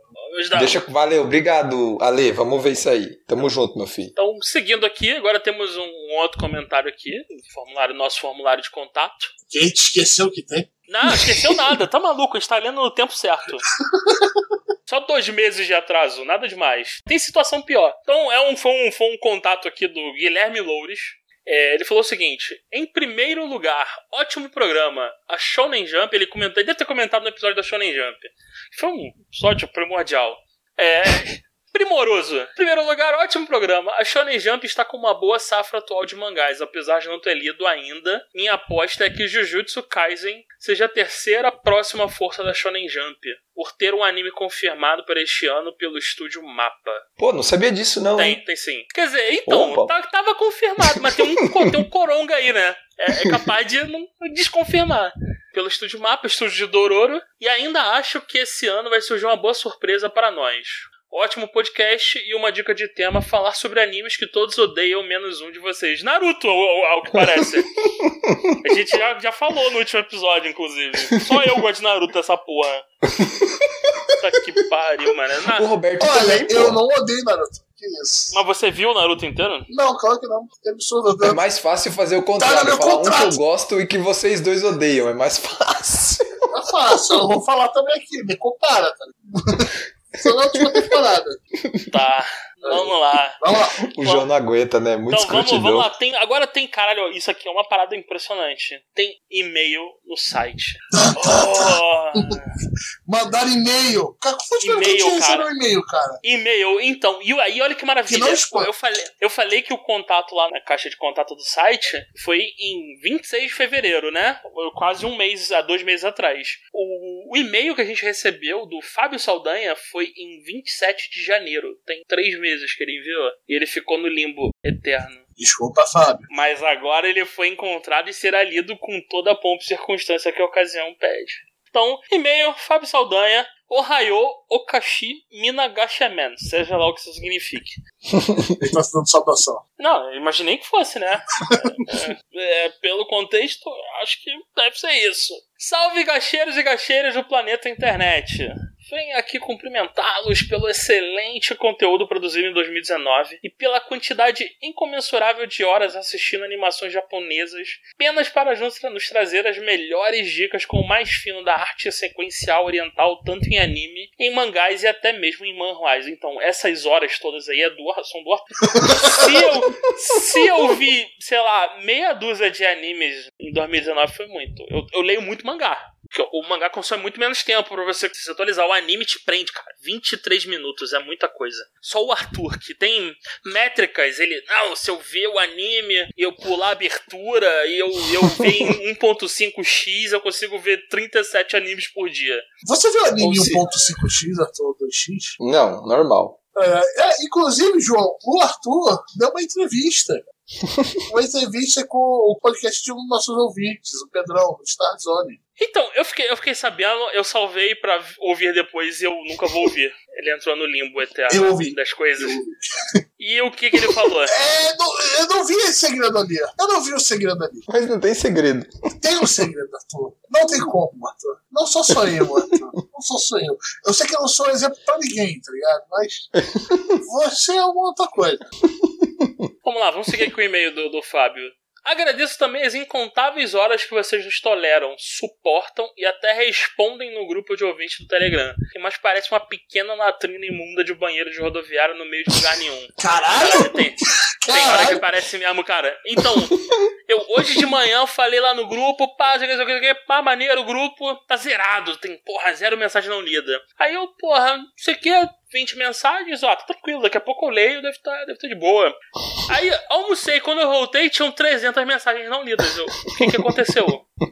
S2: Dar-
S3: Deixa, valeu, obrigado, Ale. Vamos ver isso aí. Tamo junto, meu filho.
S2: Então, seguindo aqui, agora temos um, um outro comentário aqui, formulário, nosso formulário de contato.
S1: Que a gente esqueceu que tem.
S2: Não, esqueceu nada, tá maluco, a gente tá lendo no tempo certo. [laughs] Só dois meses de atraso, nada demais. Tem situação pior. Então, é um, foi, um, foi um contato aqui do Guilherme Loures. É, ele falou o seguinte: em primeiro lugar, ótimo programa. A Shonen Jump, ele comentou, ele deve ter comentado no episódio da Shonen Jump. Foi um episódio primordial. É. Primoroso. Em primeiro lugar, ótimo programa. A Shonen Jump está com uma boa safra atual de mangás, apesar de não ter lido ainda. Minha aposta é que Jujutsu Kaisen seja a terceira próxima força da Shonen Jump, por ter um anime confirmado para este ano pelo estúdio Mapa.
S3: Pô, não sabia disso, não.
S2: Tem,
S3: hein?
S2: tem sim. Quer dizer, então, tá- tava confirmado, mas tem um, [laughs] tem um coronga aí, né? É, é capaz de não desconfirmar. Pelo estúdio Mapa, estúdio de Dororo, e ainda acho que esse ano vai surgir uma boa surpresa para nós. Ótimo podcast e uma dica de tema: falar sobre animes que todos odeiam, menos um de vocês. Naruto, ao, ao- ao que parece. [laughs] A gente já, já falou no último episódio, inclusive. Só eu gosto de Naruto, essa porra. Puta que pariu, mano. Na-
S3: O Roberto
S1: Olha,
S3: também, pô.
S1: eu não odeio Naruto. Que isso?
S2: Mas você viu o Naruto inteiro?
S1: Não, claro que não. É absurdo.
S3: É mais fácil fazer o
S1: Tá no
S3: contrário.
S1: meu
S3: falar um que
S1: contrato.
S3: eu gosto e que vocês dois odeiam. É mais fácil.
S1: É fácil. Eu vou falar também aqui. Me compara, tá ligado? Só na última temporada.
S2: Tá. Vamos lá.
S1: Vamos lá. [laughs]
S3: O João não aguenta, né? Muito
S2: Então vamos, vamos lá. Tem, agora tem, caralho, isso aqui é uma parada impressionante. Tem e-mail no site. Oh, [laughs]
S1: Mandar e-mail. Cara, como foi que
S2: E-mail,
S1: recebeu
S2: cara.
S1: e-mail, cara?
S2: e-mail, então. E aí, olha que maravilha.
S1: Que
S2: eu, falei, eu falei que o contato lá na caixa de contato do site foi em 26 de fevereiro, né? Quase um mês, há dois meses atrás. O, o e-mail que a gente recebeu do Fábio Saldanha foi em 27 de janeiro. Tem três meses que ele enviou. E ele ficou no limbo eterno.
S1: Desculpa, Fábio.
S2: Mas agora ele foi encontrado e será lido com toda a pompa e circunstância que a ocasião pede. Então, e-mail, Fábio Saldanha, Ohayo Okashi Minagashamen, seja lá o que isso signifique. [laughs]
S1: Ele tá dando saudação.
S2: Não, eu imaginei que fosse, né? [laughs] É, é, pelo contexto, acho que deve ser isso. Salve gacheiros e gacheiras do planeta internet. Venho aqui cumprimentá-los pelo excelente conteúdo produzido em 2019 e pela quantidade incomensurável de horas assistindo animações japonesas, apenas para nos trazer as melhores dicas com o mais fino da arte sequencial oriental, tanto em anime, em mangás e até mesmo em manhwas. Então, essas horas todas aí é do, são do se eu, se eu vi, sei lá, meia dúzia de animes em 2019 foi muito. Eu, eu leio muito mangá. Porque o mangá consome muito menos tempo pra você se atualizar. O anime te prende, cara. 23 minutos é muita coisa. Só o Arthur, que tem métricas, ele. Não, se eu ver o anime e eu pular a abertura e eu, eu ver em [laughs] 1.5x, eu consigo ver 37 animes por dia.
S1: Você viu o anime
S3: se-
S1: 1.5x, Arthur 2x?
S3: Não, normal.
S1: É, é, inclusive, João, o Arthur deu uma entrevista. [laughs] Uma entrevista com o podcast de um dos nossos ouvintes, o Pedrão, do Star Zone.
S2: Então, eu fiquei, eu fiquei sabendo, eu salvei pra ouvir depois e eu nunca vou ouvir. [laughs] Ele entrou no limbo eterno
S1: Eu ouvi.
S2: das coisas. [laughs] E o que, que ele falou? [laughs]
S1: É, não- eu não vi esse segredo ali. Eu não vi o segredo ali.
S3: Mas não tem segredo.
S1: Tem um segredo, Arthur. Não tem como, Arthur. Não sou só eu, Arthur. Não sou só eu. Eu sei que eu não sou exemplo pra ninguém, tá ligado? Mas você é uma outra coisa.
S2: Vamos lá, vamos seguir aqui com o e-mail do, do Fábio. Agradeço também as incontáveis horas que vocês nos toleram, suportam e até respondem no grupo de ouvintes do Telegram, que mais parece uma pequena latrina imunda de banheiro de rodoviária no meio de lugar nenhum.
S1: Caralho!
S2: Tem, tem hora que parece mesmo, cara. Então, eu hoje de manhã eu falei lá no grupo, pá, sei o que, sei pá, maneiro, o grupo tá zerado, tem, porra, zero mensagem não lida. Aí eu, porra, não sei o que, 20 mensagens, ó, tá tranquilo, daqui a pouco eu leio, deve estar deve tá de boa. Aí almocei, quando eu voltei, tinham 300 mensagens não lidas. Eu, o que que aconteceu?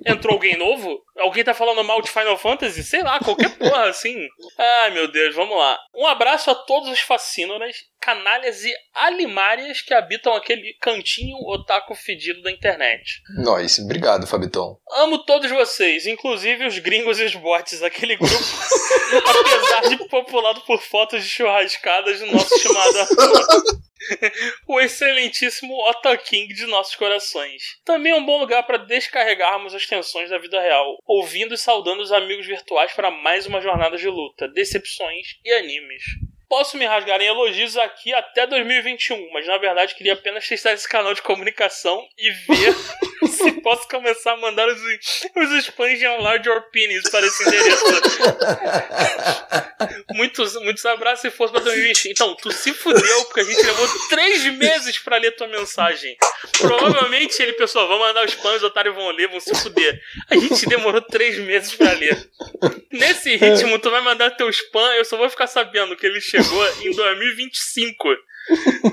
S2: Entrou alguém novo? Alguém tá falando mal de Final Fantasy? Sei lá, qualquer porra assim. Ai meu Deus, vamos lá. Um abraço a todos os fascínoras, canalhas e alimárias que habitam aquele cantinho otaku fedido da internet.
S3: Nós. Obrigado, Fabiton.
S2: Amo todos vocês, inclusive os gringos e os bots, aquele grupo, [laughs] apesar de populado por fotos de churrascadas do nosso chamado [laughs] o excelentíssimo Otto King de nossos corações. Também é um bom lugar para descarregarmos as tensões da vida real, ouvindo e saudando os amigos virtuais para mais uma jornada de luta, decepções e animes. Posso me rasgar em elogios aqui até 2021, mas na verdade queria apenas testar esse canal de comunicação e ver [laughs] se posso começar a mandar os, os spams de large opinions para esse endereço. [laughs] muitos, muitos abraços e força para 2020. Então, tu se fudeu porque a gente levou três meses pra ler tua mensagem. Provavelmente ele, pessoal, vão mandar os spams, os otários vão ler, vão se fuder. A gente demorou três meses pra ler. Nesse ritmo, tu vai mandar teu spam, eu só vou ficar sabendo que ele chegou em 2025. [laughs]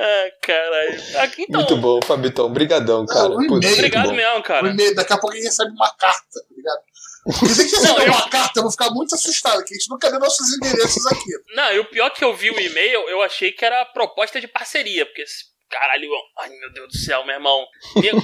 S2: Ah, caralho. Ah, Então,
S3: Muito bom, Fabiton. Brigadão, cara.
S1: o
S3: Putz, muito
S2: obrigado
S3: bom.
S2: mesmo,
S1: O
S2: cara.
S1: e-mail, daqui a pouco alguém recebe uma carta, tá ligado? Porque se você
S2: Não,
S1: receber
S2: eu-
S1: uma carta, eu vou ficar muito assustado, que a gente nunca deu nossos endereços aqui.
S2: Não, e o pior que eu vi o e-mail, eu achei que era proposta de parceria, porque. Caralho, ai meu Deus do céu, meu irmão.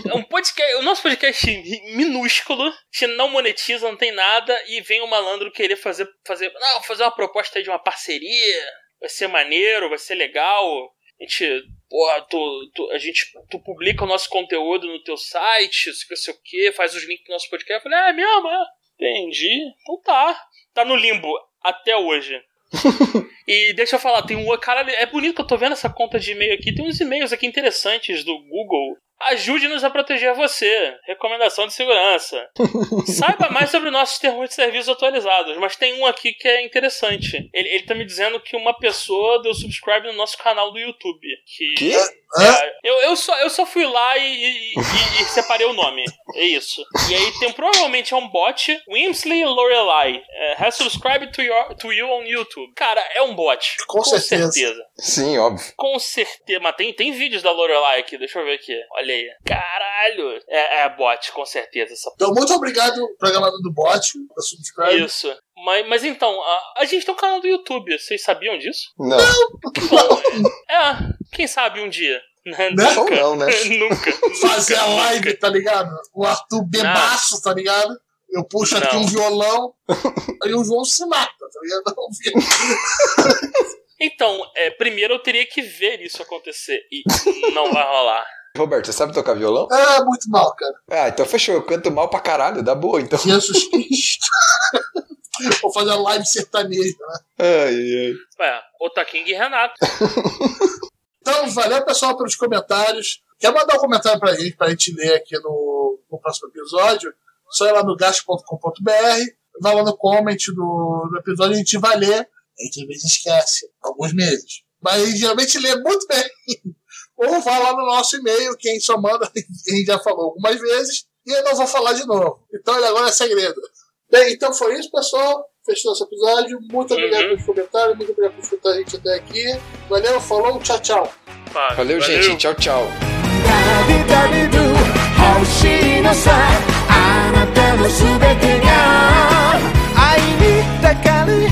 S2: É um podcast, o nosso podcast minúsculo, gente não monetiza, não tem nada, e vem o malandro querer fazer, fazer, não, fazer uma proposta de uma parceria, vai ser maneiro, vai ser legal. A gente, porra, tu, tu- a gente, tu publica o nosso conteúdo no teu site, não sei o que, faz os links do nosso podcast. Eu falei, é mesmo, é? Entendi. Então tá. Tá no limbo até hoje. [laughs] E deixa eu falar, tem um. Cara, é bonito que eu tô vendo essa conta de e-mail aqui. Tem uns e-mails aqui interessantes do Google. Ajude-nos a proteger você. Recomendação de segurança. [laughs] Saiba mais sobre nossos termos de serviço atualizados. Mas tem um aqui que é interessante. Ele, ele tá me dizendo que uma pessoa deu subscribe no nosso canal do YouTube. Que.
S3: Que?
S2: É, eu, eu, só, eu só fui lá e, e- e- e separei o nome. É isso. E aí tem provavelmente é um bot. Wimsley Lorelai. É, has subscribed to, your, to you on YouTube. Cara, é um bot.
S1: Com certeza.
S3: Sim, óbvio.
S2: Com certeza. Mas tem, tem vídeos da Lorelai aqui, deixa eu ver aqui. Olha aí. Caralho. É, é bot, com certeza. Essa
S1: Então, muito obrigado, programador do bot, da subscribe.
S2: Isso. Mas, mas então, a, a gente tem um canal do YouTube. Vocês sabiam disso?
S3: Não.
S2: Bom, [laughs] é, quem sabe um dia.
S1: Né?
S3: Ou não, né? [laughs]
S2: nunca.
S1: Fazer a
S2: nunca,
S1: live,
S2: nunca.
S1: tá ligado? O Arthur bebaço, tá ligado? Eu puxo aqui
S2: Não.
S1: um violão, aí o João se mata, tá ligado?
S2: Então, é, primeiro eu teria que ver isso acontecer. E não vai rolar.
S3: Roberto, você sabe tocar violão?
S1: É muito mal, cara.
S3: Ah, então fechou. Eu canto mal pra caralho, dá boa, então. [laughs]
S1: Jesus Cristo. [laughs] Vou fazer a live sertaneja, né?
S3: Ai, ai.
S2: É, Otaking e Renato. [laughs]
S1: Então, valeu, pessoal, pelos comentários. Quer mandar um comentário pra gente, pra gente ler aqui no, no próximo episódio? Só ir lá no gasto.com.br, vai lá no comment do, do episódio, a gente vai ler. A gente às vezes esquece, alguns meses. Mas geralmente lê muito bem. Ou vai lá no nosso e-mail, quem só manda, a [laughs] gente já falou algumas vezes, e eu não vou falar de novo. Então ele agora é segredo. Bem, então foi isso, pessoal. Fechou esse episódio. Muito obrigado
S2: Uhum.
S1: pelos comentários, muito obrigado por escutar a gente até aqui. Valeu, falou, tchau, tchau.
S2: Pá,
S3: Valeu, gente. Tchau, tchau.
S4: ダビダビドゥ欲しいのさあなたのすべてが愛にたかり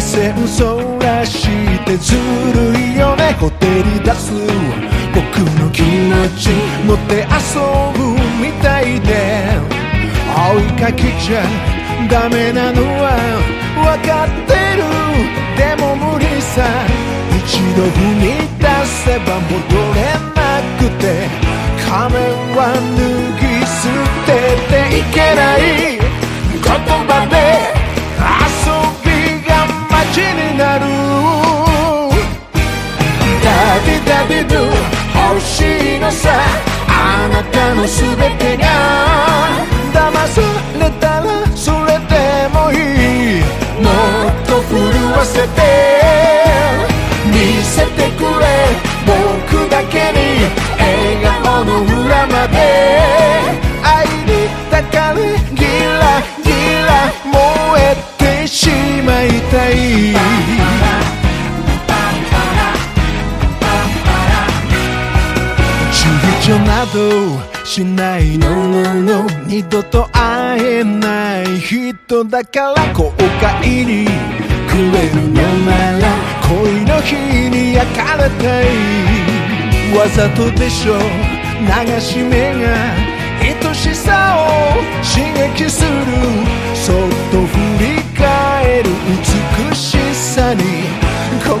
S4: 目線そらしてずるいよね。ほてり出す僕の気持ち持って遊ぶみたいで。追いかけちゃダメなのは分かってる。でも無理さ。一度踏み出せば戻れなくて。仮面は脱ぎ捨てていけない。言葉で気になる。ダビダビドゥ欲しいのさ。あなたの全てが騙さ。れたらそれでもいいもっと震わせて見せてだから後悔にくれるのなら恋の日に焼かれたい。わざとでしょ。流し目が愛しさを刺激する。そっと振り返る美しさに心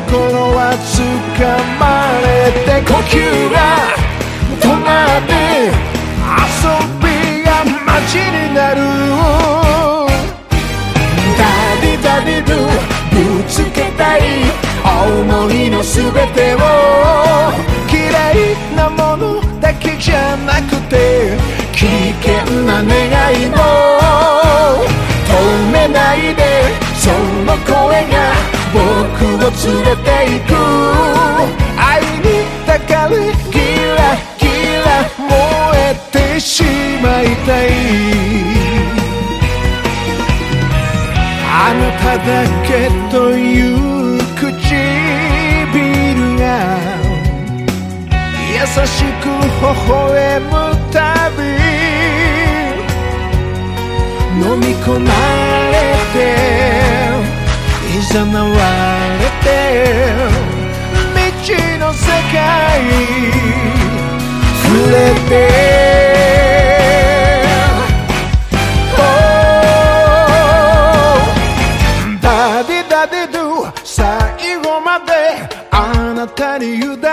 S4: は掴まれて呼吸が止まって遊びが街になる。ダディダディドゥぶつけたい。思いのすべてを。嫌いなものだけじゃなくて。危険な願いも。止めないで。その声が僕を連れて行く。愛にたかれただけという唇が優しく微笑むたび飲み込まれて誘われて未知の世界触れてあなたに委ねて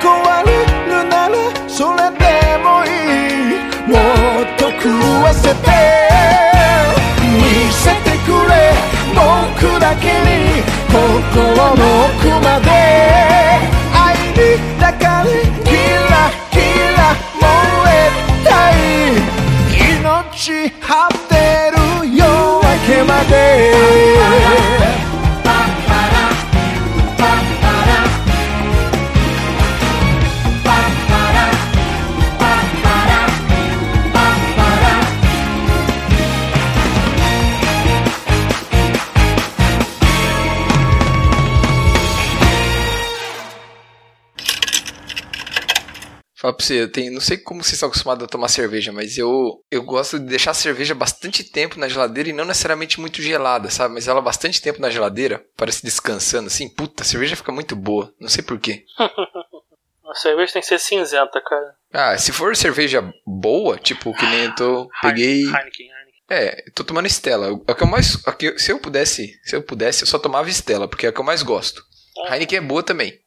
S4: 壊れるならそれでもいい。もっと食わせて見せてくれ。僕だけに心の奥まで。愛に抱かれ
S3: pra você, eu tenho, não sei como vocês estão acostumados a tomar cerveja, mas eu, eu gosto de deixar a cerveja bastante tempo na geladeira e não necessariamente muito gelada, sabe? Mas ela bastante tempo na geladeira, parece descansando assim. Puta, a cerveja fica muito boa, não sei porquê. [laughs]
S2: cerveja tem que ser cinzenta, cara.
S3: Ah, se for cerveja boa, tipo, que nem eu tô. Peguei.
S2: Heineken, Heineken.
S3: É, eu tô tomando Stella. A que eu mais. a que- se eu pudesse, se eu pudesse, eu só tomava Stella, porque é a que eu mais gosto.
S2: Ah.
S3: Heineken é boa também.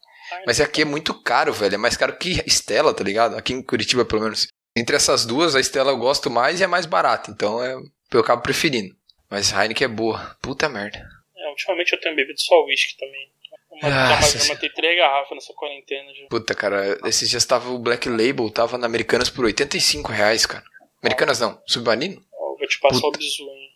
S3: Mas aqui é muito caro, velho. É mais caro que Stella, tá ligado? Aqui em Curitiba, pelo menos. Entre essas duas, a Stella eu gosto mais e é mais barata. Então é, eu acabo preferindo. Mas Heineken é boa. Puta merda.
S2: É, ultimamente eu tenho bebido só whisky também. Uma,
S3: Ah,
S2: já,
S3: essa-
S2: já matei três garrafas nessa quarentena já.
S3: Puta, cara, esses dias tava o Black Label, tava na Americanas por 85 reais, cara. Americanas não, Submarino?
S2: Ó, Vou te passar
S3: Puta.
S2: o bizu, hein?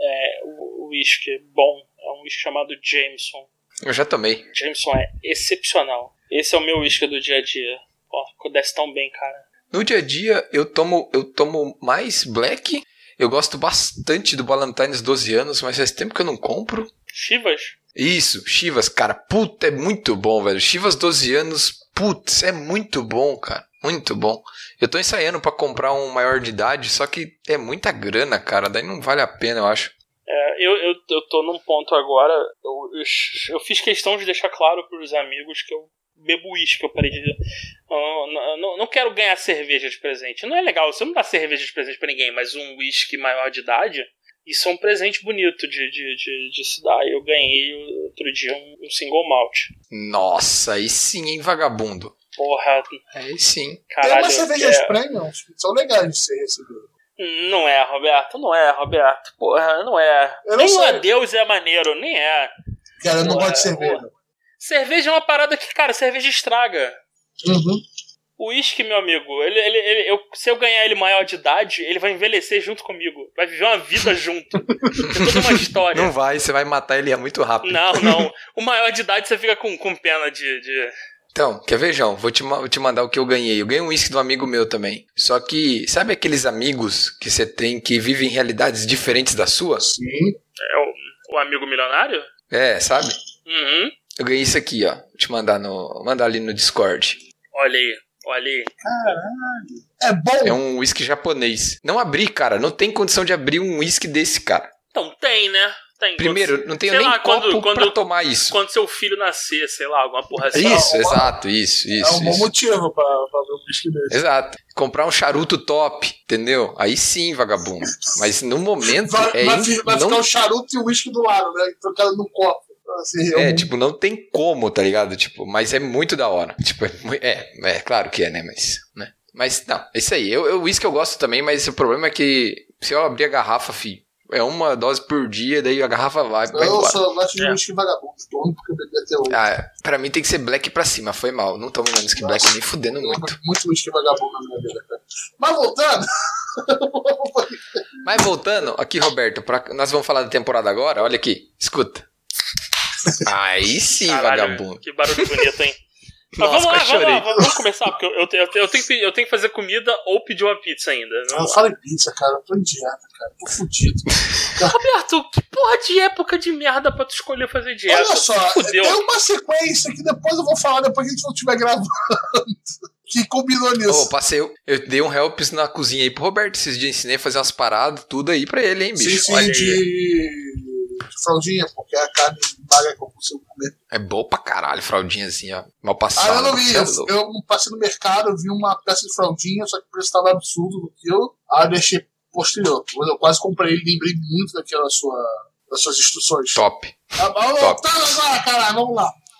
S2: É, o whisky bom. É um whisky chamado Jameson.
S3: Eu já tomei.
S2: Jameson é excepcional. Esse é o meu whisky do dia a dia. Ó, desce tão bem, cara.
S3: No dia a dia, eu tomo, eu tomo mais Black. Eu gosto bastante do Ballantines 12 anos, mas faz tempo que eu não compro.
S2: Chivas?
S3: Isso, Chivas, cara, puta, é muito bom, velho. Chivas 12 anos, putz, é muito bom, cara. Muito bom. Eu tô ensaiando pra comprar um maior de idade, só que é muita grana, cara. Daí não vale a pena, eu acho.
S2: É, eu, eu, eu tô num ponto agora. Eu, eu, eu fiz questão de deixar claro pros amigos que eu bebo uísque. Eu parei de. eu não, não, não quero ganhar cerveja de presente. Não é legal, você não dá cerveja de presente pra ninguém, mas um uísque maior de idade. Isso é um presente bonito de, de, de, de se dar. Eu ganhei outro dia um, um single malt.
S3: Nossa, aí sim, hein, vagabundo.
S2: Porra,
S3: Aí sim.
S1: Tem
S2: caralho.
S1: umas cervejas
S2: é-
S1: premiums que são legais de ser recebido.
S2: Não é, Roberto, não é, Roberto. Porra, não é.
S1: Eu não
S2: nem o
S1: sei.
S2: adeus é maneiro, nem é.
S1: Cara, eu não
S2: Pô,
S1: gosto de
S2: é,
S1: cerveja.
S2: Cerveja é uma parada que, cara, cerveja estraga.
S1: Uhum.
S2: O uísque, meu amigo, ele, ele, ele- eu- se eu ganhar ele maior de idade, ele vai envelhecer junto comigo. Vai viver uma vida junto. Tem toda uma história.
S3: Não vai, você vai matar ele muito rápido.
S2: Não, não. O maior de idade você fica com, com pena de. de...
S3: Então, quer ver, João? Vou te, vou te mandar o que eu ganhei. Eu ganhei um uísque de um amigo meu também. Só que, sabe aqueles amigos que você tem que vivem em realidades diferentes da sua?
S1: Sim.
S2: É o, o amigo milionário?
S3: É, sabe?
S2: Uhum.
S3: Eu ganhei isso aqui, ó. Vou te mandar, no, mandar ali no Discord.
S2: Olha aí, olha aí.
S1: É bom.
S3: É um uísque japonês. Não abri, cara. Não tem condição de abrir um uísque desse, cara.
S2: Então tem, né? Tem.
S3: Primeiro, não tenho
S2: sei
S3: nem
S2: lá,
S3: copo
S2: quando- quando-
S3: pra tomar isso.
S2: Quando seu filho nascer, sei lá, alguma porra assim.
S3: Isso,
S1: uma-
S3: exato, isso,
S1: é
S3: isso,
S1: um bom
S3: isso.
S1: motivo pra, pra ver um whisky desse.
S3: Exato. Comprar um charuto top, entendeu? Aí sim, vagabundo. Mas no momento
S1: Vai,
S3: é
S1: vai
S3: in-
S1: vai
S3: não
S1: ficar o charuto e o whisky do lado, né? Trocado no copo. Assim,
S3: É,
S1: um-
S3: tipo, não tem como, tá ligado? Tipo, mas é muito da hora. Tipo, é, é, é claro que é, né? Mas, né? Mas, não, é isso aí. Eu, eu, uísque eu gosto também, mas o problema é que se eu abrir a garrafa, fi, é uma dose por dia, daí a garrafa vai, vai
S1: Eu
S3: embora.
S1: só gosto de
S2: É.
S1: vagabundo. Porque eu bebi até hoje.
S3: Ah, pra mim tem que ser black pra cima, foi mal. Não tomo menos que black, nem fudendo
S1: Eu
S3: muito.
S1: muito whisky vagabundo na minha vida, cara. Mas voltando. [laughs]
S3: Mas voltando, aqui, Roberto, pra- nós vamos falar da temporada agora, olha aqui, escuta. Aí sim,
S2: Caralho,
S3: vagabundo.
S2: Que barulho bonito, hein? [laughs] Mas
S3: Nossa,
S2: vamos lá, vamos lá, vamos começar, porque eu, eu, eu, eu tenho que, eu tenho que fazer comida ou pedir uma pizza ainda. Lá.
S1: falo em pizza, cara. Eu tô em dieta, cara. Tô fudido. [laughs]
S2: Roberto, que porra de época de merda pra tu escolher fazer dieta?
S1: Olha só,
S2: Fudeu.
S1: tem uma sequência que depois eu vou falar depois que a gente não estiver gravando. [laughs] que combinou nisso.
S3: Ô, passei, eu, dei um helps na cozinha aí pro Roberto esses dias, ensinei a fazer umas paradas, tudo aí pra ele, hein, bicho.
S1: sim, sim,
S3: Olha aí.
S1: de... de fraldinha, porque a carne magra que eu consigo comer.
S3: É bom pra caralho, fraldinha assim, ó. Mal
S1: Ah,
S3: passada.
S1: eu não vi.
S3: você é
S1: Eu, eu passei no mercado, eu vi uma peça de fraldinha, só que o preço tava absurdo no quilo. Aí eu deixei posterior. Quando eu quase comprei, lembrei muito daquela sua, das suas instruções.
S3: Top.
S1: Ah, Vamos
S3: Top.
S1: voltar agora, caralho, vamos lá.